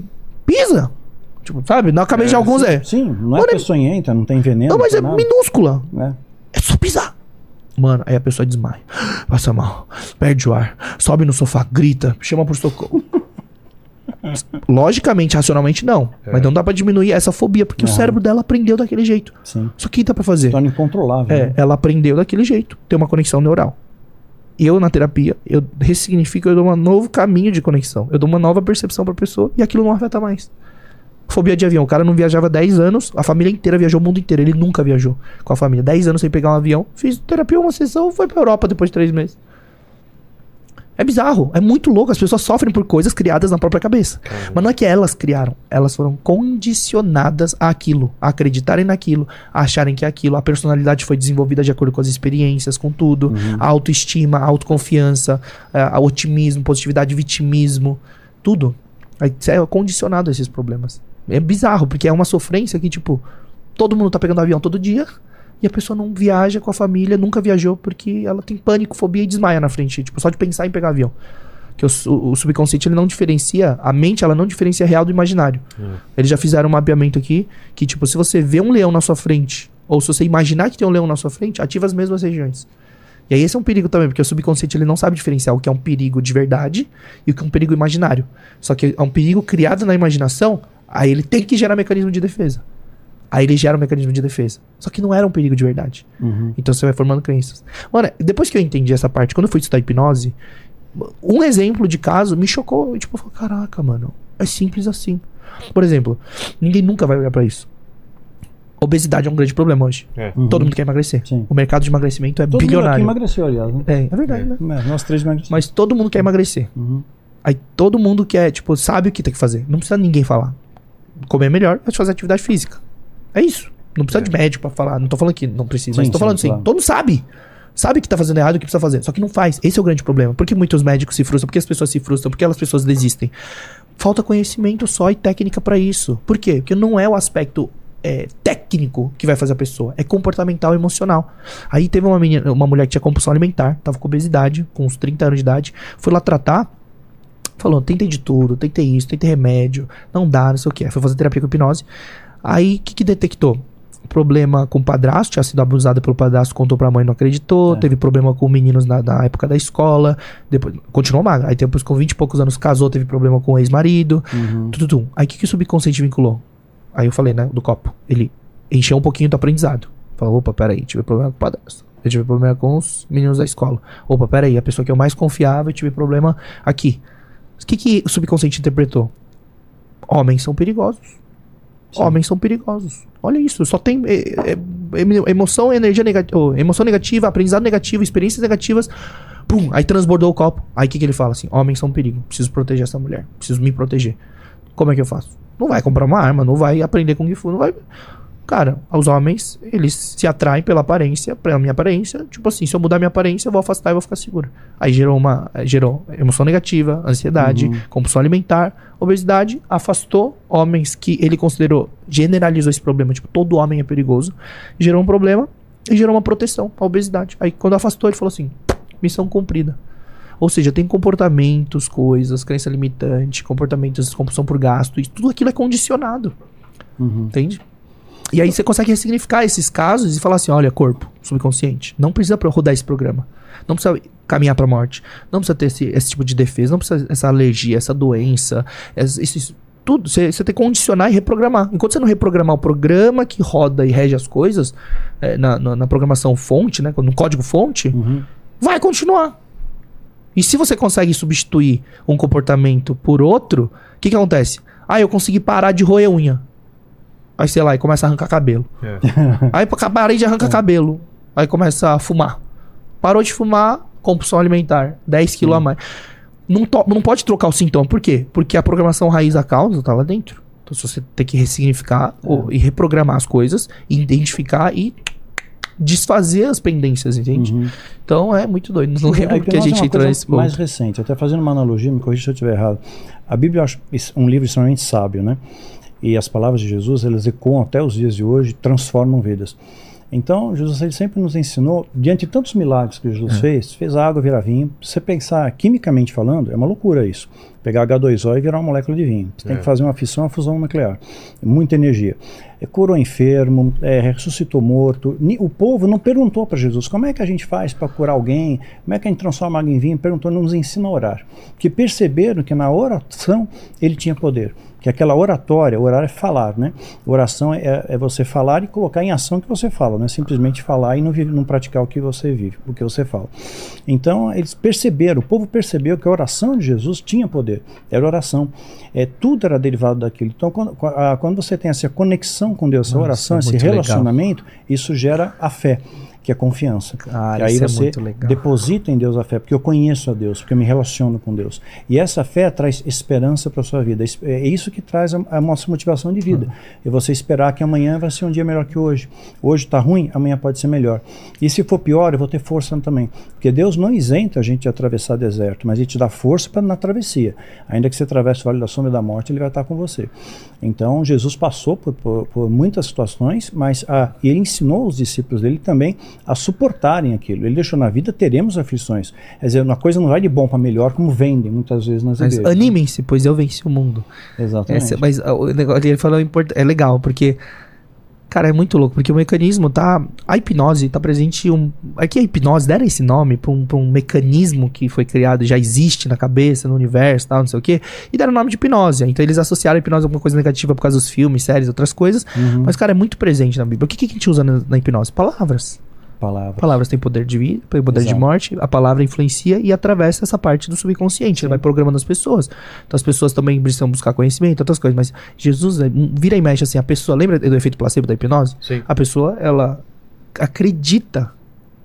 pisa. Tipo, sabe? Na cabeça de alguns é. Sim, não é Mano, é- peçonhenta, não tem veneno. Não, mas é tem nada. minúscula. É. É só pisar. Mano, aí a pessoa desmaia. Passa mal. Perde o ar. Sobe no sofá, grita, chama por socorro. Logicamente, racionalmente, não. Mas não dá pra diminuir essa fobia, porque o Aham. cérebro dela aprendeu daquele jeito. Sim. Só que dá pra fazer. Torna incontrolável. É, né? ela aprendeu daquele jeito. Tem uma conexão neural. Eu, na terapia, eu ressignifico, eu dou um novo caminho de conexão. Eu dou uma nova percepção pra pessoa e aquilo não afeta mais. Fobia de avião. O cara não viajava 10 anos, a família inteira viajou o mundo inteiro. Ele nunca viajou com a família. 10 anos sem pegar um avião. Fiz terapia, uma sessão, foi pra Europa depois de 3 meses. É bizarro, é muito louco. As pessoas sofrem por coisas criadas na própria cabeça. Mas não é que elas criaram, elas foram condicionadas àquilo, a acreditarem naquilo, a acharem que é aquilo. A personalidade foi desenvolvida de acordo com as experiências, com tudo. A autoestima, a autoconfiança, a, a otimismo, positividade, vitimismo, tudo. Aí você é condicionado a esses problemas. É bizarro, porque é uma sofrência que, tipo, todo mundo tá pegando avião todo dia e a pessoa não viaja com a família, nunca viajou porque ela tem pânico, fobia e desmaia na frente, tipo, só de pensar em pegar avião. Que o, o subconsciente ele não diferencia, a mente ela não diferencia real do imaginário. Eles já fizeram um mapeamento aqui que, tipo, se você vê um leão na sua frente, ou se você imaginar que tem um leão na sua frente, ativa as mesmas regiões. E aí esse é um perigo também, porque o subconsciente ele não sabe diferenciar o que é um perigo de verdade e o que é um perigo imaginário. Só que é um perigo criado na imaginação, aí ele tem que gerar mecanismo de defesa. Aí ele gera um mecanismo de defesa. Só que não era um perigo de verdade. Uhum. Então você vai formando crenças. Mano, depois que eu entendi essa parte, quando eu fui estudar hipnose, um exemplo de caso me chocou. Tipo, eu falei, caraca, mano, é simples assim. Por exemplo, ninguém nunca vai olhar pra isso. Obesidade é um grande problema hoje. É. Todo mundo quer emagrecer. Sim. O mercado de emagrecimento é Todo mundo aqui bilionário. emagreceu, aliás, né? É, é verdade, né? É, Nós três emagrecemos. Mas todo mundo quer emagrecer. Uhum. Aí todo mundo quer, tipo, sabe o que tem que fazer. Não precisa ninguém falar. Comer melhor, mas fazer atividade física. É isso. Não precisa de médico pra falar. Não tô falando que não precisa, mas Sim, tô sim, falando assim, claro. todo mundo sabe. Sabe que tá fazendo errado o que precisa fazer. Só que não faz. Esse é o grande problema. Por que muitos médicos se frustram? Por que as pessoas se frustram? Por que as pessoas desistem? Falta conhecimento só e técnica pra isso. Por quê? Porque não é o aspecto é, técnico que vai fazer a pessoa. É comportamental e emocional. Aí teve uma, menina, uma mulher que tinha compulsão alimentar, tava com obesidade, com uns 30 anos de idade. Foi lá tratar. Falou, tentei de tudo, tentei isso, tentei remédio, não dá, não sei o que. Foi fazer terapia com hipnose. Aí, o que, que detectou? Problema com o padrasto, tinha sido abusada pelo padrasto, contou pra mãe, não acreditou. É. Teve problema com meninos na, na época da escola. Depois, continuou magra. Aí depois, com 20 e poucos anos, casou, teve problema com o ex-marido. Uhum. Tudo, tudo. Aí, o que, que o subconsciente vinculou? Aí eu falei, né, do copo. Ele encheu um pouquinho do aprendizado. Falou, opa, peraí, tive problema com o padrasto. Eu tive problema com os meninos da escola. Opa, peraí, a pessoa que eu mais confiava, eu tive problema aqui. O que, que o subconsciente interpretou? Homens são perigosos. Sim. Homens são perigosos. Olha isso, só tem é, é, é, emoção, energia negativa, emoção negativa, aprendizado negativo, experiências negativas. Pum, aí transbordou o copo. Aí o que, que ele fala assim? Homens são perigo. Preciso proteger essa mulher. Preciso me proteger. Como é que eu faço? Não vai comprar uma arma, não vai aprender Kung Fu, não vai. Cara, os homens, eles se atraem pela aparência, pela minha aparência. Tipo assim, se eu mudar minha aparência, eu vou afastar e vou ficar seguro. Aí gerou uma. eh, Gerou emoção negativa, ansiedade, Uhum. compulsão alimentar, obesidade, afastou homens que ele considerou, generalizou esse problema, tipo, todo homem é perigoso, gerou um problema e gerou uma proteção, a obesidade. Aí quando afastou, ele falou assim: missão cumprida. Ou seja, tem comportamentos, coisas, crença limitante, comportamentos, compulsão por gasto, e tudo aquilo é condicionado. Uhum. Entende? E aí você consegue ressignificar esses casos e falar assim: olha, corpo, subconsciente, não precisa rodar esse programa. Não precisa caminhar pra morte. Não precisa ter esse, esse tipo de defesa. Não precisa essa alergia, essa doença. esse- tudo. Você, você tem que condicionar e reprogramar. Enquanto você não reprogramar o programa que roda e rege as coisas, é, na, na, na programação fonte, né? No código fonte, Uhum. vai continuar. E se você consegue substituir um comportamento por outro, o que, que acontece? Ah, eu consegui parar de roer unha. Aí, sei lá, e começa a arrancar cabelo. É. Aí pa- parei de arrancar cabelo. Aí começa a fumar. Parou de fumar, compulsão alimentar. 10 quilos a mais. Não, to- não pode trocar o sintoma. Por quê? Porque a programação raiz da causa tá lá dentro. Então se você tem que ressignificar ou- e reprogramar as coisas, e identificar e desfazer as pendências, entende? Uhum. Então é muito doido. Não lembro É, porque a é gente entrou nesse ponto. mais recente, até fazendo uma analogia, me corrija se eu estiver errado. A Bíblia eu acho es- um livro extremamente sábio, né? E as palavras de Jesus, elas ecoam até os dias de hoje, transformam vidas. Então, Jesus ele sempre nos ensinou, diante de tantos milagres que Jesus É. fez, fez a água virar vinho. Se você pensar quimicamente falando, é uma loucura isso. Pegar H2O e virar uma molécula de vinho. Você tem É. que fazer uma fissão, uma fusão nuclear. Muita energia. É, curou enfermo, é, ressuscitou morto. O povo não perguntou para Jesus como é que a gente faz para curar alguém, como é que a gente transforma água em vinho. Perguntou, não nos ensina a orar. Porque perceberam que na oração ele tinha poder. Que aquela oratória, orar é falar, né? Oração é, é você falar e colocar em ação o que você fala, não é simplesmente falar e não, vive, não praticar o que você vive, o que você fala. Então eles perceberam, o povo percebeu que a oração de Jesus tinha poder, era oração. É, tudo era derivado daquilo. Então quando, a- quando você tem essa conexão com Deus, essa Nossa, oração, esse muito legal. relacionamento, isso gera a fé. Que é confiança. E aí isso é você muito legal. deposita em Deus a fé, porque eu conheço a Deus, porque eu me relaciono com Deus. E essa fé traz esperança para sua vida. É isso que traz a, a nossa motivação de vida. É você esperar que amanhã vai ser um dia melhor que hoje. Hoje está ruim, amanhã pode ser melhor. E se for pior, eu vou ter força também. Porque Deus não isenta a gente de atravessar deserto, mas Ele te dá força para na travessia. Ainda que você atravesse o vale da sombra e da morte, Ele vai estar com você. Então, Jesus passou por, por, por muitas situações, mas a, ele ensinou os discípulos dele também a suportarem aquilo. Ele deixou na vida, teremos aflições. Quer dizer, uma coisa não vai de bom para melhor, como vendem muitas vezes nas Mas igrejas. animem-se, pois eu venci o mundo. Exatamente. Essa- mas ah, o negócio ele falou import- é legal, porque. Cara, é muito louco, porque o mecanismo tá. A hipnose tá presente. Um, aqui a hipnose deram esse nome pra um, pra um mecanismo que foi criado, já existe na cabeça, no universo tal, não sei o quê, e deram o nome de hipnose. Então eles associaram a hipnose a alguma coisa negativa por causa dos filmes, séries, outras coisas. Uhum. Mas, cara, é muito presente na Bíblia. O que, que a gente usa na, na hipnose? Palavras. Palavras. Palavras têm poder de vida, têm poder de Exato. morte, a palavra influencia e atravessa essa parte do subconsciente, ele vai programando as pessoas. Então as pessoas também precisam buscar conhecimento, outras coisas, mas Jesus é, vira e mexe assim, a pessoa, lembra do efeito placebo da hipnose? Sim. A pessoa, ela acredita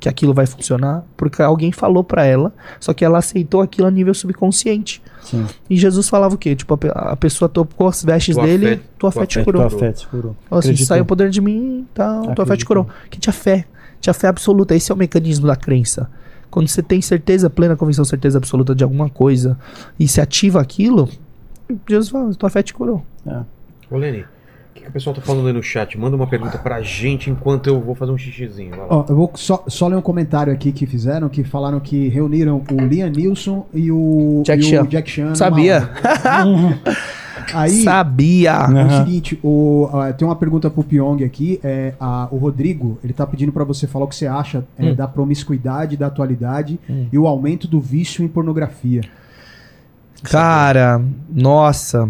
que aquilo vai funcionar porque alguém falou pra ela, só que ela aceitou aquilo a nível subconsciente. Sim. E Jesus falava o quê? Tipo, a, a pessoa tocou as vestes Tua dele, fé- tua tua fé te fé- curou. Tua fé te curou. Assim, saiu o poder de mim, tal, tua fé te curou. Que tinha fé. Tinha fé absoluta. Esse é o mecanismo da crença. Quando você tem certeza, plena convicção, certeza absoluta de alguma coisa e se ativa aquilo, Jesus fala, tua fé te curou. É. Ô, Lene, o que, que o pessoal tá falando aí no chat? Manda uma pergunta pra gente enquanto eu vou fazer um xixizinho. Ó, eu vou só, só ler um comentário aqui que fizeram, que falaram que reuniram o Liam Neeson e o Jack e o Chan. Jack Chan. numa Sabia. Aí, Sabia. é o seguinte, o, ah, tem uma pergunta pro Pyong aqui. É, a- o Rodrigo, ele tá pedindo pra você falar o que você acha é, Hum. da promiscuidade, da atualidade e o aumento do vício em pornografia. Cara, nossa.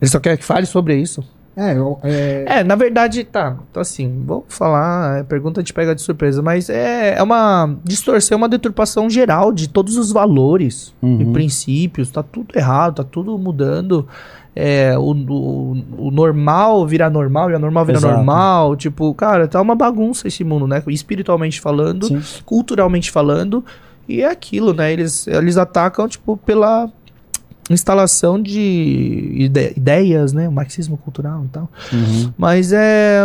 Ele só quer que fale sobre isso. É, eu- é, É, na verdade, tá. Então, assim, vou falar, a pergunta te pega de surpresa, mas é, é uma distorção, uma deturpação geral de todos os valores Uhum. e princípios. Tá tudo errado, tá tudo mudando. É, o, o, o normal vira normal e a normal vira Exato. normal. Tipo, cara, tá uma bagunça esse mundo, né? Espiritualmente falando, Sim. culturalmente falando. E é aquilo, né? Eles, eles atacam, tipo, pela instalação de ide- ideias, né? O marxismo cultural e tal. Uhum. Mas é.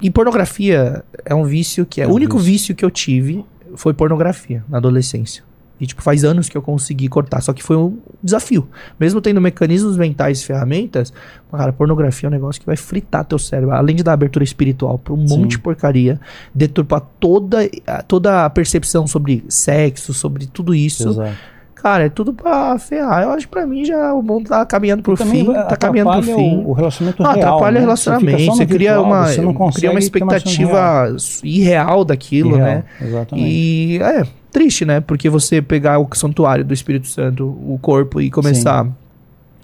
E pornografia é um vício que é. É o único vício. vício que eu tive foi pornografia na adolescência. E, tipo, faz anos que eu consegui cortar. Só que foi um desafio. Mesmo tendo mecanismos mentais e ferramentas, cara, pornografia é um negócio que vai fritar teu cérebro. Além de dar abertura espiritual pra um Sim. monte de porcaria, deturpar toda, a- toda a percepção sobre sexo, sobre tudo isso. Exato. Cara, é tudo pra ferrar. Eu acho que pra mim já o mundo tá caminhando pro fim. Tá caminhando pro fim. O, o relacionamento Não, real. atrapalha né? o relacionamento. Você, no cria virtual, uma, você cria uma expectativa irreal daquilo, Irreal, né? Exatamente. E é triste, né? Porque você pegar o santuário do Espírito Santo, o corpo, e começar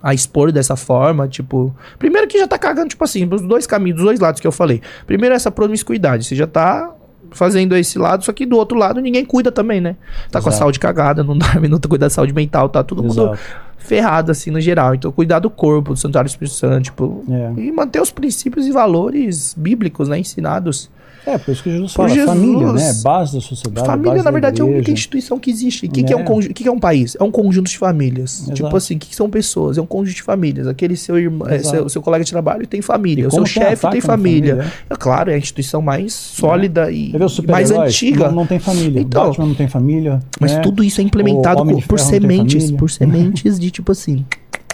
a expor dessa forma, tipo. Primeiro que já tá cagando, tipo assim, dos dois caminhos, dos dois lados que eu falei. Primeiro essa promiscuidade. Você já tá fazendo esse lado, só que do outro lado ninguém cuida também, né? Tá com a Exato. saúde cagada, não dorme, não cuida da saúde mental, tá todo mundo Exato. ferrado assim no geral. Então cuidar do corpo, do santuário do Espírito Santo, tipo, É. e manter os princípios e valores bíblicos, né, ensinados. É, por isso que Jesus Por fala, Jesus. família, né? Base da sociedade. Família, na da verdade, é a única instituição que existe. O que, que é um É. conju- que, que é um país? É um conjunto de famílias. Exato. Tipo assim, o que, que são pessoas? É um conjunto de famílias. Aquele seu irmão, é, seu, seu colega de trabalho tem família. E O seu chefe tem família. família, É claro, é a instituição mais sólida e Você vê os mais antiga. Não, não tem família. Então, Batman não tem família. Mas né? tudo isso é implementado por, por sementes, por sementes de tipo assim.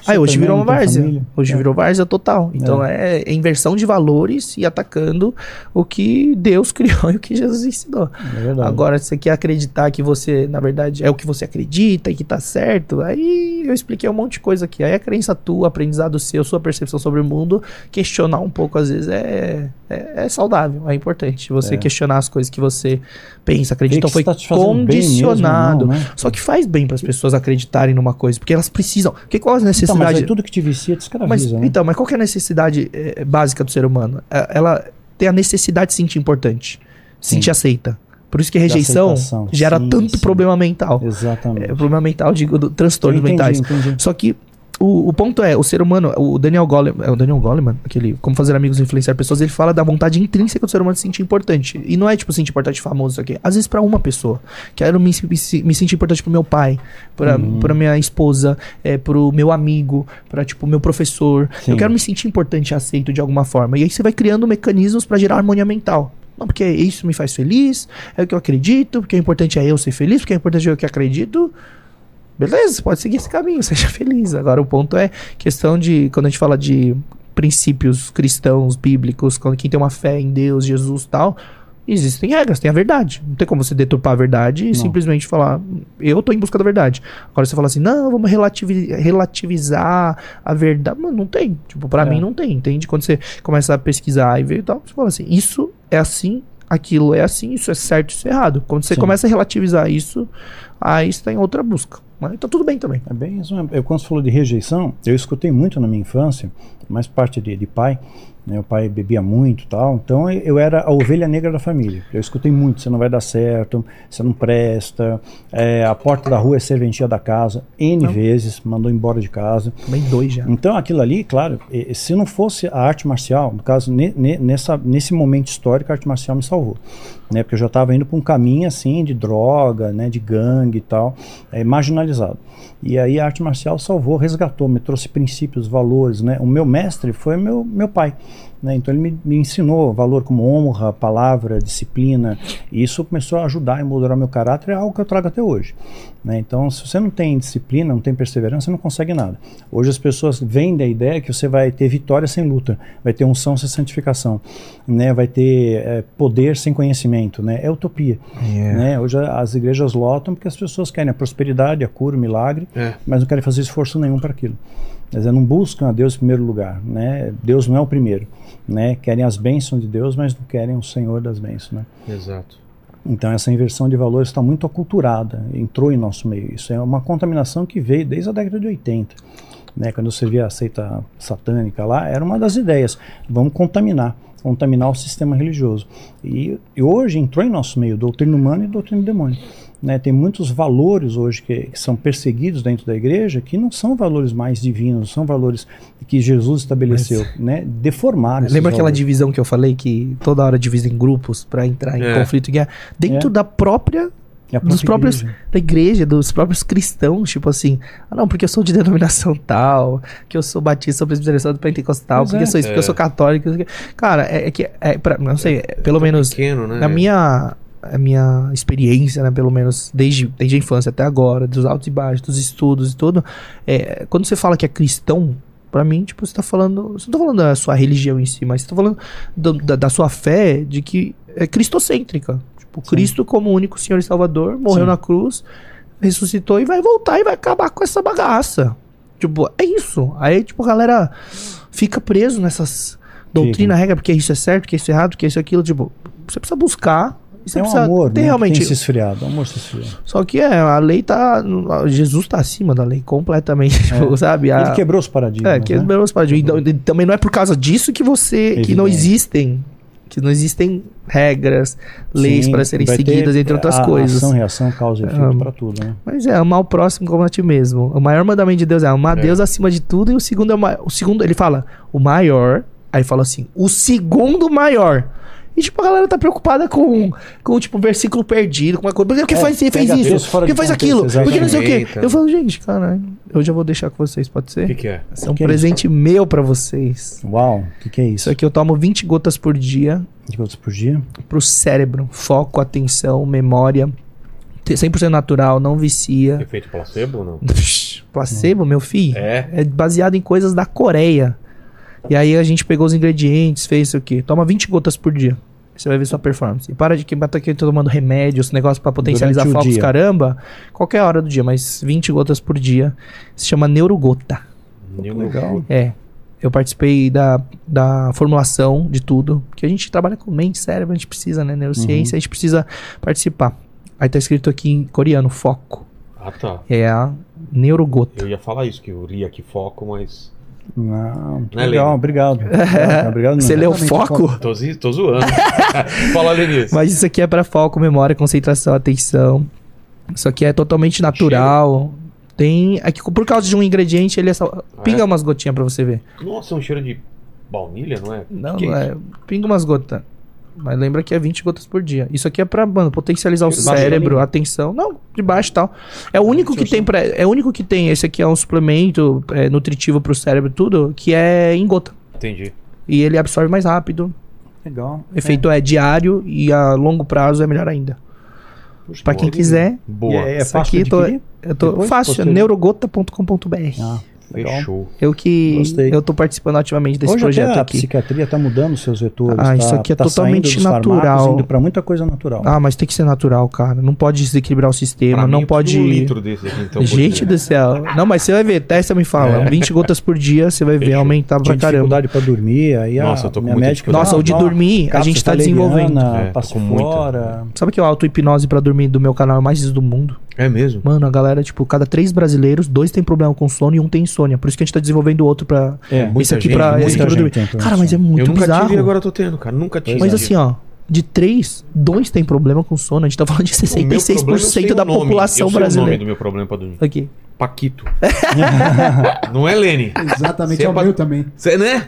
Aí hoje virou uma várzea. Hoje É. virou várzea total. Então é. inversão de valores e atacando o que Deus criou e o que Jesus ensinou. É. Agora, se você quer acreditar que você, na verdade, é o que você acredita e que tá certo, aí eu expliquei um monte de coisa aqui. Aí a crença tua, aprendizado seu, sua percepção sobre o mundo, questionar um pouco, às vezes, é, é, é saudável, é importante. Você É. questionar as coisas que você pensa, acredita, que foi tá bem mesmo, condicionado. não, né? Só que faz bem para as pessoas acreditarem numa coisa, porque elas precisam. Porque qual a Então, necessidade? mas aí tudo que te vicia te Mas, escraviza, né? Então, mas qual que é a necessidade eh, básica do ser humano? É- Ela tem a necessidade de se sentir importante, se sentir aceita. Por isso que a rejeição gera sim, tanto sim. problema mental. Exatamente. É, problema mental, digo, do, transtornos entendi, mentais. entendi. Só que o, o ponto é, o ser humano, o Daniel Goleman, é o Daniel Goleman, aquele Como Fazer Amigos e Influenciar Pessoas, ele fala da vontade intrínseca do ser humano de se sentir importante. E não é tipo sentir importante famoso aqui. Às vezes pra uma pessoa. Quero me, me, me sentir importante pro meu pai, pra, pra minha esposa, é, pro meu amigo, pra tipo meu professor. Sim. Eu quero me sentir importante e aceito de alguma forma. E aí você vai criando mecanismos pra gerar harmonia mental. Não, porque isso me faz feliz, é o que eu acredito, porque o importante é eu ser feliz, porque o importante é eu que acredito. Beleza, você pode seguir esse caminho, seja feliz. Agora o ponto é questão de, quando a gente fala de princípios cristãos, bíblicos, quando quem tem uma fé em Deus, Jesus e tal, existem regras, tem a verdade. Não tem como você deturpar a verdade e Não. simplesmente falar, eu tô em busca da verdade. Agora você fala assim, não, vamos relativi- relativizar a verdade. Mano, não tem. Tipo, pra É. mim não tem, entende? Quando você começa a pesquisar e ver e tal, você fala assim, isso é assim, aquilo é assim, isso é certo, isso é errado. Quando você Sim. começa a relativizar isso, aí você tá em outra busca. Mas tá tudo bem também. É bem isso mesmo. Eu, quando você falou de rejeição, eu escutei muito na minha infância, mais parte de, de pai. O pai bebia muito tal. Então eu- era a ovelha negra da família. Eu escutei muito: você não vai dar certo, você não presta, é, a porta da rua é serventia da casa. N Não. vezes, mandou embora de casa. Também dois já. Então aquilo ali, claro, se não fosse a arte marcial, no caso, ne- ne- nessa, nesse momento histórico, a arte marcial me salvou. Né, porque eu já estava indo para um caminho assim de droga, né, de gangue e tal, eh, marginalizado. E aí a arte marcial salvou, resgatou, me trouxe princípios, valores. Né? O meu mestre foi meu, meu pai. Né? Então ele me, me ensinou valor como honra, palavra, disciplina. E isso começou a ajudar e moldurar meu caráter, é algo que eu trago até hoje. Né? Então, se você não tem disciplina, não tem perseverança, você não consegue nada. Hoje as pessoas vendem a ideia que você vai ter vitória sem luta, vai ter unção sem santificação, né? vai ter eh, poder sem conhecimento. Né? É utopia. Né? Hoje as igrejas lotam porque as pessoas querem a prosperidade, a cura, o milagre, É. mas não querem fazer esforço nenhum para aquilo. Quer dizer, não buscam a Deus em primeiro lugar. Né? Deus não é o primeiro. Né? Querem as bênçãos de Deus, mas não querem o Senhor das bênçãos. Né? Exato. Então essa inversão de valores está muito aculturada, entrou em nosso meio. Isso é uma contaminação que veio desde a década de 80. Né? Quando você via a seita satânica lá, era uma das ideias. Vamos contaminar, contaminar o sistema religioso. E, e hoje entrou em nosso meio doutrina humana e doutrina do demônio. Né? Tem muitos valores hoje que, que são perseguidos dentro da igreja que não são valores mais divinos, são valores que Jesus estabeleceu, né? Deformaram. esses Lembra aquela valores. divisão que eu falei que toda hora divisa em grupos pra entrar em É. conflito e guerra? Dentro É. da própria E a dos própria próprios igreja. da igreja, dos próprios cristãos, tipo assim, ah não, porque eu sou de denominação tal, que eu sou batista, sou presbiteriano, sou pentecostal, Pois porque é. eu sou isso, porque eu sou católico. Cara, é, é que é pra, não sei, é, pelo menos Pequeno, né? na minha a minha experiência, né, pelo menos desde, desde a infância até agora, dos altos e baixos, dos estudos e tudo, é, quando você fala que é cristão, pra mim, tipo, você tá falando, você não tá falando da sua religião em si, mas você tá falando do- da, da sua fé de que é cristocêntrica. Tipo, Cristo como único Senhor e Salvador, morreu Sim. na cruz, ressuscitou e vai voltar e vai acabar com essa bagaça. Tipo, é isso. Aí, tipo, a galera fica preso nessas doutrina, regra, porque isso é certo, porque isso é errado, porque isso é aquilo. Tipo, você precisa buscar. E Você É um precisa amor, ter né, realmente. tem se esfriado. Amor se esfriou. Só que é, a lei tá. Jesus tá acima da lei, completamente. tipo, sabe? A, Ele quebrou os paradigmas. é, né? quebrou os paradigmas. Então, e também não é por causa disso que você. que não Evidente. existem. Que não existem regras, leis para serem seguidas, entre outras a- coisas. Ação, reação, causa e efeito Ah, para tudo, né? Mas é, amar o próximo como a ti mesmo. O maior mandamento de Deus é amar É. Deus acima de tudo. E o segundo é o maior. O segundo, ele fala, o maior. Aí fala assim, o segundo maior. E, tipo, a galera tá preocupada com, com tipo, versículo perdido, com uma coisa. Por que É, faz, fez isso? Por que faz contexto, aquilo? Por que não sei o quê? Eu falo, gente, cara, eu já vou deixar com vocês, pode O ser? que, que é? Esse é um Que é presente meu pra vocês. Uau, o que, que é isso? Isso aqui eu tomo 20 gotas por dia De gotas por dia? pro cérebro. Foco, atenção, memória. 100% natural, não vicia. Efeito placebo ou não? Placebo, meu filho? É. É baseado em coisas da Coreia. E aí a gente pegou os ingredientes, fez isso aqui. Toma 20 gotas por dia. Você vai ver sua performance. E para de que bata aqui tomando remédios, negócio pra potencializar Durante o focos, caramba. Qualquer hora do dia, mas 20 gotas por dia. Se chama Neurogota. Legal. É. Eu participei da, da formulação de tudo. Porque a gente trabalha com mente, cérebro, a gente precisa, né? Neurociência, a gente precisa participar. Aí tá escrito aqui em coreano, foco. Ah, tá. É a Neurogota. Eu ia falar isso, que eu li aqui foco, mas. Não, Né, legal, obrigado. Obrigado, obrigado Você leu foco? Tô, tô zoando. Fala, Lenise. Mas isso aqui é pra foco, memória, concentração, atenção. Isso aqui é totalmente natural. Tem. É que por causa de um ingrediente, ele é só. Pinga é? umas gotinhas pra você ver. Nossa, é um cheiro de baunilha, não é? Não, Que não é é. Pinga umas gotas. Mas lembra que é 20 gotas por dia. Isso aqui é pra, mano, potencializar o cérebro, ali? a atenção. Não, de baixo e tal. É o único que tem pra, É o único que tem. Esse aqui é um suplemento é, nutritivo pro cérebro, tudo, que é em gota. Entendi. E ele absorve mais rápido. Legal. O efeito é. diário e a longo prazo é melhor ainda. Puxa, Pra quem boa. quiser, Boa. É, é fácil aqui tô- eu tô Depois, fácil, neurogota.com.br. Ah, legal. Fechou. Eu que Gostei. eu tô participando ativamente desse Hoje projeto até a aqui. psiquiatria está mudando seus vetores. Ah, tá, isso aqui é tá totalmente natural. indo para muita coisa natural. Ah, mas tem que ser natural, cara. Não pode desequilibrar o sistema, Pra mim, não eu pode. um litro desse aqui, então. Gente do céu. Não, mas você vai ver, testa me fala. 20 gotas por dia, você vai ver aumentar pra caramba. dificuldade para dormir, aí Nossa, a eu tô com minha médica... Nossa, o de "Não, dormir, a gente tá desenvolvendo. É, muita. fora. Sabe que o auto-hipnose pra dormir do meu canal é o mais do mundo? É mesmo? Mano, a galera, tipo, cada três brasileiros, dois tem problema com sono e um tem insônia. Por isso que a gente tá desenvolvendo o outro pra. É, Muita esse aqui gente, pra. muita Esse aqui pra dormir. Cara, mas é muito eu nunca bizarro. tive e agora eu tô tendo, cara. Nunca tive. Mas assim, ó, de três, dois tem problema com sono. A gente tá falando de O meu problema, eu sei 66% da o nome. população eu sei o nome brasileira. do meu problema pra dormir. Aqui. Paquito. não é, Lene? Exatamente, é o é pra- meu também. Cê, né?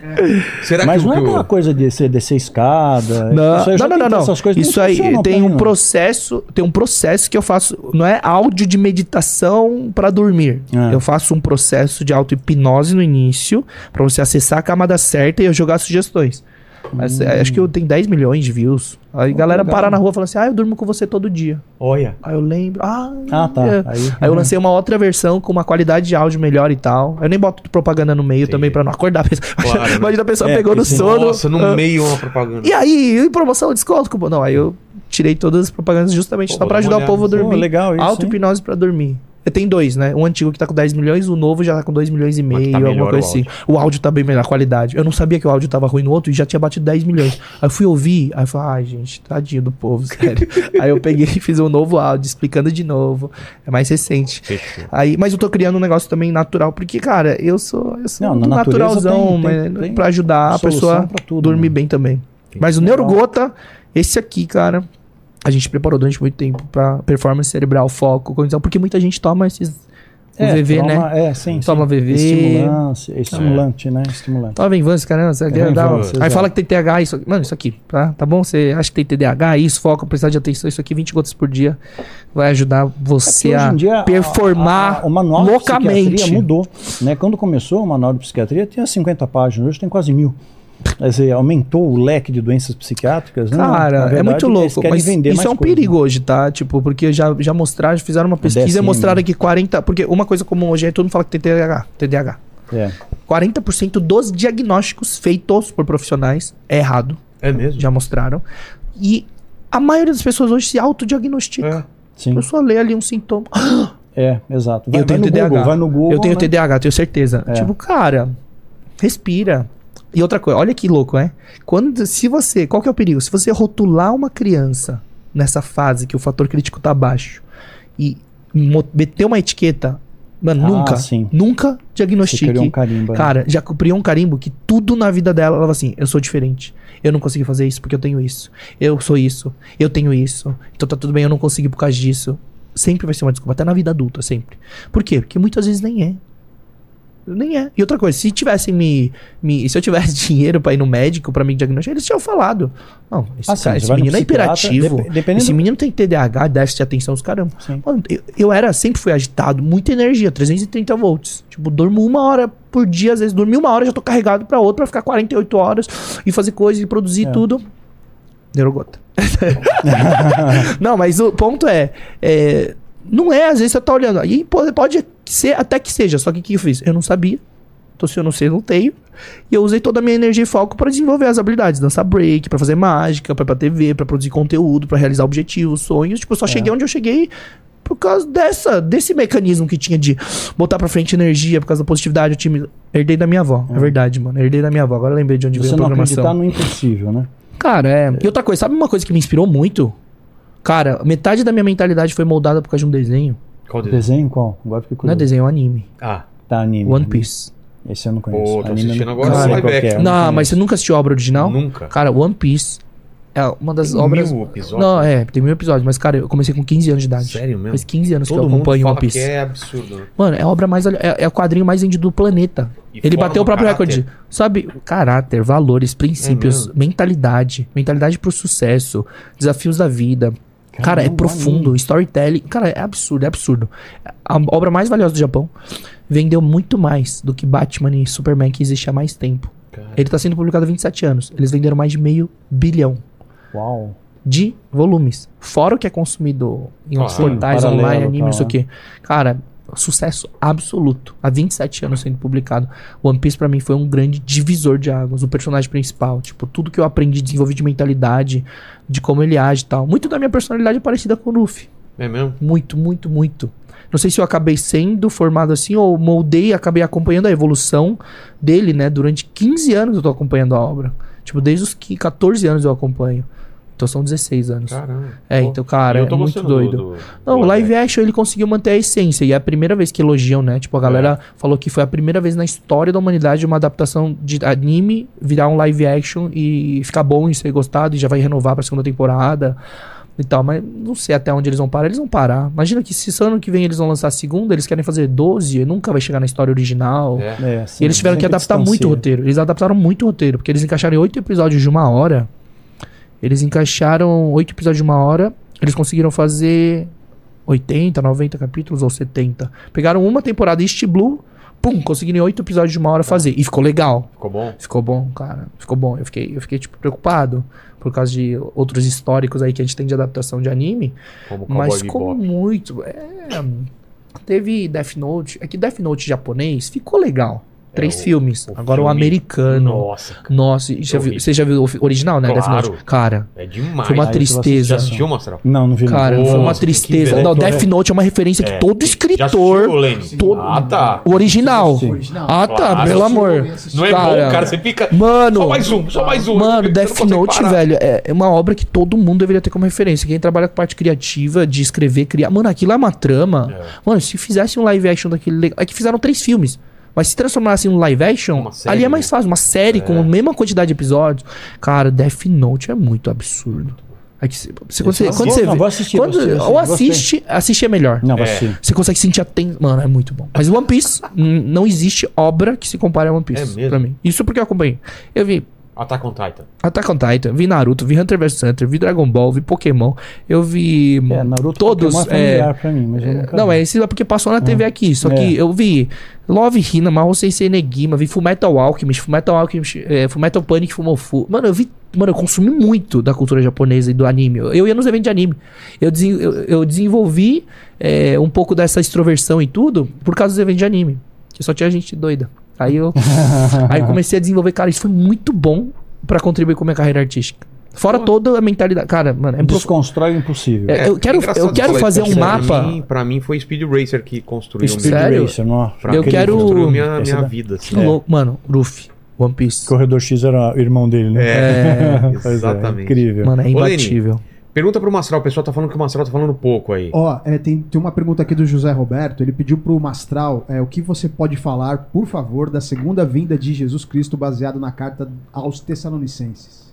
Será Mas que não é que aquela eu... coisa de você descer escada. Não, Isso não, não, tentei não, Essas coisas Isso não aí tem um não. processo, tem um processo que eu faço, não é áudio de meditação pra dormir. Ah. Eu faço um processo de auto-hipnose no início, pra você acessar a camada certa e eu jogar sugestões. Mas, é, Acho que eu tenho 10 milhões de views. Aí a galera legal. para na rua e fala assim: "Ah, eu durmo com você todo dia". Olha. Aí eu lembro. Ah, Ah, tá. é. Aí, Aí eu lancei uma outra versão com uma qualidade de áudio melhor e tal. Eu nem boto propaganda no meio Entendi. também pra não acordar a pessoa. Claro, né? Imagina a pessoa É, pegou no sim. sono. Nossa, no ah, meio uma propaganda. E aí, e promoção, desconto? cupom? Não, aí eu tirei todas as propagandas justamente Pô, só pra dar ajudar o povo a dormir. Pô, legal isso, Auto-hipnose pra dormir. Tenho dois, né? Um antigo que tá com 10 milhões, o novo já tá com 2 milhões e Mas meio, tá alguma coisa o assim. O áudio tá bem melhor, a qualidade. Eu não sabia que o áudio tava ruim no outro e já tinha batido 10 milhões. Aí eu fui ouvir, aí eu falei, ai, gente, tadinho do povo, sério. aí eu peguei e fiz um novo áudio, explicando de novo. É mais recente. Fechou. Aí, mas eu tô criando um negócio também natural, porque, cara, eu sou, eu sou Não, na naturalzão, tem- tem- mas tem pra ajudar a pessoa tudo, dormir né? bem também. Mas o. Neurogota, esse aqui, cara, a gente preparou durante muito tempo pra performance cerebral, foco, condição, porque muita gente toma esses. O É, VV, né? toma- É, sim. Toma sim. VV. Estimulante, estimulante, né? Estimulante. Toma Venvance, caramba. Você quer dar- Venvance, Aí fala que tem TDAH, isso. Mano, isso aqui, tá? Tá bom? Você acha que tem TDAH, isso, foco, precisar de atenção, isso aqui, 20 gotas por dia, vai ajudar você É a em dia, a- performar a- a- o manual de loucamente. psiquiatria mudou. Né? Quando começou, o manual de psiquiatria tinha 50 páginas, hoje tem quase mil. Quer dizer, aumentou o leque de doenças psiquiátricas. né? Cara, é verdade, muito eles louco. Mas isso é um coisa. perigo hoje, tá? Tipo, porque já, já mostraram, fizeram uma pesquisa e mostraram que 40. Porque uma coisa comum hoje é todo mundo fala que tem TDAH. TDAH. É. 40% dos diagnósticos feitos por profissionais é errado. É mesmo? Já mostraram. E a maioria das pessoas hoje se autodiagnostica. É. Sim, pessoa lê ali um sintoma. é, exato. eu tenho no TDAH. Google, vai no Google. eu tenho né? TDAH, tenho certeza. É. Tipo, cara, respira. E outra coisa, olha que louco, é? Quando, se você, qual que é o perigo? Se você rotular uma criança nessa fase que o fator crítico tá baixo e meter uma etiqueta, mano, Ah, nunca, sim. nunca Você diagnostique. criou um carimbo. né? Cara, já criou um carimbo que tudo na vida dela, ela fala assim, eu sou diferente. Eu não consegui fazer isso porque eu tenho isso. Eu sou isso. Eu tenho isso. Então tá tudo bem, eu não consegui por causa disso. Sempre vai ser uma desculpa, até na vida adulta, sempre. Por quê? Porque muitas vezes nem é. Nem é. E outra coisa, se tivessem me, me. Se eu tivesse dinheiro pra ir no médico pra me diagnosticar, eles tinham falado. Não, esse, Ah, sim, cara- esse menino é hiperativo. dep- dependendo- Esse menino tem TDAH, déficit de atenção, os caramba. Mano, eu, eu era, sempre fui agitado, muita energia, 330 volts. Tipo, durmo uma hora por dia, às vezes dormi uma hora, já tô carregado pra outra, pra ficar 48 horas e fazer coisa e produzir É. tudo. Neurogota. não, mas o ponto é, é, não é, às vezes você tá olhando, aí pode, pode ser até que seja, só que o que eu fiz? Eu não sabia. Então, se eu não sei, eu não tenho. E eu usei toda a minha energia e foco pra desenvolver as habilidades. Dançar break, pra fazer mágica, pra ir pra TV, pra produzir conteúdo, pra realizar objetivos, sonhos. Tipo, eu só cheguei onde eu cheguei por causa dessa, desse mecanismo que tinha de botar pra frente energia, por causa da positividade, o time. Herdei da minha avó, é, verdade, mano. Herdei da minha avó. Agora eu lembrei de onde veio Você a não programação. acreditar no impossível, né? Cara, é. E outra coisa, sabe uma coisa que me inspirou muito? Cara, metade da minha mentalidade foi moldada por causa de um desenho. Qual desenho? Desenho qual? Agora fiquei Não é curioso. desenho, é um anime. Ah, Tá, anime. One Piece. Esse eu não conheço. Pô, tô Anime eu assistindo não- agora não live que é, eu Não, mas você nunca assistiu a obra original? nunca. Cara, One Piece É uma das Tem obras. mil episódios? Não, é, tem mil episódios, mas, cara, eu comecei com 15 anos de idade. Sério mesmo? Faz 15 anos que Todo eu mundo acompanho One Piece. que é absurdo. né? Mano, é a obra mais. É, é o quadrinho mais vendido do planeta. E Ele bateu o próprio caráter. recorde. Sabe? Caráter, valores, princípios, mesmo? mentalidade. Mentalidade pro sucesso, desafios da vida. Cara, é profundo, storytelling. Cara, é absurdo, é absurdo. A obra mais valiosa do Japão vendeu muito mais do que Batman e Superman que existe há mais tempo. Cara. Ele tá sendo publicado há 27 anos. Eles venderam mais de meio bilhão Uau. de volumes. Fora o que é consumido em Claro. portais online, anime, tal, não sei o né? quê. Cara, sucesso absoluto. Há 27 anos sendo publicado. One Piece pra mim foi um grande divisor de águas. O personagem principal. Tipo, tudo que eu aprendi, desenvolvi de mentalidade, de como ele age e tal. Muito da minha personalidade é parecida com o Luffy. É mesmo? Muito, muito, muito. Não sei se eu acabei sendo formado assim ou moldei e acabei acompanhando a evolução dele, né? Durante 15 anos eu tô acompanhando a obra. Tipo, desde os que 14 anos eu acompanho. Então são 16 anos. Caramba. É, Pô, então, cara, eu é tô muito doido. do- do- Não, o live action ele conseguiu manter a essência. E é a primeira vez que elogiam, né? Tipo, a galera falou que foi a primeira vez na história da humanidade uma adaptação de anime virar um live action e ficar bom e ser gostado e já vai renovar pra segunda temporada e tal. Mas não sei até onde eles vão parar. Eles vão parar. Imagina que se esse ano que vem eles vão lançar a segunda, eles querem fazer 12 e nunca vai chegar na história original. É. É, E sim, eles tiveram que adaptar muito o distancia. roteiro. Eles adaptaram muito o roteiro, porque eles encaixaram em oito episódios de uma hora. Eles encaixaram oito episódios de uma hora. Eles conseguiram fazer 80, 90 capítulos ou 70. Pegaram uma temporada East Blue, pum, conseguiram oito episódios de uma hora fazer. E ficou legal. Ficou bom? Ficou bom, cara. Ficou bom. Eu fiquei, eu fiquei tipo, preocupado por causa de outros históricos aí que a gente tem de adaptação de anime. Como Mas ficou Bebop. muito. É, teve Death Note. É que Death Note japonês ficou legal. Três o- filmes. o Agora o filme- americano. Nossa, cara. Nossa, já Eu viu- vi. você já viu o original, né? Death Claro. Note? Cara, é demais. foi uma vou tristeza. Já assistiu, Mastral? Não, não vi. Cara, foi uma tristeza. Não, eu Death Note é uma referência que É. todo assistiu, escritor. Todo- Ah, tá. O original. Ah, tá, Claro. pelo amor. Não é bom, cara. Você fica. Mano, Só mais um, só mais um. Mano, Death Note, parar. velho, é é uma obra que todo mundo deveria ter como referência. Quem trabalha com parte criativa, de escrever, criar. Mano, aquilo é uma trama. É. Mano, se fizesse um live action daquele. le- É que fizeram três filmes. Mas se transformasse em um live action, série, ali é mais né? fácil. Uma série com a mesma quantidade de episódios. Cara, Death Note é muito absurdo. É que se- você, quando você, Não, quando vou- você não, vê- assistir, quando- assistir, ou gostei. assiste, assiste é melhor. Não, vai É. assistir. Você consegue sentir a ten... Mano, é muito bom. Mas One Piece, não existe obra que se compare a One Piece. É mesmo? Pra mim. Isso porque eu acompanhei. Eu vi Attack on Titan. Attack on Titan, vi Naruto, vi Hunter vs Hunter, vi Dragon Ball, vi Pokémon. Eu vi É, Naruto todos. Pokémon é familiar pra mim, mas eu nunca não, vi. é esse é porque passou na TV aqui. Só que É. eu vi Love Hina, Mahou Sensei Negima, vi Fullmetal Alchemist, Fullmetal Alchemist, é, Fullmetal Panic Fumofu. Mano, eu vi, mano, eu consumi muito da cultura japonesa e do anime. Eu ia nos eventos de anime. Eu, desen- eu, eu desenvolvi é, um pouco dessa extroversão e tudo por causa dos eventos de anime. Que só tinha gente doida. Aí eu, aí eu comecei a desenvolver, cara, isso foi muito bom pra contribuir com a minha carreira artística. Fora toda a mentalidade. Cara, mano, é. Desconstrói o impossível. É, eu quero, engraçado eu quero fazer um mapa. Pra mim, pra mim foi Speed Racer que construiu Speed? Racer, não. pra Eu mim, quero- construiu minha, minha da- vida. Assim. Louco, mano. Luffy, One Piece. Corredor X era o irmão dele, né? É, é, exatamente. incrível. Mano, é Ô, Leni, imbatível. Pergunta pro Mastral, o pessoal tá falando que o Mastral tá falando pouco aí. Ó, é, tem, tem uma pergunta aqui do José Roberto. Ele pediu pro Mastral é, o que você pode falar, por favor, da segunda vinda de Jesus Cristo baseado na carta aos Tessalonicenses.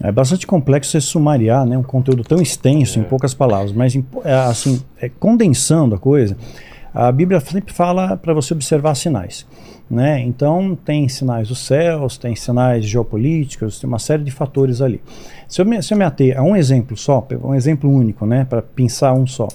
É bastante complexo você sumariar né, um conteúdo tão extenso em poucas palavras, mas em- é, assim, é, condensando a coisa, a Bíblia sempre fala para você observar sinais. Né? Então, tem sinais dos céus, tem sinais geopolíticos, tem uma série de fatores ali. Se eu me, se eu me ater a um exemplo só, um exemplo único, né, para pensar um só,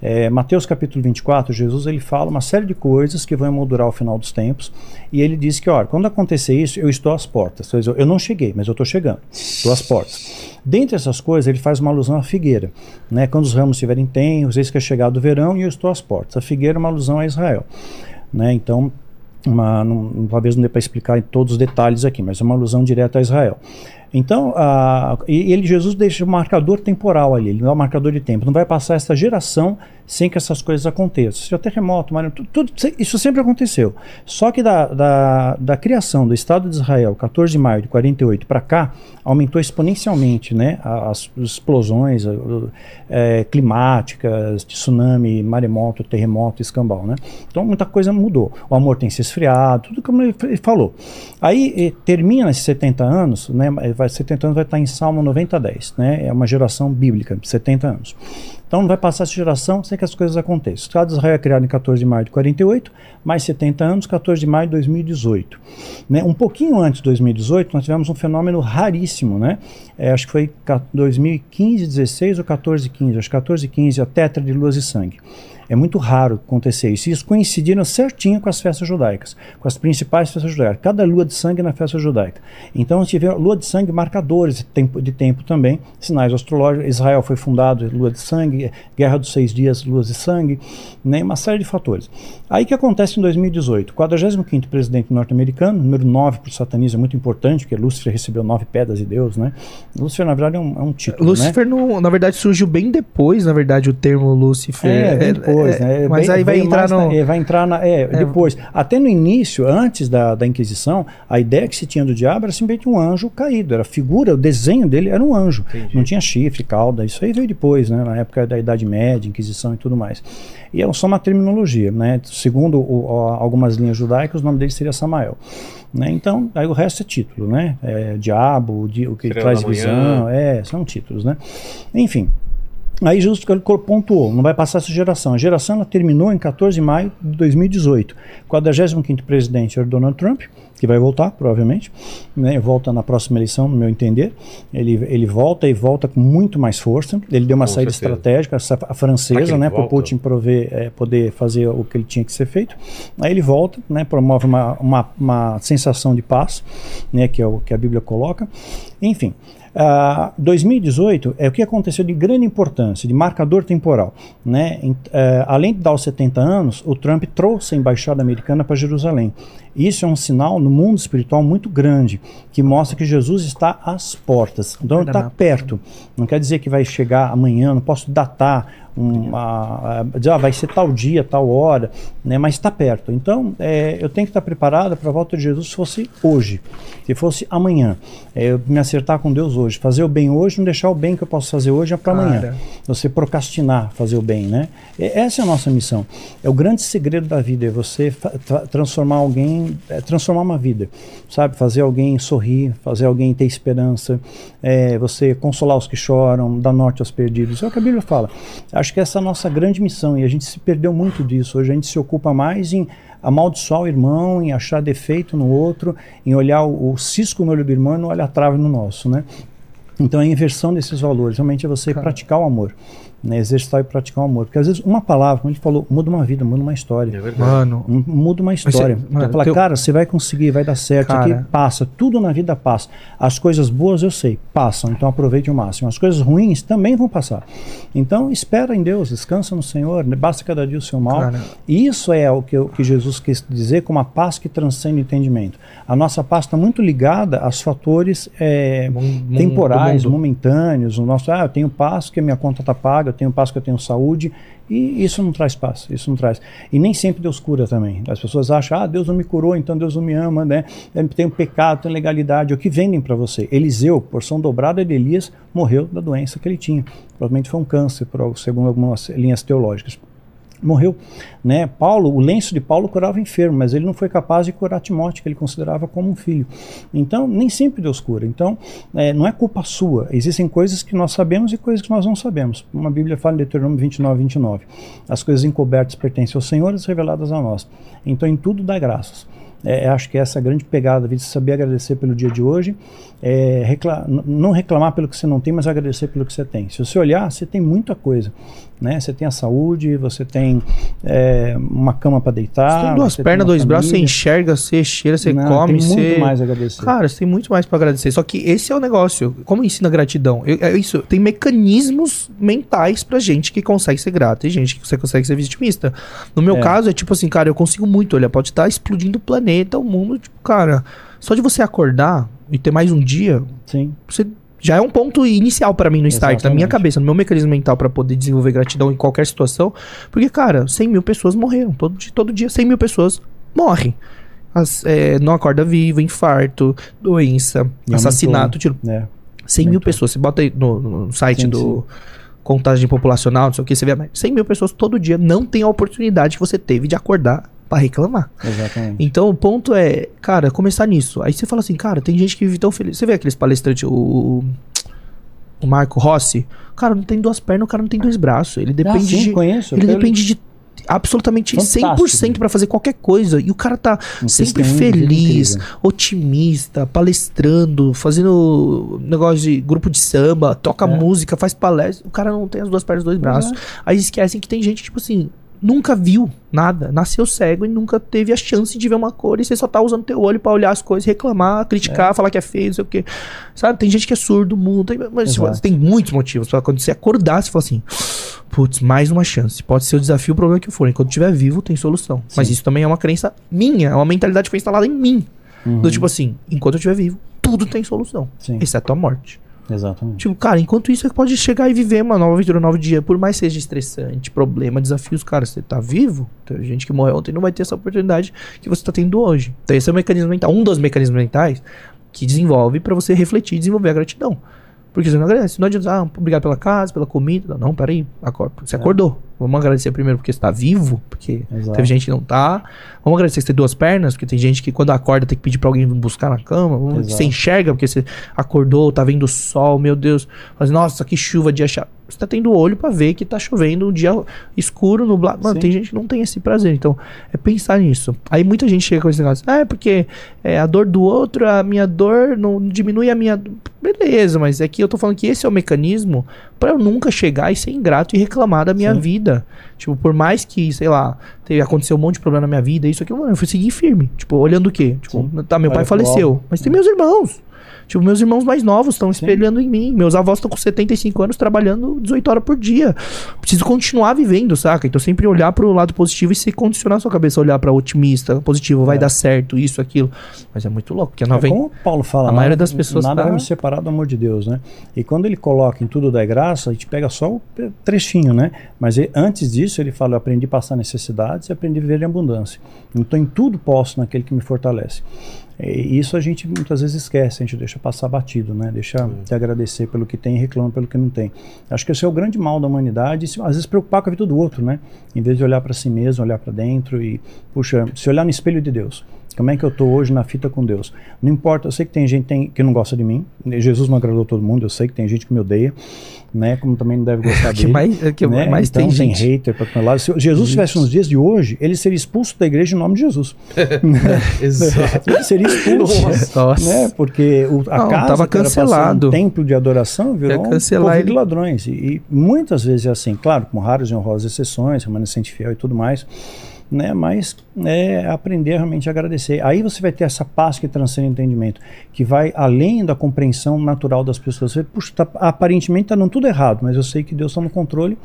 é, Mateus capítulo 24, Jesus ele fala uma série de coisas que vão emoldurar o final dos tempos, e ele diz que, olha, quando acontecer isso, eu estou às portas. Quer dizer, Eu não cheguei, mas eu estou chegando, estou às portas. Dentre essas coisas, ele faz uma alusão à figueira. Né? Quando os ramos estiverem tenros, eis que é chegado o verão e eu estou às portas. A figueira é uma alusão a Israel. Né? Então, uma, não, talvez não dê para explicar em todos os detalhes aqui, mas é uma alusão direta a Israel. Então, a, ele, Jesus deixa um marcador temporal ali, ele dá um marcador de tempo. Não vai passar esta geração sem que essas coisas aconteçam. Se o terremoto, maremoto, tudo, isso sempre aconteceu. Só que da, da, da criação do Estado de Israel, 14 de maio de 48 para cá, aumentou exponencialmente né, as, explosões é, climáticas, tsunami, maremoto, terremoto, escambau. Né? Então muita coisa mudou. O amor tem se esfriado, tudo como ele falou. Aí termina esses 70 anos, né, vai, 70 anos vai estar em Salmo 90 10, né, é uma geração bíblica, 70 anos. Então não vai passar essa geração sem que as coisas aconteçam. O Estado de Israel é criado em 14 de maio de 48, mais 70 anos, 14 de maio de 2018. Né? Um pouquinho antes de 2018, nós tivemos um fenômeno raríssimo, né? É, acho que foi 2015, 16 ou 14, 15, acho que 14, 15, a tetra de luas e sangue. É muito raro acontecer isso. E isso coincidiram certinho com as festas judaicas, com as principais festas judaicas. Cada lua de sangue na festa judaica. Então tivemos lua de sangue marcadores de tempo, de tempo também, sinais astrológicos. Israel foi fundado lua de sangue, Guerra dos Seis Dias, luas de sangue, né, uma série de fatores. Aí que acontece em 2018? 45 presidente norte-americano, número 9 para o satanismo é muito importante, porque Lúcifer recebeu nove pedras de Deus, né? Lúcifer, na verdade, é um, é um título. Lúcifer, né? na verdade, surgiu bem depois, na verdade, o termo Lúcifer. É, bem depois depois, é, né? Mas bem, aí vai entrar no... Na, é, vai entrar na, é, é, depois. Até no início, antes da, da Inquisição, a ideia que se tinha do diabo era simplesmente um anjo caído. Era a figura, o desenho dele era um anjo. Entendi. Não tinha chifre, cauda. Isso aí veio depois, né? Na época da Idade Média, Inquisição e tudo mais. E é só uma terminologia, né? Segundo o, o, algumas linhas judaicas, o nome dele seria Samael. Né? Então, aí o resto é título, né? É, diabo, o, di, o que Estrela traz visão, é, são títulos, né? Enfim, Aí Jesus pontuou, não vai passar essa geração. A geração ela terminou em 14 de maio de 2018. 45º presidente era Donald Trump, que vai voltar, provavelmente. Né? Volta na próxima eleição, no meu entender. Ele, ele volta e volta com muito mais força. Ele deu uma com saída certeza. estratégica, a francesa, né? Para o Putin prover, é, poder fazer o que ele tinha que ser feito. Aí ele volta, né? promove uma, uma, uma sensação de paz, né? que é o que a Bíblia coloca. Enfim, Uh, ah, 2018 é o que aconteceu de grande importância, de marcador temporal. Né? Uh, além de dar os 70 anos, o Trump trouxe a embaixada americana para Jerusalém. Isso é um sinal no mundo espiritual muito grande, que mostra que Jesus está às portas. Então está perto. Não quer dizer que vai chegar amanhã, não posso datar uma, dizer, ah, vai ser tal dia, tal hora, né, mas está perto. Então, é, eu tenho que estar preparado para a volta de Jesus se fosse hoje, se fosse amanhã. É, eu me acertar com Deus hoje, fazer o bem hoje, não deixar o bem que eu posso fazer hoje é para amanhã. Você procrastinar, fazer o bem, né? E, essa é a nossa missão. É o grande segredo da vida, é você tra transformar alguém, é, transformar uma vida, sabe? Fazer alguém sorrir, fazer alguém ter esperança, é, você consolar os que choram, dar norte aos perdidos. É o que a Bíblia fala. Acho que essa é a nossa grande missão e a gente se perdeu muito disso. Hoje a gente se ocupa mais em amaldiçoar o irmão, em achar defeito no outro, em olhar o, o cisco no olho do irmão e não olhar a trave no nosso, né? Então a inversão desses valores realmente é você Cara. praticar o amor né, exercitar e praticar o amor. Porque às vezes uma palavra, como a gente falou, muda uma vida, muda uma história. É mano. Muda uma história. Você, mano, fala, teu... cara, você vai conseguir, vai dar certo. Cara. Aqui passa, tudo na vida passa. As coisas boas eu sei, passam, então aproveite o máximo. As coisas ruins também vão passar. Então espera em Deus, descansa no Senhor, né, basta cada dia o seu mal. Cara. Isso é o que, o que Jesus quis dizer com uma paz que transcende o entendimento. A nossa paz está muito ligada aos fatores é, temporais, momentâneos. O nosso, ah, eu tenho paz porque minha conta está paga eu tenho paz que eu tenho saúde, e isso não traz paz, isso não traz. E nem sempre Deus cura também. As pessoas acham, ah, Deus não me curou, então Deus não me ama, né? Eu tenho pecado, tenho legalidade. O que vendem para você? Eliseu, porção dobrada de Elias, morreu da doença que ele tinha. Provavelmente foi um câncer, segundo algumas linhas teológicas morreu. Né? Paulo, o lenço de Paulo curava enfermo, mas ele não foi capaz de curar Timóteo, que ele considerava como um filho. Então, nem sempre Deus cura. Então, é, não é culpa sua. Existem coisas que nós sabemos e coisas que nós não sabemos. Uma Bíblia fala em Deuteronômio 29, 29. As coisas encobertas pertencem ao Senhor, as reveladas a nós. Então, em tudo dá graças. É, acho que essa é a grande pegada da vida, saber agradecer pelo dia de hoje, é, recla não reclamar pelo que você não tem, mas agradecer pelo que você tem. Se você olhar, você tem muita coisa. Né? Você tem a saúde, você tem é, uma cama para deitar. Você tem duas pernas, dois braços, você enxerga, você cheira, você não, come. Tem muito mais a agradecer. Cara, você tem muito mais para agradecer. Só que esse é o negócio. Como ensina gratidão? Eu, é isso. Tem mecanismos mentais pra gente que consegue ser grato. Tem gente que você consegue ser vitimista. No meu é. caso, é tipo assim, cara, eu consigo muito olhar. Pode estar explodindo o planeta, o mundo, tipo, cara. Só de você acordar e ter mais um dia, Sim. você Já é um ponto inicial pra mim no start, na minha Exatamente. cabeça, no meu mecanismo mental pra poder desenvolver gratidão em qualquer situação. Porque, cara, 100 mil pessoas morreram. Todo, dia- todo dia 100 mil pessoas morrem. As- é, não acorda vivo, infarto, doença, E assassinato, tiro. É. 100 mil pessoas. Você bota aí no, no site Sim, do contagem populacional, não sei o que, você vê. 100 mil pessoas todo dia não tem a oportunidade que você teve de acordar pra reclamar. Exatamente. Então o ponto é, cara, começar nisso. Aí você fala assim, cara, tem gente que vive tão feliz. Você vê aqueles palestrantes, o, o Marco Rossi, o cara não tem duas pernas, o cara não tem dois braços. Ele depende ah, sim, de. conheço. Ele depende de absolutamente Fantástico. 100% pra fazer qualquer coisa. E o cara tá Um sempre feliz, otimista, palestrando, fazendo negócio de grupo de samba, toca É. música, faz palestra. O cara não tem as duas pernas dois braços. Aí esquecem que tem gente, tipo assim, nunca viu nada, nasceu cego e nunca teve a chance de ver uma cor e você só tá usando teu olho pra olhar as coisas, reclamar, criticar, falar que é feio, não sei o quê. Sabe? Tem gente que é surdo, mudo, tem, mas tipo, Exato. tem muitos motivos pra quando você acordar, você fala assim, putz, mais uma chance. Pode ser o desafio, o problema que for. Enquanto estiver vivo, tem solução. Mas Sim. isso também é uma crença minha, é uma mentalidade que foi instalada em mim. Uhum. Do tipo assim, enquanto eu estiver vivo, tudo tem solução. Sim. Exceto a morte. Exatamente. Tipo, cara, enquanto isso, você pode chegar e viver uma nova aventura, um novo dia. Por mais seja estressante, problema, desafios, cara, você tá vivo. Tem gente que morreu ontem não vai ter essa oportunidade que você tá tendo hoje. Então, esse é o mecanismo mental. Um dos mecanismos mentais que desenvolve pra você refletir e desenvolver a gratidão. Porque você não agradece. Não adianta, ah, obrigado pela casa, pela comida. Não, peraí. Acorda. Você acordou. Vamos agradecer primeiro porque você tá vivo. Porque Exato. teve gente que não tá. Vamos agradecer que você tem duas pernas. Porque tem gente que quando acorda tem que pedir pra alguém buscar na cama. Vamos-. Você enxerga porque você acordou, tá vendo o sol, meu Deus. Mas, nossa, que chuva, dia chato. Você tá tendo olho pra ver que tá chovendo um dia escuro, nublado. Mano, Sim. tem gente que não tem esse prazer. Então, é pensar nisso. Aí muita gente chega com esse negócio. Ah, é porque é, a dor do outro, a minha dor não diminui a minha. Beleza, mas é que eu tô falando que esse é o mecanismo pra eu nunca chegar e ser ingrato e reclamar da minha Sim. vida. Tipo, por mais que, sei lá, teve, aconteceu um monte de problema na minha vida, isso aqui, mano, eu fui seguir firme. Tipo, olhando o quê? Tipo, Sim. tá, meu Olha pai faleceu. Mas tem meus irmãos. Tipo, meus irmãos mais novos estão espelhando em mim. Meus avós estão com 75 anos trabalhando 18 horas por dia. Preciso continuar vivendo, saca? Então sempre olhar pro lado positivo e se condicionar a sua cabeça, olhar pra otimista, positivo, vai É. dar certo, isso, aquilo. Mas é muito louco, porque a É nova como o Paulo fala, a maioria das pessoas nada tá- vai me separar do amor de Deus, né? E quando ele coloca em tudo da graça, a gente pega só o trechinho, né? Mas ele- antes disso ele fala, eu aprendi a passar necessidades e aprendi a viver em abundância. Então em tudo posso naquele que me fortalece. E isso a gente muitas vezes esquece, a gente deixa passar batido, né? Deixa de agradecer pelo que tem e reclama pelo que não tem. Acho que esse é o grande mal da humanidade, se- às vezes preocupar com a vida do outro, né? Em vez de olhar para si mesmo, olhar para dentro e, puxa, se olhar no espelho de Deus. Como é que eu estou hoje na fita com Deus? Não importa, eu sei que tem gente tem- que não gosta de mim. Jesus não agradou todo mundo, eu sei que tem gente que me odeia, né? Como também não deve gostar que dele. mais, é que né? mais então, tem gente. hater para todo lado. Se Jesus tivesse nos dias de hoje, ele seria expulso da igreja em nome de Jesus. Exato. Ele seria expulso. Nossa. Né? Porque o, a Não, casa tava que cancelado. um templo de adoração virou um povo de ele. ladrões. E, e muitas vezes é assim, claro, com raras e honrosas exceções, remanescente fiel e tudo mais, né? Mas é aprender realmente a agradecer. Aí você vai ter essa paz que transcende o entendimento, que vai além da compreensão natural das pessoas. Você, puxa, tá- aparentemente está tudo errado, mas eu sei que Deus está no controle,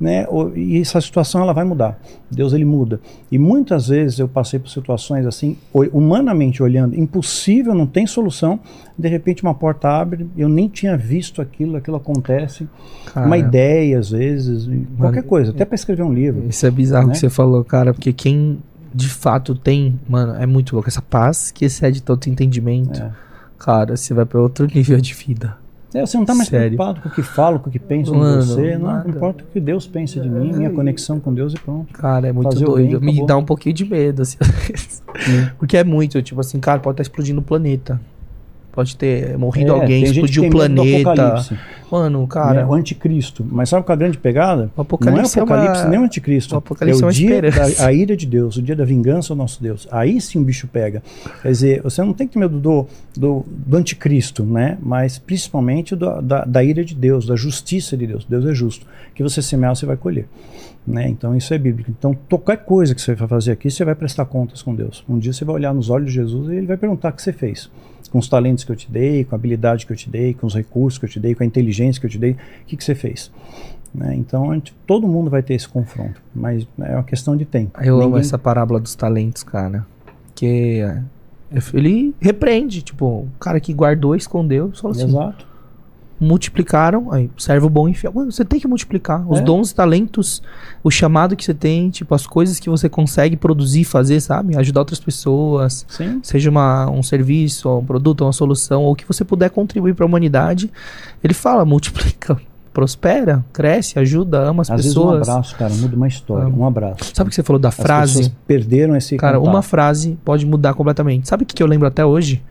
né? E essa situação ela vai mudar. Deus ele muda. E muitas vezes eu passei por situações assim, humanamente olhando, impossível, não tem solução. De repente uma porta abre, eu nem tinha visto aquilo, aquilo acontece. Cara, Uma ideia às vezes, qualquer coisa, até para escrever um livro. Isso é bizarro né? que você falou, cara, porque quem de fato tem, mano, é muito louco. Essa paz que excede todo entendimento. É. Cara, você vai pra outro nível de vida. É, você não está mais Sério. preocupado com o que falo, com o que penso Mano, de você. Não, nada. importa o que Deus pensa de mim, minha conexão com Deus e pronto. Cara, é muito Fazer doido. bem, Me dá um pouquinho de medo, assim. Porque é muito, tipo assim, cara, pode estar explodindo o planeta. Pode ter morrido É, alguém, explodiu o planeta. apocalipse, Mano, cara, né? O anticristo. Mas sabe qual é a grande pegada? O apocalipse não é o apocalipse é uma- nem o anticristo. o apocalipse é é o uma dia esperança. da a ira de Deus, o dia da vingança do nosso Deus. Aí sim o bicho pega. Quer dizer, você não tem que ter medo do, do, do anticristo, né? Mas principalmente do- da, da ira de Deus, da justiça de Deus. Deus é justo. Que você semear, você vai colher. Né? Então isso é bíblico. Então qualquer coisa que você vai fazer aqui, você vai prestar contas com Deus. Um dia você vai olhar nos olhos de Jesus e ele vai perguntar o que você fez. Com os talentos que eu te dei, com a habilidade que eu te dei, com os recursos que eu te dei, com a inteligência que eu te dei, o que, que você fez? Né? Então gente- todo mundo vai ter esse confronto, mas é uma questão de tempo. eu amo Ninguém- essa parábola dos talentos, cara. Que é, ele repreende, tipo, o cara que guardou, escondeu, falou assim, Exato. Multiplicaram, aí, servo bom e fiel. Mano, você tem que multiplicar. Os É. dons, talentos, o chamado que você tem, tipo, as coisas que você consegue produzir, fazer, sabe? Ajudar outras pessoas. Sim. Seja uma, um serviço, um produto, uma solução, ou que você puder contribuir para a humanidade. Ele fala, multiplica, prospera, cresce, ajuda, ama as Às vezes um pessoas. abraço, cara, muda uma história. Um abraço. Sabe o que você falou da As frase? pessoas perderam esse Cara, contato. uma frase pode mudar completamente. Sabe o que que eu lembro até hoje?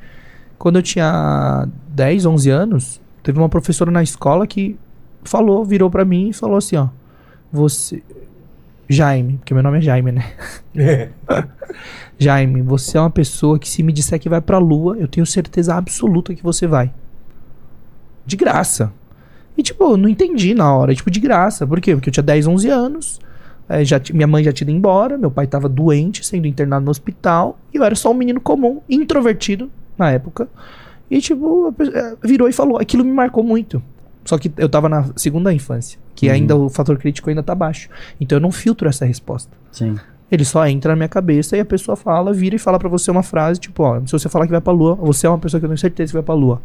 Quando eu tinha 10, 11 anos, teve uma professora na escola que falou, virou pra mim e falou assim, ó, você Jaime, porque meu nome é Jaime, né? Jaime, você é uma pessoa que se me disser que vai pra lua, eu tenho certeza absoluta que você vai. De graça. E tipo, eu não entendi na hora, tipo, de graça. Por quê? Porque eu tinha 10, 11 anos, é, já minha mãe já tinha ido embora, meu pai tava doente, sendo internado no hospital, e eu era só um menino comum, introvertido na época. E tipo, é, virou e falou, aquilo me marcou muito. Só que eu tava na segunda infância, que Uhum. ainda o fator crítico ainda tá baixo. Então eu não filtro essa resposta. Sim. Ele só entra na minha cabeça e a pessoa fala, vira e fala pra você uma frase, tipo, ó, se você falar que vai pra lua, você é uma pessoa que eu tenho certeza que vai pra lua.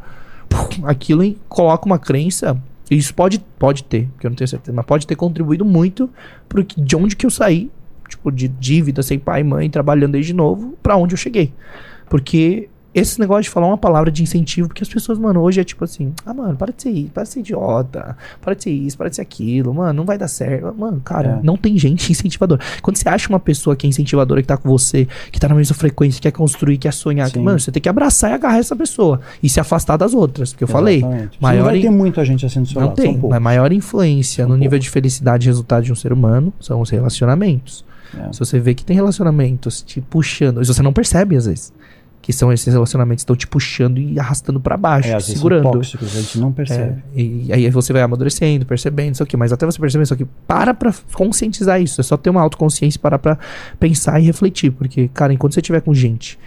Pum, Aquilo em- coloca uma crença, e isso pode, pode ter, porque eu não tenho certeza, mas pode ter contribuído muito pro que, de onde que eu saí, tipo, de dívida, sem pai e mãe, trabalhando desde novo, pra onde eu cheguei. Porque esse negócio de falar uma palavra de incentivo, porque as pessoas, mano, hoje é tipo assim, ah, mano, para de ser isso, para de ser idiota, para de ser isso, para de ser aquilo, mano, não vai dar certo. Mano, cara, É. não tem gente incentivadora. Quando você acha uma pessoa que é incentivadora, que tá com você, que tá na mesma frequência, que quer construir, quer sonhar, que, mano, você tem que abraçar e agarrar essa pessoa e se afastar das outras, porque eu falei, Exatamente. Você maior não vai in- ter muita gente assim do seu não lado. tem, mas maior influência São no nível poucos. de felicidade e resultado de um ser humano são os relacionamentos. É. Se você vê que tem relacionamentos te puxando, e você não percebe às vezes, que são esses relacionamentos que estão te puxando e arrastando pra baixo, É, vezes são segurando. tóxicos, a gente não percebe. É, e aí você vai amadurecendo, percebendo, isso aqui, mas até você perceber isso aqui, para pra conscientizar isso. É só ter uma autoconsciência e parar pra pensar e refletir. Porque, cara, enquanto você tiver com gente,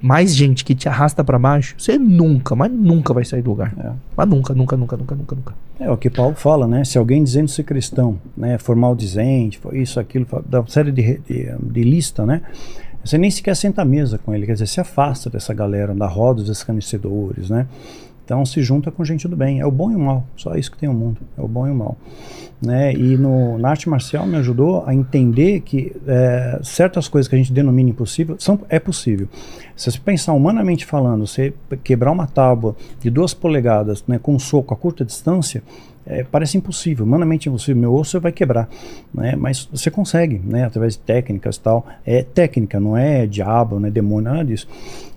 mais gente que te arrasta pra baixo, você nunca, mas nunca vai sair do lugar. É. Mas nunca, nunca, nunca, nunca, nunca, nunca. É o que Paulo fala, né? Se alguém dizendo ser cristão, né, for maldizente, for isso, aquilo, dá uma série de, de, de lista, né? Você nem sequer senta à mesa com ele, quer dizer, se afasta dessa galera, da roda dos escarnecedores, né? Então se junta com gente do bem. É o bom e o mal, só isso que tem o mundo, é o bom e o mal. Né? E no, na arte marcial me ajudou a entender que é, certas coisas que a gente denomina impossível são, é possível. Se você pensar humanamente falando, você quebrar uma tábua de duas polegadas né, com um soco a curta distância, é, parece impossível, humanamente impossível. Meu osso vai quebrar, né? mas você consegue, né? através de técnicas tal. É técnica, não é diabo, não é demônio, nada disso.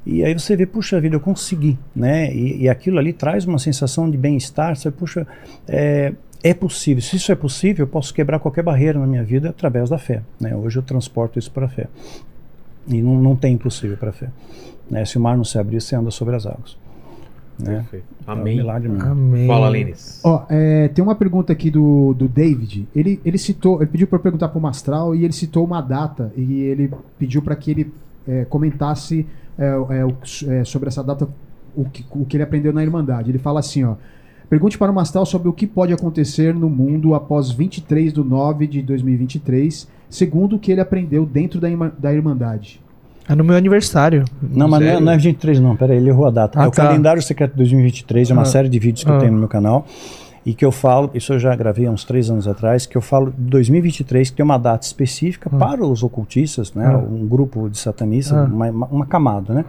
E aí você vê, puxa vida, eu consegui, né? E, e aquilo ali traz uma sensação de bem-estar. Você, puxa, é, é possível. Se isso é possível, eu posso quebrar qualquer barreira na minha vida através da fé. Né? Hoje eu transporto isso para a fé. E não, não tem impossível para a fé. Né? Se o mar não se abrir, você anda sobre as águas. Né? Perfeito. É um Amém. milagre mesmo. Amém. Fala, Lênis. Ó, é, tem uma pergunta aqui do, do David. Ele, ele citou, ele pediu para perguntar para o Mastral e ele citou uma data e ele pediu para que ele é, comentasse é, é, o- é, sobre essa data o que, o que ele aprendeu na Irmandade. Ele fala assim, ó. Pergunte para o Mastral sobre o que pode acontecer no mundo após 23 de 9 de 2023, segundo o que ele aprendeu dentro da, da Irmandade. É no meu aniversário. Não, mas não é, não é 23 não, peraí, ele errou a data. Ah, é o tá. calendário secreto 2023, é uma Ah. série de vídeos que eu Ah. tenho no meu canal. E que eu falo, isso eu já gravei há uns três anos atrás, que eu falo de 2023, que tem uma data específica para os ocultistas, né? Ah. Um grupo de satanistas, Ah. uma, uma- uma camada, né?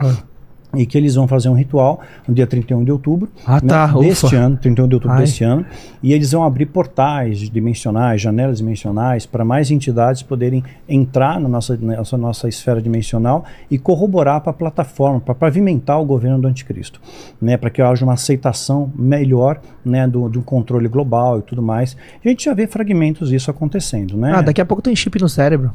E que eles vão fazer um ritual no dia 31 de outubro Ah, né, tá, deste ufa. ano, 31 de outubro Ai. deste ano, e eles vão abrir portais dimensionais, janelas dimensionais, para mais entidades poderem entrar na nossa, nessa nossa esfera dimensional e corroborar para a plataforma, para pavimentar o governo do anticristo, né, para que haja uma aceitação melhor né, do, do controle global e tudo mais. A gente já vê fragmentos disso acontecendo, né? Ah, daqui a pouco tem chip no cérebro.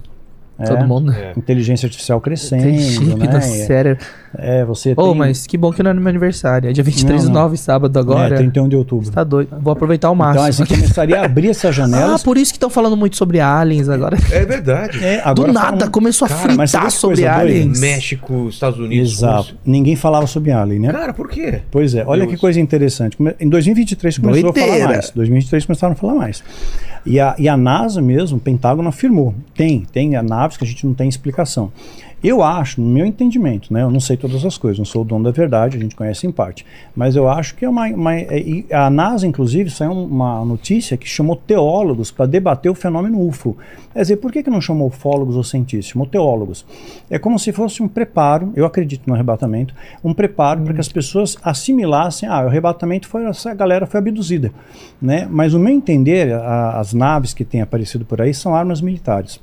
É. Todo mundo. É. Inteligência artificial crescendo, Tem chip né? no cérebro. É, você Ô, tem... mas que bom que não é no meu aniversário. É dia 23 Não, de não. 9, sábado agora. É, 31 de outubro. Você tá doido. Vou aproveitar ao Então, máximo. assim, começaria a abrir essas ah, janelas. por isso que estão falando muito sobre aliens agora. É verdade. É, Do agora nada falam- começou a Cara, mas sabe fritar sobre doida? aliens. México, Estados Unidos. Exato. Ninguém falava sobre Alien, né? Cara, por quê? Pois é, olha Deus. que coisa interessante. Em 2023 começou a falar mais. 2023 começaram a falar mais. E a, e a NASA mesmo, o Pentágono afirmou. Tem, tem a naves que a gente não tem explicação. Eu acho, no meu entendimento, né? Eu não sei todas as coisas, não sou o dono da verdade, a gente conhece em parte. Mas eu acho que é uma. uma é- a NASA, inclusive, saiu uma notícia que chamou teólogos para debater o fenômeno UFO. Quer dizer, por que, que não chamou ufólogos ou cientistas? Chamou teólogos. É como se fosse um preparo, eu acredito no arrebatamento, um preparo para que as pessoas assimilassem, ah, o arrebatamento foi, essa galera foi abduzida. Né? Mas, no meu entender, a- as naves que têm aparecido por aí são armas militares.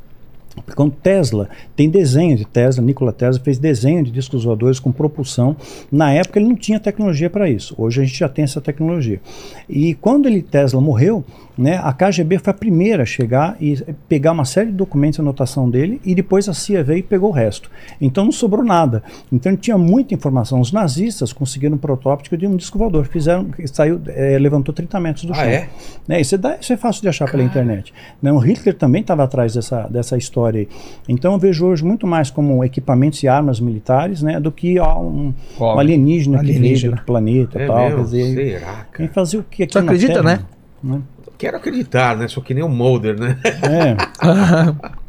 Quando Tesla tem desenho de Tesla, Nikola Tesla fez desenho de discos voadores com propulsão. Na época ele não tinha tecnologia para isso. Hoje a gente já tem essa tecnologia. E quando ele Tesla morreu, né, a KGB foi a primeira a chegar e pegar uma série de documentos, anotação dele, e depois a CIA veio e pegou o resto. Então não sobrou nada. Então tinha muita informação. Os nazistas conseguiram um protótipo de um disco voador, fizeram, saiu, eh, levantou 30 metros do Ah, chão. é? Né, isso, é, da- isso é fácil de achar pela internet. Né, o Hitler também estava atrás dessa, dessa história aí. Então eu vejo hoje muito mais como equipamentos e armas militares né, do que ó, um, um Óbvio. alienígena, que veio Alienígena. outro planeta e É tal. Quer dizer, Será, cara? quem fazia o que aqui Você na acredita, Terra, né? né? Quero acreditar, né? Só que nem o Mulder, né? É.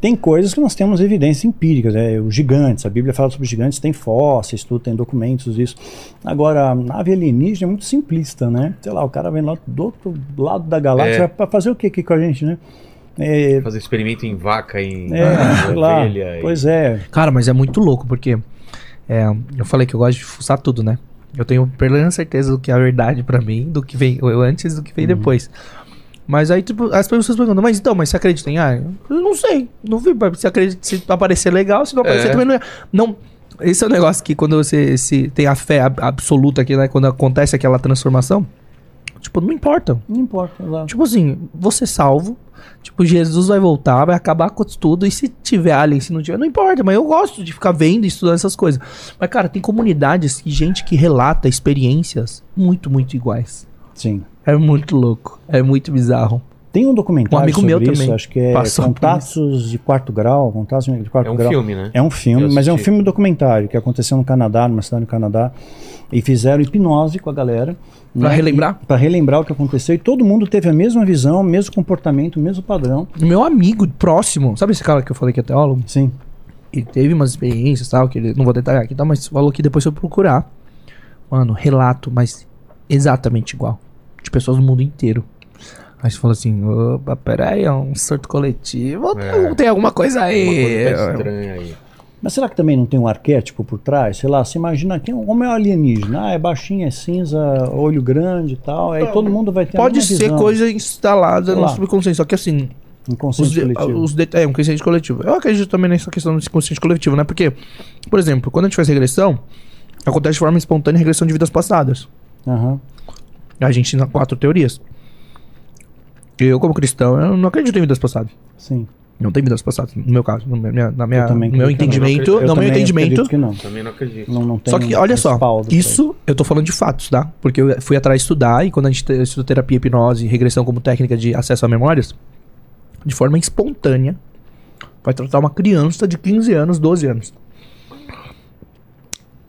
tem coisas que nós temos evidências empíricas, né? Os gigantes, a Bíblia fala sobre gigantes, tem fósseis, tudo, tem documentos disso. Agora, a nave alienígena é muito simplista, né? Sei lá, o cara vem lá do outro lado da galáxia É. para fazer o que aqui com a gente, né? É, Fazer experimento em vaca, em é, sei lá. ovelha. e- Pois é. Cara, mas é muito louco, porque é, eu falei que eu gosto de fuçar tudo, né? Eu tenho plena certeza do que é a verdade pra mim, do que vem eu antes do que vem depois. Mas aí, tipo, as pessoas perguntam, mas então, mas você acredita em ar? Eu não sei. Não vi. Se, acredita, se aparecer legal, se não aparecer É. também não é. Não. Esse é o negócio que quando você se tem a fé ab- absoluta aqui, né? Quando acontece aquela transformação, tipo, não importa. Não importa, exato. Tipo assim, você salvo. Tipo, Jesus vai voltar, vai acabar com tudo. E se tiver alien, se não tiver, não importa. Mas eu gosto de ficar vendo e estudando essas coisas. Mas, cara, tem comunidades e gente que relata experiências muito, muito iguais. Sim. É muito louco. É muito bizarro. Tem um documentário Um amigo sobre meu isso, também acho que é passou Contatos de Quarto Grau, Contatos de Quarto É um Grau. filme, né? É um filme, Eu mas é um filme documentário que aconteceu no Canadá, numa cidade no Canadá, e fizeram hipnose com a galera. Pra relembrar? Para relembrar o que aconteceu, e todo mundo teve a mesma visão, o mesmo comportamento, o mesmo padrão. Meu amigo próximo, sabe esse cara que eu falei que é teólogo? Sim. Ele teve umas experiências e tal, que ele, não vou detalhar aqui, tá? Mas falou que depois foi procurar. Mano, relato, mas exatamente igual. De pessoas do mundo inteiro. Aí você falou assim, opa, peraí, é um surto coletivo. ou É. Tem alguma coisa aí. coisa tá estranha aí. Mas será que também não tem um arquétipo por trás? Sei lá, você imagina que como é o alienígena? Ah, é baixinho, é cinza, olho grande e tal. Aí todo mundo vai ter Pode ser visão. coisa instalada no subconsciente, só que assim, os, Inconsciente de, coletivo. os de- é um consciente coletivo. Eu acredito também nessa questão do consciente coletivo, né? Porque, por exemplo, quando a gente faz regressão, acontece de forma espontânea regressão de vidas passadas. Aham. A gente ensina quatro teorias. Eu, como cristão, eu não acredito em vidas passadas. Sim. Não tem vidas passadas, no meu caso, no meu, na minha, no meu não. entendimento, no meu entendimento. acredito que não. Também não acredito. Não, não tem Só que, olha só, isso eu tô falando de fatos, tá? Porque eu fui atrás estudar e quando a gente te- estuda terapia, hipnose e regressão como técnica de acesso a memórias, de forma espontânea, vai tratar uma criança de 15 anos, 12 anos.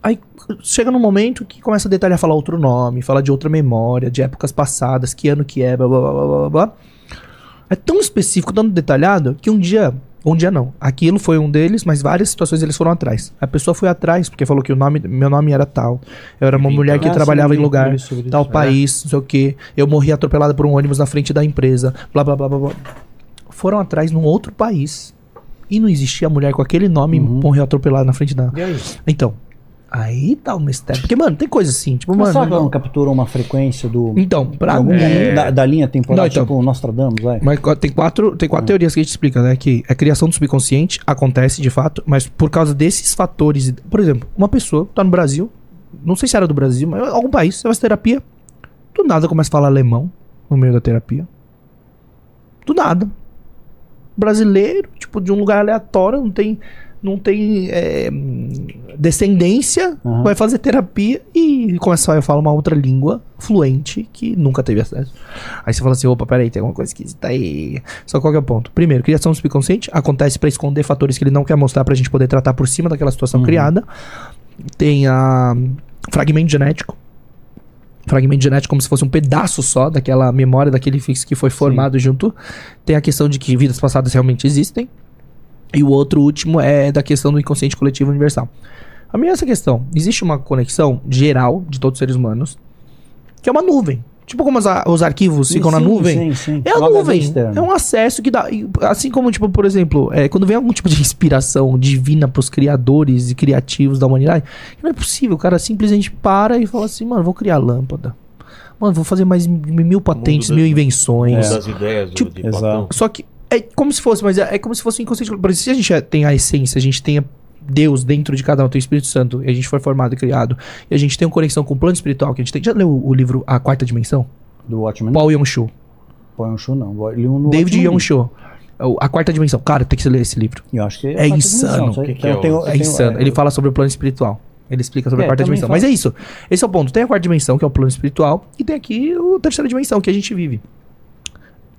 Aí chega num momento que começa a detalhar, falar outro nome, falar de outra memória, de épocas passadas, que ano que é, blá blá blá blá blá. É tão específico, tão detalhado, que um dia. Um dia não. Aquilo foi um deles, mas várias situações eles foram atrás. A pessoa foi atrás, porque falou que o nome, meu nome era tal. Eu era uma Enfim, mulher que Ah, trabalhava sim, em lugar, sobre tal isso, é. país, não sei o quê. Eu morri atropelada por um ônibus na frente da empresa, blá blá blá blá blá. Foram atrás num outro país. E não existia mulher com aquele nome Uhum. morreu atropelada na frente da. E aí? Então, aí tá o mistério. Porque, mano, tem coisa assim, tipo, Mas mano. será que ela não capturou uma frequência do. Então, pra algum momento da, da linha temporal, Não, então. tipo o Nostradamus, vai? Mas tem quatro, tem quatro teorias que a gente explica, né? Que a criação do subconsciente acontece de fato, mas por causa desses fatores. Por exemplo, uma pessoa tá no Brasil, não sei se era do Brasil, mas algum país, você faz terapia, do nada começa a falar alemão no meio da terapia. Do nada. Brasileiro, tipo, de um lugar aleatório, não tem. Não tem é, descendência, Aham. vai fazer terapia e começa a falar uma outra língua fluente que nunca teve acesso. Aí você fala assim: opa, peraí, tem alguma coisa esquisita aí. Só qual que é o ponto? Primeiro, criação do subconsciente acontece pra esconder fatores que ele não quer mostrar pra gente poder tratar por cima daquela situação Uhum. criada. Tem a fragmento genético. Fragmento genético como se fosse um pedaço só daquela memória, daquele fix que foi formado junto. Tem a questão de que vidas passadas realmente existem. E o outro último é da questão do inconsciente coletivo universal. A minha é essa questão. Existe uma conexão geral de todos os seres humanos, que é uma nuvem. Tipo como a- os arquivos ficam na Sim, nuvem. sim, sim. É a Um nuvem. É um acesso que dá. Assim como, tipo, por exemplo, é, quando vem algum tipo de inspiração divina pros criadores e criativos da humanidade, não é possível. O cara simplesmente para e fala assim, mano, vou criar lâmpada. Mano, vou fazer mais mil patentes, mil invenções. Das ideias do, Tipo, de exato. Platão. Só que é como se fosse, mas é, é como se fosse um inconsciente. Por exemplo, se a gente é- tem a essência, a gente tem a Deus dentro de cada um, tem o Espírito Santo, e a gente foi formado e criado, e a gente tem uma conexão com o plano espiritual, que a gente tem. Já leu o livro A Quarta Dimensão? Do Watchmen. Paul Yong-Shu. Põe um show, não. Ele um no David. Yong-Shu. É A Quarta Dimensão. Cara, tem que ler esse livro. Eu acho que É a quarta insano. Que que é tenho- É tenho- insano. Ele fala sobre o plano espiritual. Ele explica sobre É, a quarta dimensão. fala. Mas é isso. Esse é o ponto. Tem a quarta dimensão, que é o plano espiritual, e tem aqui a terceira dimensão, que a gente vive.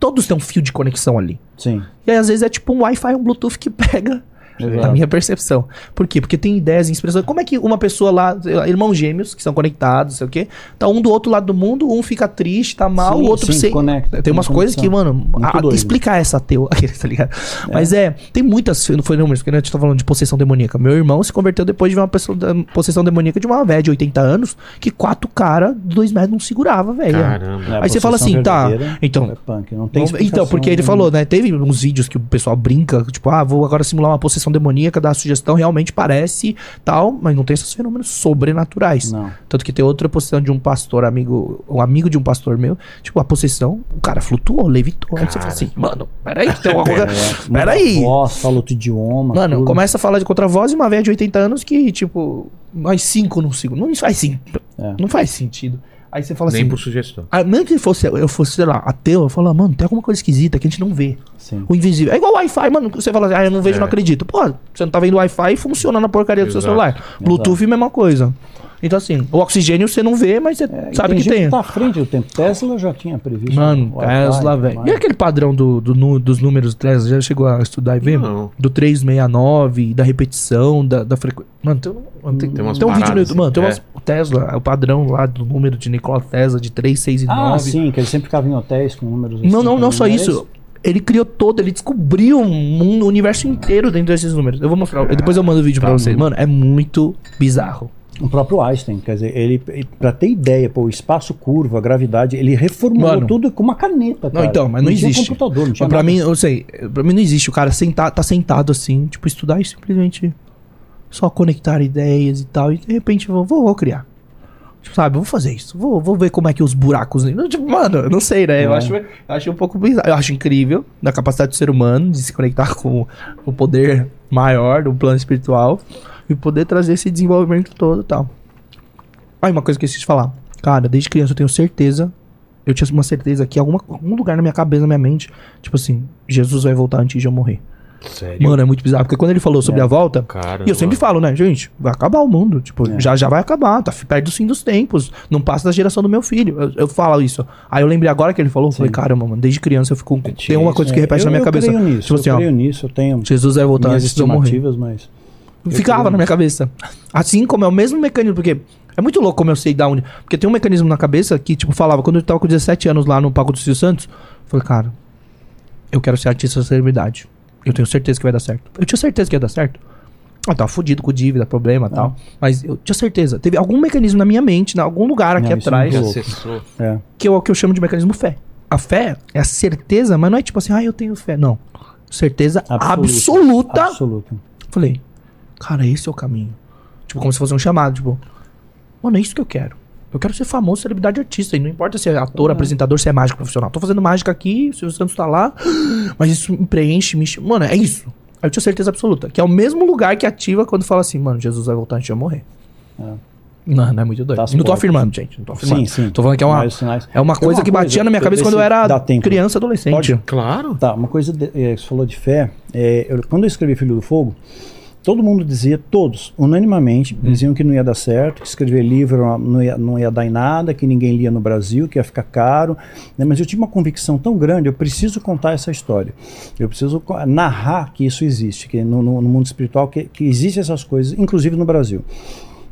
Todos têm um fio de conexão ali. Sim. E aí, às vezes, é tipo um Wi-Fi, um Bluetooth que pega. Exato. Na minha percepção. Por quê? Porque tem ideias, inspirações. Como é que uma pessoa lá, irmãos gêmeos, que são conectados, sei o quê, tá um do outro lado do mundo, um fica triste, tá mal, Sim, o outro sim, se- conecta, Tem umas coisas que, mano, a- explicar essa teu, tá ligado? Mas é, tem muitas fenômenos, porque né, a gente tá falando de possessão demoníaca. Meu irmão se converteu depois de ver uma pessoa, da- possessão demoníaca de uma velha de 80 anos, que quatro caras, dois metros, não segurava, velho. Caramba. É, a Aí você fala assim, tá, então- É punk. Não tem então, porque ele nenhuma. falou, né? Teve uns vídeos que o pessoal brinca, tipo, ah, vou agora simular uma possessão demoníaca, dar a sugestão, realmente parece tal, mas não tem esses fenômenos sobrenaturais. Não. Tanto que tem outra possessão de um pastor, amigo, um amigo de um pastor meu, tipo, a possessão, o cara flutuou, levitou. Aí você fala assim, mano, peraí, tem uma coisa. É, Peraí. muda a Voz, fala outro idioma. Mano, tudo. começa a falar de contravoz e uma velha de 80 anos que, tipo, mais 5 não sigo. Não faz sim. É. Não faz sentido. Aí você fala Nem assim. por sugestão. Ah, mesmo que fosse, eu fosse, sei lá, ateu, eu falo, ah, mano, tem alguma coisa esquisita que a gente não vê. Sim. O invisível. É igual o Wi-Fi, mano. Você fala assim, ah, eu não vejo, É. não acredito. Pô, você não tá vendo Wi-Fi e funciona na porcaria do seu Exato. celular. Bluetooth, mesma coisa. Então, assim, o oxigênio você não vê, mas você É, sabe que gente tem. Tá à frente do tempo. Tesla já tinha previsto. Mano, Tesla, velho. E aquele padrão do, do dos números do Tesla? Já chegou a estudar e ver? Não. Do 369, da repetição, da, da frequência. Mano, tem, um- tem, Tem umas tem um vídeo no YouTube. Mano, tem é. umas. O Tesla, o padrão lá do número de Nikola Tesla de 3, 6 e 9. Ah, sim, que ele sempre ficava em hotéis com números assim. Não, não, não só isso. Ele criou todo, ele descobriu um mundo, um universo inteiro dentro desses números. Eu vou mostrar, depois eu mando o vídeo pra Tá vocês. Mano, é muito bizarro. O próprio Einstein, quer dizer, ele, pra ter ideia, pô, o espaço curvo, a gravidade, ele reformulou Mano. tudo com uma caneta, cara. Não, então, mas não, tinha existe. computador, não tinha nada. mim, eu sei, pra mim não existe. O cara sentar, tá sentado assim, tipo, estudar e simplesmente só conectar ideias e tal. E de repente eu vou, vou, vou criar. Tipo, sabe, eu vou fazer isso. Vou, vou ver como é que os buracos. Não, Tipo, mano, eu não sei, né? Eu, É. acho, eu acho um pouco bizarro. Eu acho incrível da capacidade do ser humano de se conectar com o poder maior do plano espiritual e poder trazer esse desenvolvimento todo e tal. Aí, uma coisa que eu esqueci de falar. Cara, desde criança eu tenho certeza. Eu tinha uma certeza que em alguma, algum lugar na minha cabeça, na minha mente, tipo assim, Jesus vai voltar antes de eu morrer. Sério? Mano, é muito bizarro. Porque quando ele falou sobre É. a volta, Cara. e eu sempre falo, né, gente, vai acabar o mundo. Tipo, É. já já vai acabar, tá perto do fim dos tempos. Não passa da geração do meu filho. Eu, eu falo isso. Aí eu lembrei agora que ele falou, eu falei, caramba, mano, desde criança eu fico. Tem uma coisa que É, repete eu- na minha eu cabeça. Creio nisso, tipo assim, eu ó, creio nisso, eu tenho Jesus vai voltar antes de eu morrer. mas. Ficava na minha cabeça. Assim como é o mesmo mecanismo, porque é muito louco como eu sei da onde. Porque tem um mecanismo na cabeça que, tipo, falava, quando eu tava com 17 anos lá no Paco do Silvio Santos, eu falei, cara, eu quero ser artista da celebridade. Eu tenho certeza que vai dar certo. Eu tinha certeza que ia dar certo. Eu tava fudido com dívida, problema e tal. Mas eu tinha certeza. Teve algum mecanismo na minha mente, em algum lugar aqui Não, é atrás. É. que é o que eu chamo de mecanismo fé. A fé é a certeza, mas não é tipo assim, ah, eu tenho fé. Não. Certeza absoluta Absoluta. Falei, cara, esse é o caminho. Tipo, como se fosse um chamado, tipo, mano, é isso que eu quero. Eu quero ser famoso, celebridade artista. E não importa se é ator, apresentador, se é mágico profissional. Tô fazendo mágica aqui, o Silvio Santos tá lá, mas isso me preenche, me chama. Mano, é isso. Aí eu tinha certeza absoluta. Que é o mesmo lugar que ativa quando fala assim, mano, Jesus vai voltar antes de eu morrer. É. Não, não é muito doido. Das não tô afirmando, gente. Não tô afirmando. Sim, sim. Tô falando que é uma, é uma coisa uma que batia coisa, na minha cabeça quando eu era tempo. criança, adolescente. Pode? Claro. Tá, uma coisa de, é, você falou de fé. é, eu- quando eu escrevi Filho do Fogo, todo mundo dizia, todos, unanimamente, Hum. diziam que não ia dar certo, que escrever livro não ia, não ia dar em nada, que ninguém lia no Brasil, que ia ficar caro. né, Mas eu tive uma convicção tão grande, eu preciso contar essa história. Eu preciso narrar que isso existe, que no, no- no mundo espiritual, que, que existem essas coisas, inclusive no Brasil.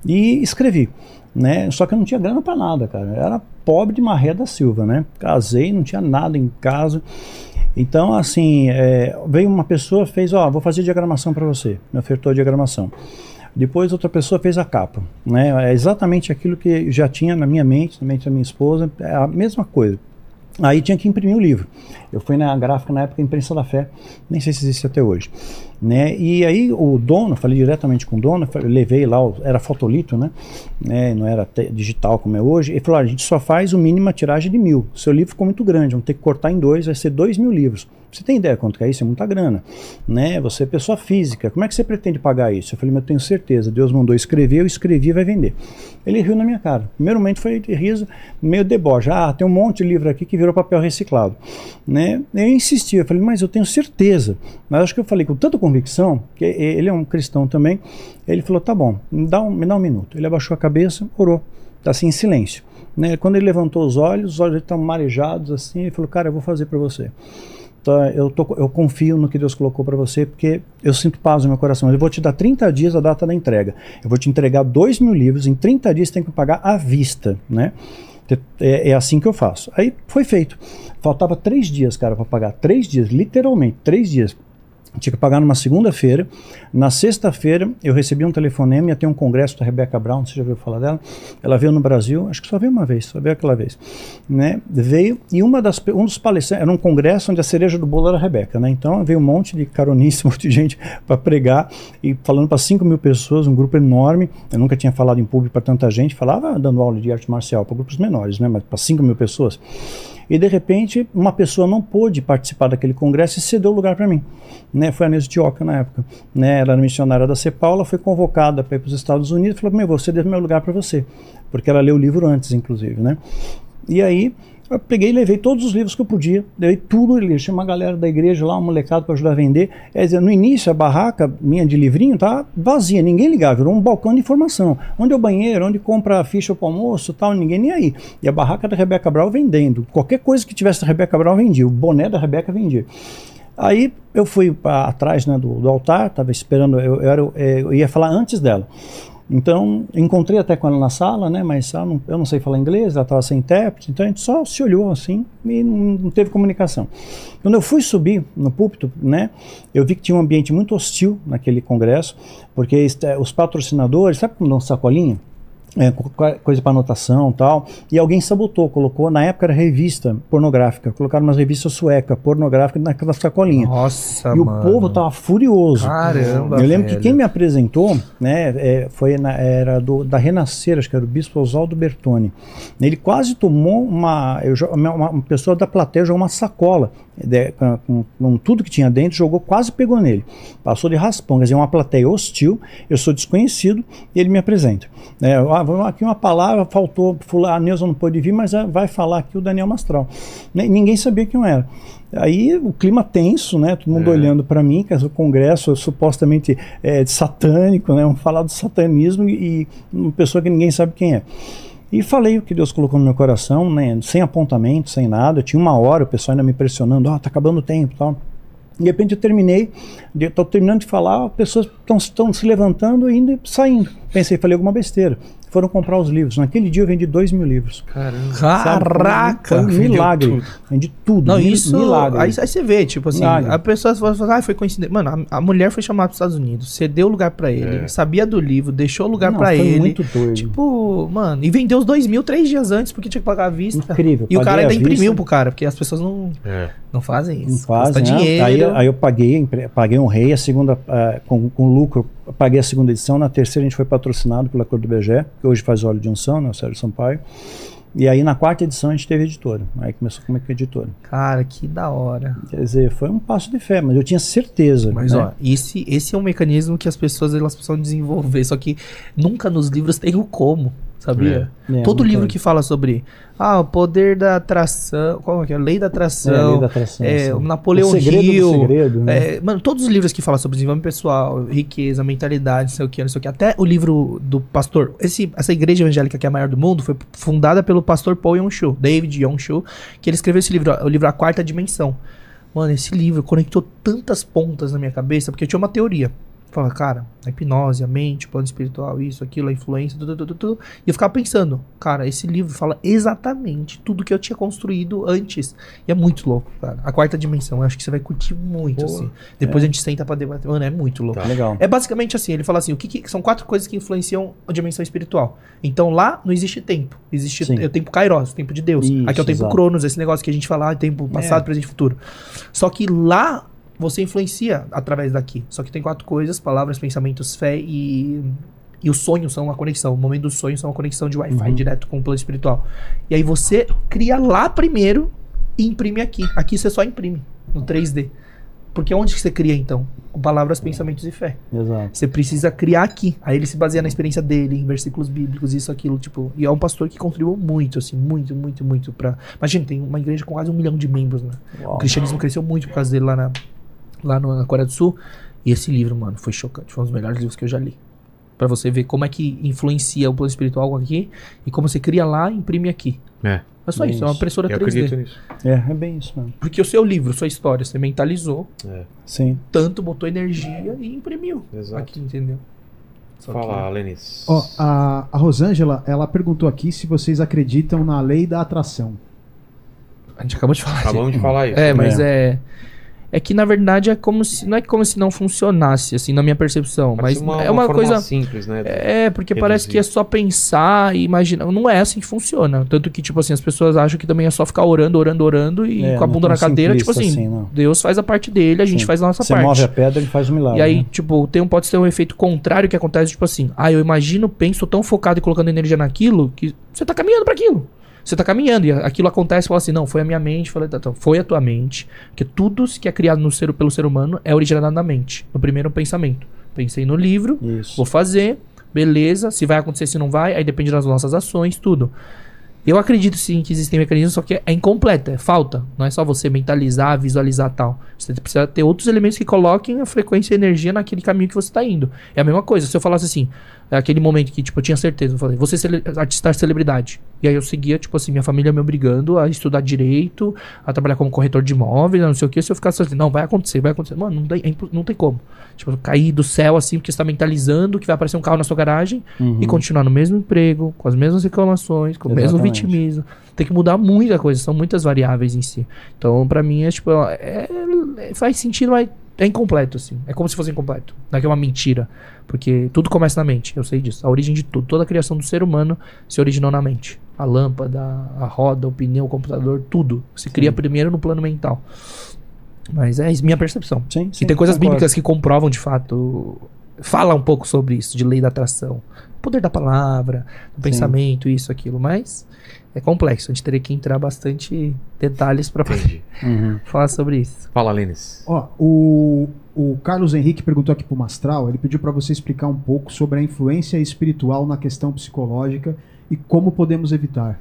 E escrevi. Né? Só que eu não tinha grana para nada, cara. Eu era pobre de Maré da Silva, né? Casei, não tinha nada em casa. Então, assim, é, veio uma pessoa, fez, ó, vou fazer diagramação para você. Me ofertou a diagramação. Depois outra pessoa fez a capa, né? É exatamente aquilo que já tinha na minha mente, na mente da minha esposa, é a mesma coisa. Aí tinha que imprimir o livro. Eu fui na gráfica na época Imprensa da Fé, nem sei se existe até hoje. Né? E aí o dono, falei diretamente com o dono, levei lá, era fotolito, né? né? Não era digital como é hoje. Ele falou: "Ah, a gente só faz o mínima tiragem de mil. Seu livro ficou muito grande, vamos ter que cortar em dois, vai ser dois mil livros. Você tem ideia quanto que é isso? É muita grana. Né? Você é pessoa física, como é que você pretende pagar isso? Eu falei, mas eu tenho certeza, Deus mandou escrever, eu escrevi vai vender. Ele riu na minha cara. Primeiro momento foi de riso, meio deboche. Ah, tem um monte de livro aqui que virou papel reciclado. Né? Eu insisti, eu falei, mas eu tenho certeza. Mas acho que eu falei com tanta convicção, que ele é um cristão também, ele falou, tá bom, me dá um, me dá um minuto. Ele abaixou a cabeça, orou, tá assim em silêncio. Né? Quando ele levantou os olhos, os olhos estavam marejados assim, ele falou, cara, eu vou fazer para você. Então, eu, tô, eu confio no que Deus colocou para você, porque eu sinto paz no meu coração. Eu vou te dar 30 dias a data da entrega. Eu vou te entregar 2 mil livros, em 30 dias tem que pagar à vista, né? É, é assim que eu faço. Aí foi feito. Faltava três dias, cara, para pagar. Três dias, literalmente, três dias. Tinha que pagar numa segunda-feira. Na sexta-feira, eu recebi um telefonema, ia ter um congresso da Rebecca Brown, você já ouviu falar dela? Ela veio no Brasil, acho que só veio uma vez, só veio aquela vez. Né? Veio, e uma das, um dos palestrantes, era um congresso onde a cereja do bolo era a Rebeca, né? Então veio um monte de monte de gente para pregar, e falando para 5 mil pessoas, um grupo enorme. Eu nunca tinha falado em público para tanta gente, falava dando aula de arte marcial para grupos menores, né? Mas para 5 mil pessoas. E de repente, uma pessoa não pôde participar daquele congresso e cedeu o lugar para mim. Né? Foi a Neuza Tioca na época. Né? Ela era missionária da CEPAL, foi convocada para ir para os Estados Unidos e falou: Meu, vou ceder meu lugar para você. Porque ela leu o livro antes, inclusive. Né? E aí, eu peguei e levei todos os livros que eu podia, levei tudo, tinha uma galera da igreja lá, um molecado para ajudar a vender. Dizer, no início a barraca minha de livrinho tá vazia, ninguém ligava, virou um balcão de informação. Onde é o banheiro, onde compra a ficha para almoço, tal, ninguém nem aí. E a barraca da Rebeca Brau vendendo. Qualquer coisa que tivesse da Rebeca Brau vendia, o boné da Rebeca vendia. Aí eu fui para atrás né, do, do altar, estava esperando, eu, eu, era, eu ia falar antes dela. Então, encontrei até com ela na sala, né? Mas não, eu não sei falar inglês, ela estava sem intérprete, então a gente só se olhou assim e não, não, teve comunicação. Quando eu fui subir no púlpito, né? Eu vi que tinha um ambiente muito hostil naquele congresso, porque os patrocinadores, sabe como dão sacolinha? É, coisa para anotação tal. E alguém sabotou, colocou, na época era revista pornográfica, colocaram uma revista sueca pornográfica naquela sacolinha. Nossa, E mano. o povo tava furioso. Caramba, Eu lembro velho. que quem me apresentou, né, é, foi na, era do, da Renascer, acho que era o bispo Oswaldo Bertoni. Ele quase tomou uma, eu, uma, uma pessoa da plateia jogou uma sacola de, com, com, tudo que tinha dentro, jogou, quase pegou nele. Passou de raspão, quer dizer, uma plateia hostil, eu sou desconhecido e ele me apresenta. É, ah, aqui uma palavra, faltou, a Neuza não pôde vir, mas vai falar aqui o Daniel Mastral. Ninguém sabia quem eu era. Aí o clima tenso, né? Todo mundo é. olhando para mim, que é o congresso supostamente é, satânico, né? Vamos falar do satanismo e, e uma pessoa que ninguém sabe quem é. E falei o que Deus colocou no meu coração, né? Sem apontamento, sem nada. Eu tinha uma hora, o pessoal ainda me pressionando, ó, oh, tá acabando o tempo, tal. De repente eu terminei, estou terminando de falar, as pessoas estão se levantando indo e saindo. Pensei, falei alguma besteira. Foram comprar os livros. Naquele dia eu vendi dois mil livros. Caramba. Caraca! Foi um milagre. Tudo. Vendi tudo. Não, mil, isso. Milagre. Aí, aí, você vê, tipo assim, Milagre. a pessoa fala, ah, foi coincidência. Mano, a, a, mulher foi chamada para os Estados Unidos, cedeu o lugar para ele, é. sabia do livro, deixou o lugar para ele. muito doido. Tipo, mano, e vendeu os dois mil três dias antes porque tinha que pagar a vista. Incrível. E o cara ainda vista. imprimiu pro cara, porque as pessoas não, é. não fazem isso. Não fazem, Custa né? dinheiro. Aí, aí eu paguei, paguei um rei, a segunda, uh, com, com lucro, paguei a segunda edição. Na terceira a gente foi patrocinado pela Cor do BG, que hoje faz óleo de unção, né? O Sérgio Sampaio. E aí na quarta edição a gente teve editora. Aí começou como é que editora. Cara, que da hora. Quer dizer, foi um passo de fé, mas eu tinha certeza. Mas né? ó, esse, esse é um mecanismo que as pessoas elas precisam desenvolver. Só que nunca nos livros tem o como, sabia? É. É, Todo livro tem. que fala sobre ah, o poder da atração, qual é que é? Lei da atração, É, lei da atração, é, Napoleão O segredo do Hill, segredo, né? é, mano, todos os livros que falam sobre desenvolvimento pessoal, riqueza, mentalidade, não sei o que, não sei o que, até o livro do pastor, esse, essa igreja evangélica que é a maior do mundo foi fundada pelo pastor Paul Yong-Shu, David Yong-Shu, que ele escreveu esse livro, o livro A Quarta Dimensão. Mano, esse livro conectou tantas pontas na minha cabeça, porque eu tinha uma teoria. Fala, cara, a hipnose, a mente, o plano espiritual, isso, aquilo, a influência, tudo, tudo, tudo. E eu ficava pensando, cara, esse livro fala exatamente tudo que eu tinha construído antes. E é muito louco, cara. A quarta dimensão, eu acho que você vai curtir muito, Boa. assim. Depois a gente senta pra debater. Mano, é muito louco. Tá. Legal. É basicamente assim, ele fala assim, o que, que- são quatro coisas que influenciam a dimensão espiritual. Então lá não existe tempo, existe Sim. é o tempo Kairos, o tempo de Deus. Isso, Aqui é o tempo exato. Cronos, esse negócio que a gente fala, ah, tempo passado, É. presente e futuro. Só que lá você influencia através daqui. Só que tem quatro coisas, palavras, pensamentos, fé e e os sonhos são uma conexão. O momento dos sonhos são uma conexão de Wi-Fi Uhum. direto com o plano espiritual. E aí você cria lá primeiro e imprime aqui. Aqui você só imprime no 3D. Porque onde que você cria então? Com palavras, pensamentos e fé. Exato. Você precisa criar aqui. Aí ele se baseia na experiência dele, em versículos bíblicos, isso, aquilo, tipo. E é um pastor que contribuiu muito, assim, muito, muito, muito pra. Imagina, tem uma igreja com quase um milhão de membros, né? Uau. O cristianismo cresceu muito por causa dele lá na, lá no- na Coreia do Sul. E esse livro, mano, foi chocante. Foi um dos melhores livros que eu já li. Pra você ver como é que influencia o plano espiritual aqui e como você cria lá e imprime aqui. É, É só Bem isso, é uma impressora eu 3D. acredito nisso. É, é bem isso mesmo. Porque o seu livro, sua história, você mentalizou, É, Sim. tanto botou energia e imprimiu. exato. Aqui, entendeu? Só Fala, que- Lenis. Ó, a, a Rosângela, ela perguntou aqui se vocês acreditam na lei da atração. A gente acabou de falar. Acabamos de falar isso. É, mas é. É que na verdade é como se. Não é como se não funcionasse, assim, na minha percepção. Parece mas é uma, forma coisa. simples, né? É, porque Reduzir. parece que é só pensar e imaginar. Não é assim que funciona. Tanto que, tipo assim, as pessoas acham que também é só ficar orando, orando, orando e É, com a não bunda na cadeira, tipo assim, assim, não. Deus faz a parte dele, a gente Sim. faz a nossa Você parte. move a pedra, ele faz um milagre. E aí, né? tipo, tem um, pode ser um efeito contrário que acontece, tipo assim, ah, eu imagino, penso tão focado e colocando energia naquilo que você tá caminhando para aquilo. Você tá caminhando e aquilo acontece fala assim, não, foi a minha mente, falei, tá, tá, foi a tua mente, porque tudo que é criado no ser, pelo ser humano é originado na mente, no primeiro pensamento. Pensei no livro, Isso. vou fazer, beleza, se vai acontecer, se não vai, aí depende das nossas ações, tudo. Eu acredito sim que existem mecanismos, só que é incompleto, é falta. Não é só você mentalizar, visualizar tal. Você precisa ter outros elementos que coloquem a frequência e a energia naquele caminho que você está indo. É a mesma coisa. Se eu falasse assim, é aquele momento que tipo, eu tinha certeza, eu falei, você cele artista celebridade. E aí eu seguia, tipo assim, minha família me obrigando a estudar direito, a trabalhar como corretor de imóveis, não sei o que. Se eu ficasse assim, não, vai acontecer, vai acontecer. Mano, não tem, é não tem como. Tipo, cair do céu assim, porque você tá mentalizando que vai aparecer um carro na sua garagem Uhum. e continuar no mesmo emprego, com as mesmas reclamações, com o mesmo Exatamente. vitimismo. Tem que mudar muita coisa, são muitas variáveis em si. Então, pra mim, é tipo, é- é- faz sentido, mas é incompleto, assim. É como se fosse incompleto. Não é que é uma mentira. Porque tudo começa na mente, eu sei disso. A origem de tudo, toda a criação do ser humano se originou na mente. A lâmpada, a roda, o pneu, o computador, tudo. Se cria primeiro no plano mental. Mas é minha percepção. Sim, sim, E tem coisas concordo. bíblicas que comprovam de fato. Fala um pouco sobre isso, de lei da atração. O poder da palavra, do pensamento, isso, aquilo. Mas é complexo. A gente teria que entrar bastante detalhes poder Entendi. Uhum. falar sobre isso. Fala, Lenis. Ó, o, o Carlos Henrique perguntou aqui pro Mastral, ele pediu para você explicar um pouco sobre a influência espiritual na questão psicológica e como podemos evitar.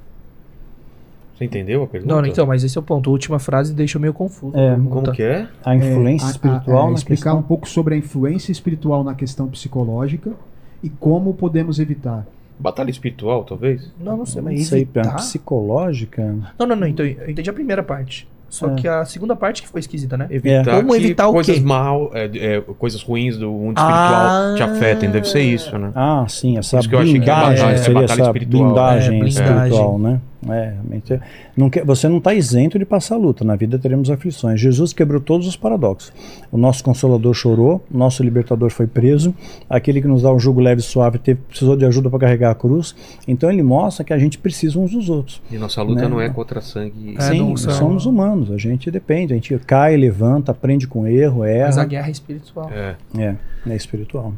Você entendeu a pergunta? Não, então, mas esse é o ponto. A última frase deixa meio confuso. É, a. Como que é? A influência É, a- a- espiritual é, explicar questão... um pouco sobre a influência espiritual na questão psicológica e como podemos evitar. Batalha espiritual, talvez? Não, não sei, Não mas sei, evitar? psicológica... Não, não, não. Então, eu entendi a primeira parte. Só É. que a segunda parte que ficou esquisita, né? Evitar Como que evitar o coisas quê? mal, é, é, coisas ruins do mundo espiritual Ah. te afetem. Deve ser isso, né? Ah, sim, essa isso que eu achei que é blindagem, batalha- é seria essa espiritual. blindagem, É, blindagem. espiritual, né? É, realmente, não quer, você não está isento de passar luta, na vida teremos aflições. Jesus quebrou todos os paradoxos. O nosso consolador chorou, o nosso libertador foi preso, aquele que nos dá um jugo leve e suave teve, precisou de ajuda para carregar a cruz. Então ele mostra que a gente precisa uns dos outros. E nossa luta Né? não é contra sangue. É, Sim, somos humanos, a gente depende, a gente cai, levanta, aprende com erro, Mas a erra. guerra é espiritual. É. É, é espiritual.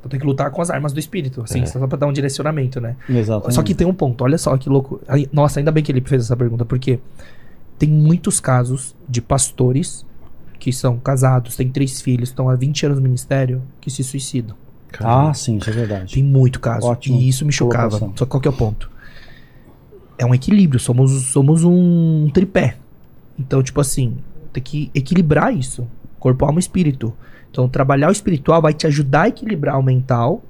Então tem que lutar com as armas do espírito, assim, É. só pra dar um direcionamento, né? Exatamente. Só que tem um ponto, olha só que louco. Nossa, ainda bem que ele fez essa pergunta, porque tem muitos casos de pastores que são casados, têm três filhos, estão há 20 anos no ministério, que se suicidam. Ah, sim, isso é verdade. Tem muito caso. Ótimo E isso me chocava. colocação. Só que qual que é o ponto? É um equilíbrio, somos, somos um tripé. Então, tipo assim, tem que equilibrar isso. Corpo, alma e espírito. Então, trabalhar o espiritual vai te ajudar a equilibrar o mental.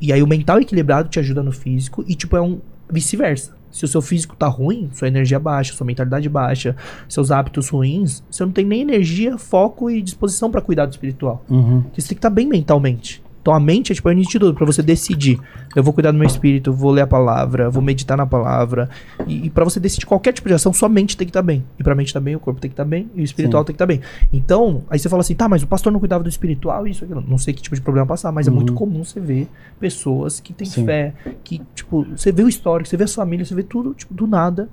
E aí, o mental equilibrado te ajuda no físico. E, tipo, é um vice-versa. Se o seu físico tá ruim, sua energia baixa, sua mentalidade baixa, seus hábitos ruins, você não tem nem energia, foco e disposição pra cuidar do espiritual. Uhum. Você tem que estar bem mentalmente. Então a mente é tipo a início de tudo, pra você decidir. Eu vou cuidar do meu espírito, vou ler a palavra, vou meditar na palavra. E, e para você decidir qualquer tipo de ação, sua mente tem que estar bem. E pra mente estar bem, o corpo tem que estar bem, e o espiritual Sim. tem que estar bem. Então, aí você fala assim, tá, mas o pastor não cuidava do espiritual, isso, aquilo. Não sei que tipo de problema passar, mas é muito comum você ver pessoas que têm Sim. fé, que, tipo, você vê o histórico, você vê a família, você vê tudo, tipo, do nada,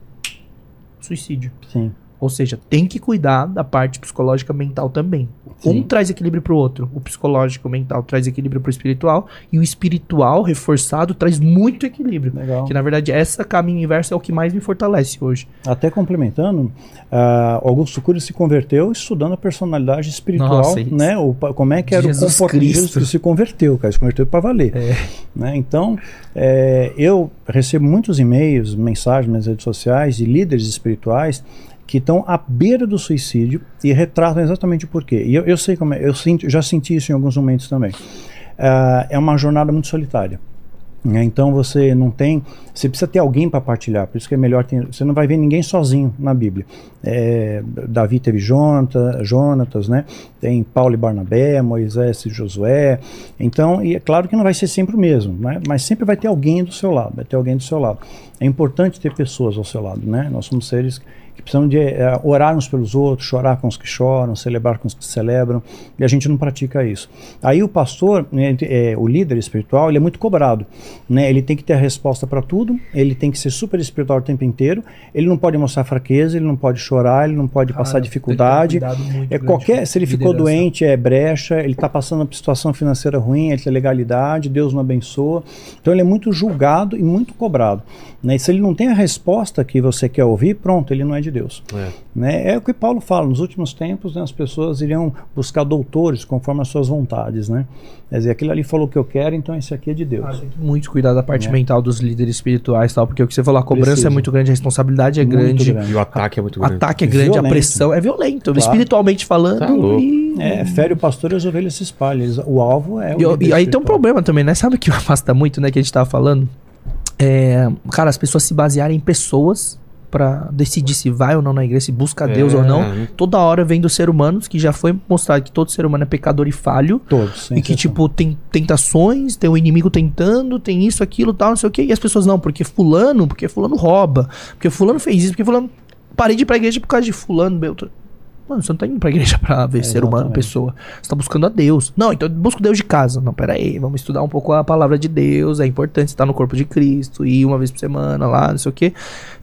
suicídio. Sim. Ou seja, tem que cuidar da parte psicológica mental também. Sim. Um traz equilíbrio pro outro. O psicológico mental traz equilíbrio pro espiritual. E o espiritual reforçado traz muito equilíbrio. Legal. Que na verdade essa caminho inverso é o que mais me fortalece hoje. Até complementando, ah, Augusto Cury se converteu estudando a personalidade espiritual, Nossa, né? O, como é que era Jesus o comportamento Cristo. Que se converteu, cara, se converteu para valer. Né? Então, é, eu recebo muitos e-mails, mensagens nas redes sociais de líderes espirituais que estão à beira do suicídio e retratam exatamente o porquê. E eu, eu sei como é, eu já senti isso em alguns momentos também. Ah, é uma jornada muito solitária. né? Então você não tem, você precisa ter alguém para partilhar. Por isso que é melhor ter, você não vai ver ninguém sozinho na Bíblia. É, Davi teve Jonata, Jonatas, né? Tem Paulo e Barnabé, Moisés e Josué. Então, e é claro que não vai ser sempre o mesmo, né? Mas sempre vai ter alguém do seu lado, vai ter alguém do seu lado. É importante ter pessoas ao seu lado, né? Nós somos seres que precisam de eh, orar uns pelos outros, chorar com os que choram, celebrar com os que celebram, e a gente não pratica isso. Aí o pastor, né, eh, o líder espiritual, ele é muito cobrado, né? Ele tem que ter a resposta para tudo, ele tem que ser super espiritual o tempo inteiro, ele não pode mostrar fraqueza, ele não pode chorar, ele não pode passar dificuldade. É qualquer, se ele ficou doente, é brecha, ele está passando por situação financeira ruim, ele tem legalidade, Deus não abençoa. Então ele é muito julgado e muito cobrado. Né? E se ele não tem a resposta que você quer ouvir, pronto, ele não é de Deus. É. Né? É o que Paulo fala, nos últimos tempos né, as pessoas iriam buscar doutores conforme as suas vontades. Né? Quer dizer, aquilo ali falou o que eu quero, então esse aqui é de Deus. Ah, tem que muito cuidar da parte É. mental dos líderes espirituais tal, porque o que você falou, a cobrança Precisa. é muito grande, a responsabilidade é Muito grande, grande. E o ataque é muito o grande. ataque é grande, a Violento. pressão é violento, Claro. espiritualmente falando. Tá e- É, fere o pastor e as ovelhas se espalham. O alvo é o E, e aí tem um problema também, né? Sabe o que afasta muito, né? Que a gente tava falando? É, cara, as pessoas se basearem em pessoas pra decidir se vai ou não na igreja, se busca Deus É. ou não. Toda hora vem dos seres humanos, que já foi mostrado que todo ser humano é pecador e falho. Todos. E que, exceção. tipo, tem tentações, tem o inimigo tentando, tem isso, aquilo, tal, não sei o quê. E as pessoas não, porque fulano, porque fulano rouba, porque fulano fez isso, porque fulano... Parei de ir pra igreja por causa de fulano, Beltrano. Mano, você não tá indo pra igreja pra ver ser humano, pessoa. Você tá buscando a Deus. Não, então eu busco Deus de casa. Não, pera aí, vamos estudar um pouco a palavra de Deus. É importante estar no corpo de Cristo, ir uma vez por semana lá, não sei o quê.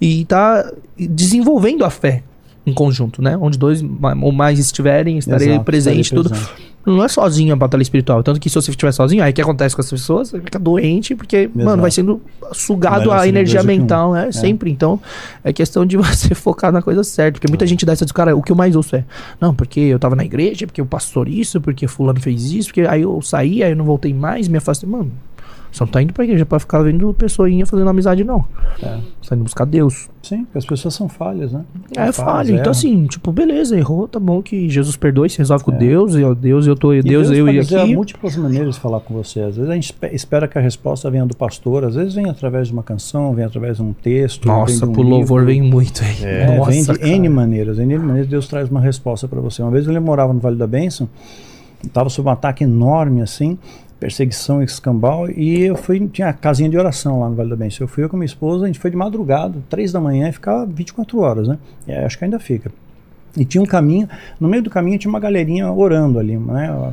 E tá desenvolvendo a fé em conjunto, né? Onde dois ou mais estiverem, estarei Exato, presente, estarei tudo. presente. Não é sozinho a batalha espiritual. Tanto que se você estiver sozinho, aí o que acontece com as pessoas? Você fica doente, porque, mano, vai sendo sugado Melhor a energia um. mental, né? Sempre. Então, é questão de você focar na coisa certa. Porque muita gente dá essa cara, o que eu mais ouço é, não, porque eu tava na igreja, porque o pastor isso, porque fulano fez isso, porque aí eu saí, aí eu não voltei mais, me afastei. Mano, você não tá indo pra igreja pra ficar vendo pessoinha fazendo amizade, não. É. Você tá indo buscar Deus. Sim, porque as pessoas são falhas, né? É Falhas, falha. Então, erram. assim, tipo, beleza, errou, tá bom que Jesus perdoe, se resolve com É. Deus, e ó, Deus, eu tô, E Deus, eu pode e dizer, Há aqui. múltiplas maneiras de falar com você. Às vezes a gente espe- espera que a resposta venha do pastor, às vezes vem através de uma canção, vem através de um texto. Nossa, um pro louvor vem muito aí. É, Nossa, vem de cara. N maneiras. N maneiras Deus traz uma resposta para você. Uma vez eu morava no Vale da Bênção, estava sob um ataque enorme assim, perseguição escambau, e eu fui, tinha a casinha de oração lá no Vale da Bênção. Eu fui eu com minha esposa, a gente foi de madrugada, três da manhã, e ficava 24 horas, né? É, acho que ainda fica. E tinha um caminho, no meio do caminho tinha uma galerinha orando ali, né?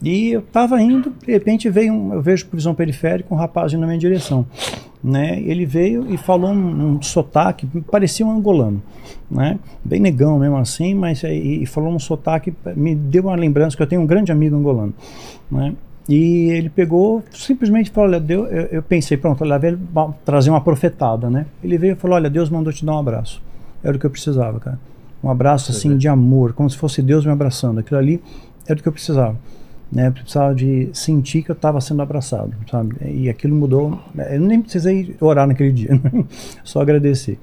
E eu tava indo, de repente veio um, eu vejo por visão periférica um rapaz indo na minha direção, né? Ele veio e falou um, um sotaque, parecia um angolano, né? Bem negão mesmo assim, mas e, e falou um sotaque, me deu uma lembrança que eu tenho um grande amigo angolano, né? E ele pegou, simplesmente falou, olha, Deus, eu, eu pensei, pronto, lá veio trazer uma profetada, né? Ele veio e falou, olha, Deus mandou te dar um abraço. Era o que eu precisava, cara. Um abraço assim de amor, como se fosse Deus me abraçando. Aquilo ali era o que eu precisava. Né? Eu precisava de sentir que eu estava sendo abraçado, sabe? E aquilo mudou. Eu nem precisei orar naquele dia, né? só agradecer.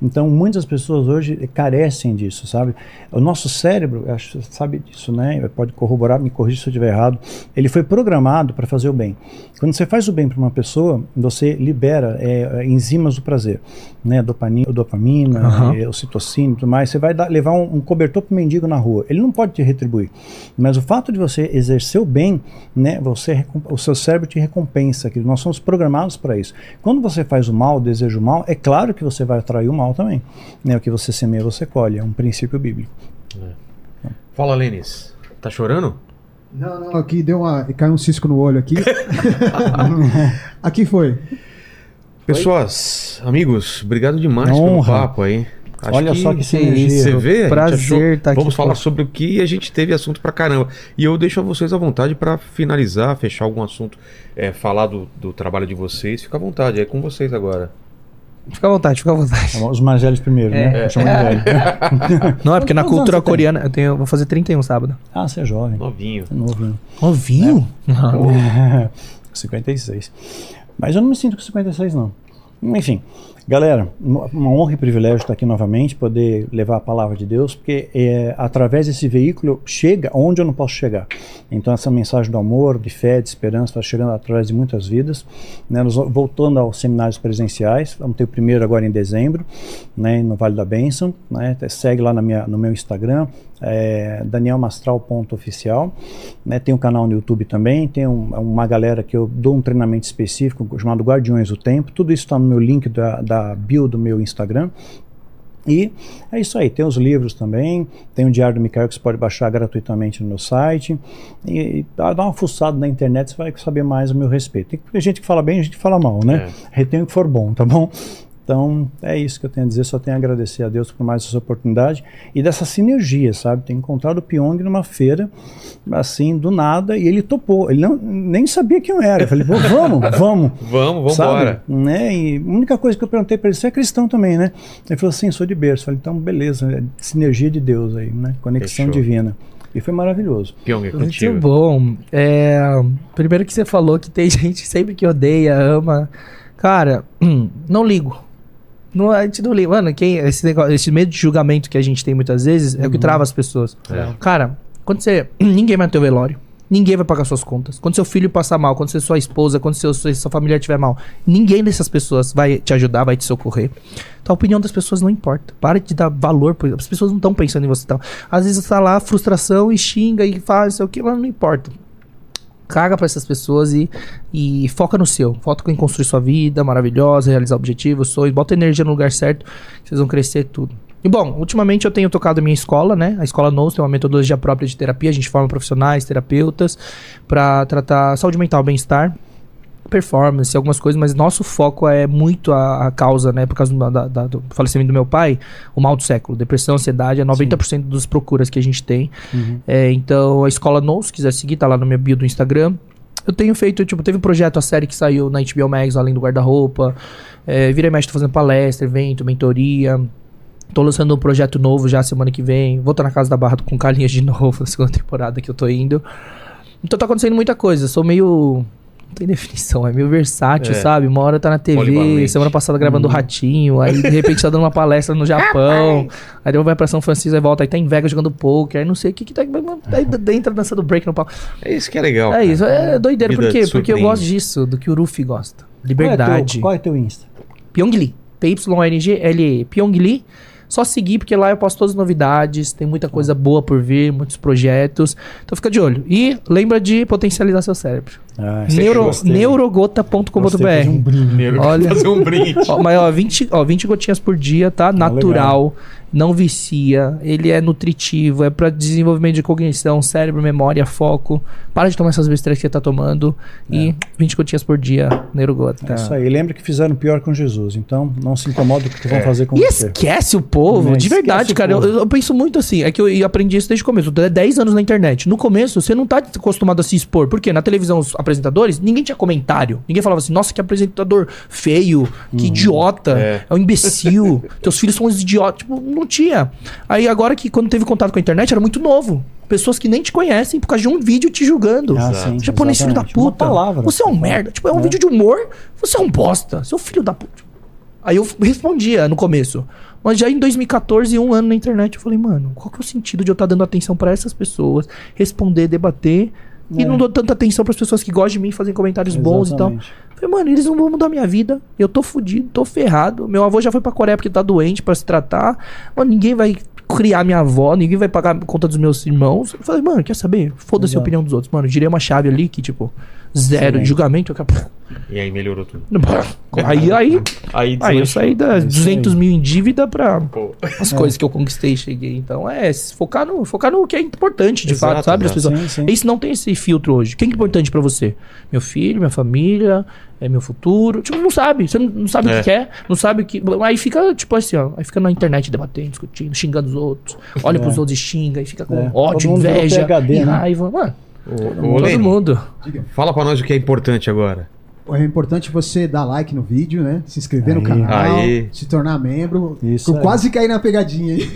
Então, muitas pessoas hoje carecem disso, sabe? O nosso cérebro, acho, sabe disso, né? Pode corroborar, me corrigir se eu estiver errado. Ele foi programado para fazer o bem. Quando você faz o bem para uma pessoa, você libera é, enzimas do prazer, né? Dopamina, dopamina Aham. é, ocitocina e tudo mais. Você vai dar- levar um, um cobertor para mendigo na rua. Ele não pode te retribuir. Mas o fato de você exercer o bem, né? Você, o seu cérebro te recompensa. Que nós somos programados para isso. Quando você faz o mal, deseja o mal, é claro que você vai atrair o mal também. Né? O que você semeia, você colhe. É um princípio bíblico. Fala, Lênis. Tá chorando? Não, não, aqui deu uma. caiu um cisco no olho aqui. aqui foi. Pessoas, amigos, obrigado demais pelo Honra. papo aí. Acho Olha só que que sinergia. Você vê? Prazer achou- tá aqui, Vamos falar sobre o que a gente teve assunto pra caramba. E eu deixo a vocês à vontade pra finalizar, fechar algum assunto, é, falar do, do trabalho de vocês. Fica à vontade, é com vocês agora. Fica à vontade, fica à vontade. Os mais velhos primeiro, né? Eu chamo de velho. Não, é porque na cultura coreana, eu tenho, vou fazer 31 sábado. Ah, você é jovem. Novinho. É novo, né? Novinho? 56. Mas eu não me sinto com 56, não. Enfim, galera, uma honra e privilégio estar aqui novamente, poder levar a palavra de Deus, porque é, através desse veículo chega onde eu não posso chegar. Então, essa mensagem do amor, de fé, de esperança, está chegando através de muitas vidas. Né? Nós voltando aos seminários presenciais, vamos ter o primeiro agora em dezembro, né, no Vale da Bênção. Né? Segue lá na minha, no meu Instagram, é, danielmastral.oficial. Né? Tem um canal no YouTube também, tem um- uma galera que eu dou um treinamento específico chamado Guardiões do Tempo. Tudo isso está no meu link da, da bio do meu Instagram. E é isso aí, tem os livros também, tem o Diário do Micael que você pode baixar gratuitamente no meu site. E, e dá uma fuçada na internet, você vai saber mais a meu respeito. Tem gente que fala bem e gente fala mal, né? Retém o que for bom, tá bom? Então, é isso que eu tenho a dizer, só tenho a agradecer a Deus por mais essa oportunidade e dessa sinergia, sabe? Tenho encontrado o Pyong numa feira, assim, do nada, e ele topou. Ele não, nem sabia quem eu era. Eu falei, pô, vamos, vamos. Vamos, vamos embora. Né? E a única coisa que eu perguntei para ele, você é cristão também, né? Ele falou assim, sou de berço. Eu falei, então beleza, é sinergia de Deus aí, né? Conexão Fechou. divina. E foi maravilhoso. Pyong, é Muito contigo. bom. É, primeiro que você falou que tem gente sempre que odeia, ama. Cara, não ligo. Não, a gente não liga. Mano, quem, esse, negócio, esse medo de julgamento que a gente tem muitas vezes é o que trava as pessoas. É. Cara, quando você. Ninguém vai no teu velório. Ninguém vai pagar suas contas. Quando seu filho passar mal, quando sua esposa, quando seu, sua, sua família estiver mal, ninguém dessas pessoas vai te ajudar, vai te socorrer. Então a opinião das pessoas não importa. Para de dar valor. por- As pessoas não estão pensando em você. Então, às vezes você tá lá, frustração e xinga e faz, sei o que, mas não importa. Caga pra essas pessoas e, e foca no seu. Foca em construir sua vida maravilhosa, realizar objetivos, sonhos. Bota energia no lugar certo, vocês vão crescer tudo. E bom, ultimamente eu tenho tocado a minha escola, né? A escola NOS tem uma metodologia própria de terapia. A gente forma profissionais, terapeutas, pra tratar saúde mental, bem-estar, performance, algumas coisas, mas nosso foco é muito a, a causa, né? Por causa do, da- da- do falecimento do meu pai, o mal do século. Depressão, ansiedade, é 90% dos procuras que a gente tem. É, então, a escola NO, se quiser seguir, tá lá no meu bio do Instagram. Eu tenho feito, tipo, teve um projeto, a série que saiu na HBO Max, além do guarda-roupa. É, vira e mexe, tô fazendo palestra, evento, mentoria. Tô lançando um projeto novo já semana que vem. Vou estar na Casa da Barra com Carlinhos de novo, na segunda temporada que eu tô indo. Então tá acontecendo muita coisa. Sou meio. Não tem definição, é meio versátil, É. sabe? Uma hora tá na TV, semana passada gravando o Ratinho, aí de repente tá dando uma palestra no Japão, aí depois vai pra São Francisco, aí volta, aí tá em Vegas jogando poker, aí não sei o que que tá. Aí entra dançando break no palco. É isso que é legal. É cara. isso, é doideira. Por quê? Porque eu gosto disso, do que o Ruffy gosta. Qual é Liberdade. teu, qual é teu Insta? Pyongli. P-Y-N-G-L-E. Pyongli. Só seguir, porque lá eu posto todas as novidades, tem muita coisa boa por vir, muitos projetos. Então fica de olho. E lembra de potencializar seu cérebro. Ah, Neuro, fazer um neurogota.com.br. brinde. Olha. Fazer um brinde. Ó, mas ó 20, ó, 20 gotinhas por dia, tá? Natural, não vicia, ele é nutritivo, é para desenvolvimento de cognição, cérebro, memória, foco. Para de tomar essas besteiras que você tá tomando e 20 gotinhas por dia, neurogota. É isso aí. Lembra que fizeram pior com Jesus, então não se incomoda com o que vão fazer com E você. esquece o povo, Né, de verdade, cara. Eu, eu penso muito assim. É que eu, eu aprendi isso desde o começo. Eu tô há 10 anos na internet. No começo, você não tá acostumado a se expor. Porque na televisão, os apresentadores, ninguém tinha comentário. Ninguém falava assim, nossa, que apresentador feio, que idiota, é. É. um imbecil, teus filhos são uns idiotas. Tipo, não tinha. Aí agora que quando teve contato com a internet, era muito novo. Pessoas que nem te conhecem por causa de um vídeo te julgando. Ah, sim, Japonês filho da exatamente. Uma puta. palavra. Você é um merda. Tipo, é um É. vídeo de humor. Você é um bosta. Seu filho da puta. Aí eu respondia no começo. Mas já em 2014, um ano na internet, eu falei, mano, qual que é o sentido de eu estar dando atenção pra essas pessoas, responder, debater, e É. não dou tanta atenção pras pessoas que gostam de mim, fazem comentários bons e tal. Falei, mano, eles não vão mudar minha vida. Eu tô fudido, tô ferrado. Meu avô já foi pra Coreia porque tá doente pra se tratar. Mano, ninguém vai criar minha avó, ninguém vai pagar a conta dos meus irmãos. Eu falei, mano, quer saber? Foda-se a opinião dos outros. Mano, girei uma chave ali que, tipo, zero de Excelente. julgamento. Eu... E aí melhorou tudo. Aí, aí, Aí, aí eu saí das Isso 200 aí. mil em dívida pra Pô. as coisas que eu conquistei e cheguei. Então, é, focar no, focar no que é importante, de Exato, fato, sabe? As pessoas. Sim, sim. Isso não tem esse filtro hoje. O que é importante pra você? Meu filho, minha família, é meu futuro. Tipo, não sabe. Você não, sabe o É. que quer, não sabe o que. Aí fica, tipo assim, ó. Aí fica na internet debatendo, discutindo, xingando os outros. Olha É. pros outros e xinga, e fica com É. ódio, inveja, PhD, e né? Mano, Ô, ô, todo mundo. Fala pra nós o que é importante agora. É importante você dar like no vídeo, né? Se inscrever no Aí. canal, Aí. se tornar membro. Isso Eu aí. quase caí na pegadinha aí.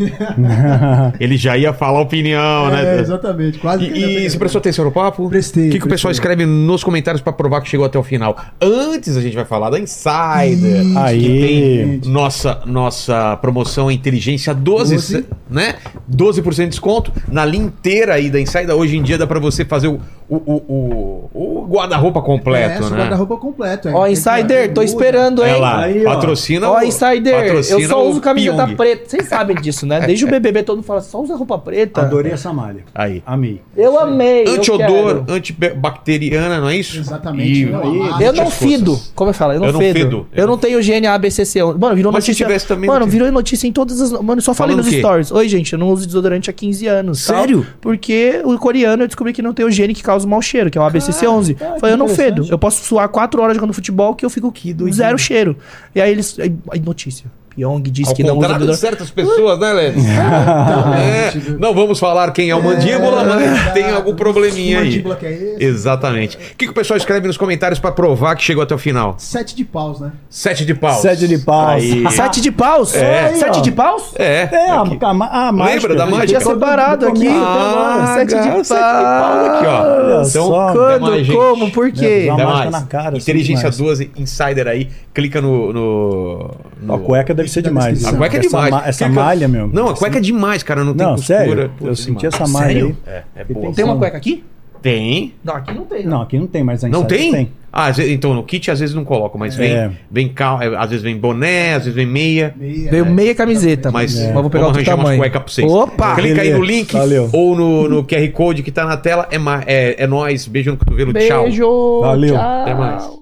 Ele já ia falar a opinião, É, né? exatamente, quase caí na E, e você prestou atenção no papo? Prestei, O que, que o pessoal escreve nos comentários pra provar que chegou até o final? Antes a gente vai falar da Insider. Ih, Aí. Que tem nossa, nossa promoção Inteligência 12, 12. né? 12% de desconto na linha inteira aí da Insider. Hoje em dia dá pra você fazer o, o, o, o- o guarda-roupa completo, é, esse né? guarda-roupa completo. é. Ó, Tem Insider, tô esperando, hein? É lá, Aí, ó. patrocina Ó, o- Insider, eu patrocina só o uso camiseta Pyong. preta. Vocês sabem disso, né? Desde o BBB todo mundo fala, só usa roupa preta. Adorei essa malha. Aí. Amei. Eu amei. eu Antiodor, antibacteriana, não é isso? Exatamente. E- e-. Eu não fido. coisas. Como eu falo? Eu não, Eu não fedo. fedo. Eu não tenho GNA BCC. Mano, virou Mas se notícia. tivesse também, Mano, virou notícia em todas as. Mano, eu só falei Falando nos stories. Oi, gente, eu não uso desodorante há 15 anos. tal, Sério? porque o coreano eu descobri que não tem o gene que causa o mau cheiro, que é o ABCC11. Ah, que Falei, eu não fedo. Eu posso suar 4 horas jogando futebol que eu fico zero cheiro. E aí eles. Aí, aí notícia. Pyong diz Ao que não usa contrário de desodorante. certas pessoas, né, Lene? É, não vamos falar quem é o mandíbula, mas tem algum probleminha aí. mandíbula que é esse? Exatamente. O que, que o pessoal escreve nos comentários pra provar que chegou até o final? Sete de paus, né? Sete de paus. Sete de paus. Aí. Sete de paus? É. Sete de paus? É. É, a, a, a mágica. da gente. mágica? Tinha separado aqui. Ah, Sete de paus. sete de paus aqui, ó. Olha Então, só. Quando? mais. Como? Por quê? Dá uma marca na cara, assim, Inteligência demais. 12 Insider aí. Clica no. no, no- A cueca deve ser demais. A cueca é essa demais. ma- essa malha, meu. Não, a cueca é demais, cara. Não tem Não, costura. sério. Eu senti demais. essa malha Sério? aí. É, é boa. tem Tem uma cueca aqui? Tem. Não, aqui não tem. Não, aqui não tem, mas a Não tem? tem. Ah, então no kit às vezes não coloco, mas vem, É. vem cal, é, às vezes vem boné, às vezes vem meia. Meia. Veio meia camiseta. Mas Mas vou pegar vamos arranjar umas tamanho. cuecas pra vocês. Opa! Clica aí no Beleza. link Valeu. ou no, no QR Code que tá na tela. É, ma- é, é nóis. Beijo no cotovelo. Tchau. Beijo. Valeu. Tchau. Até mais.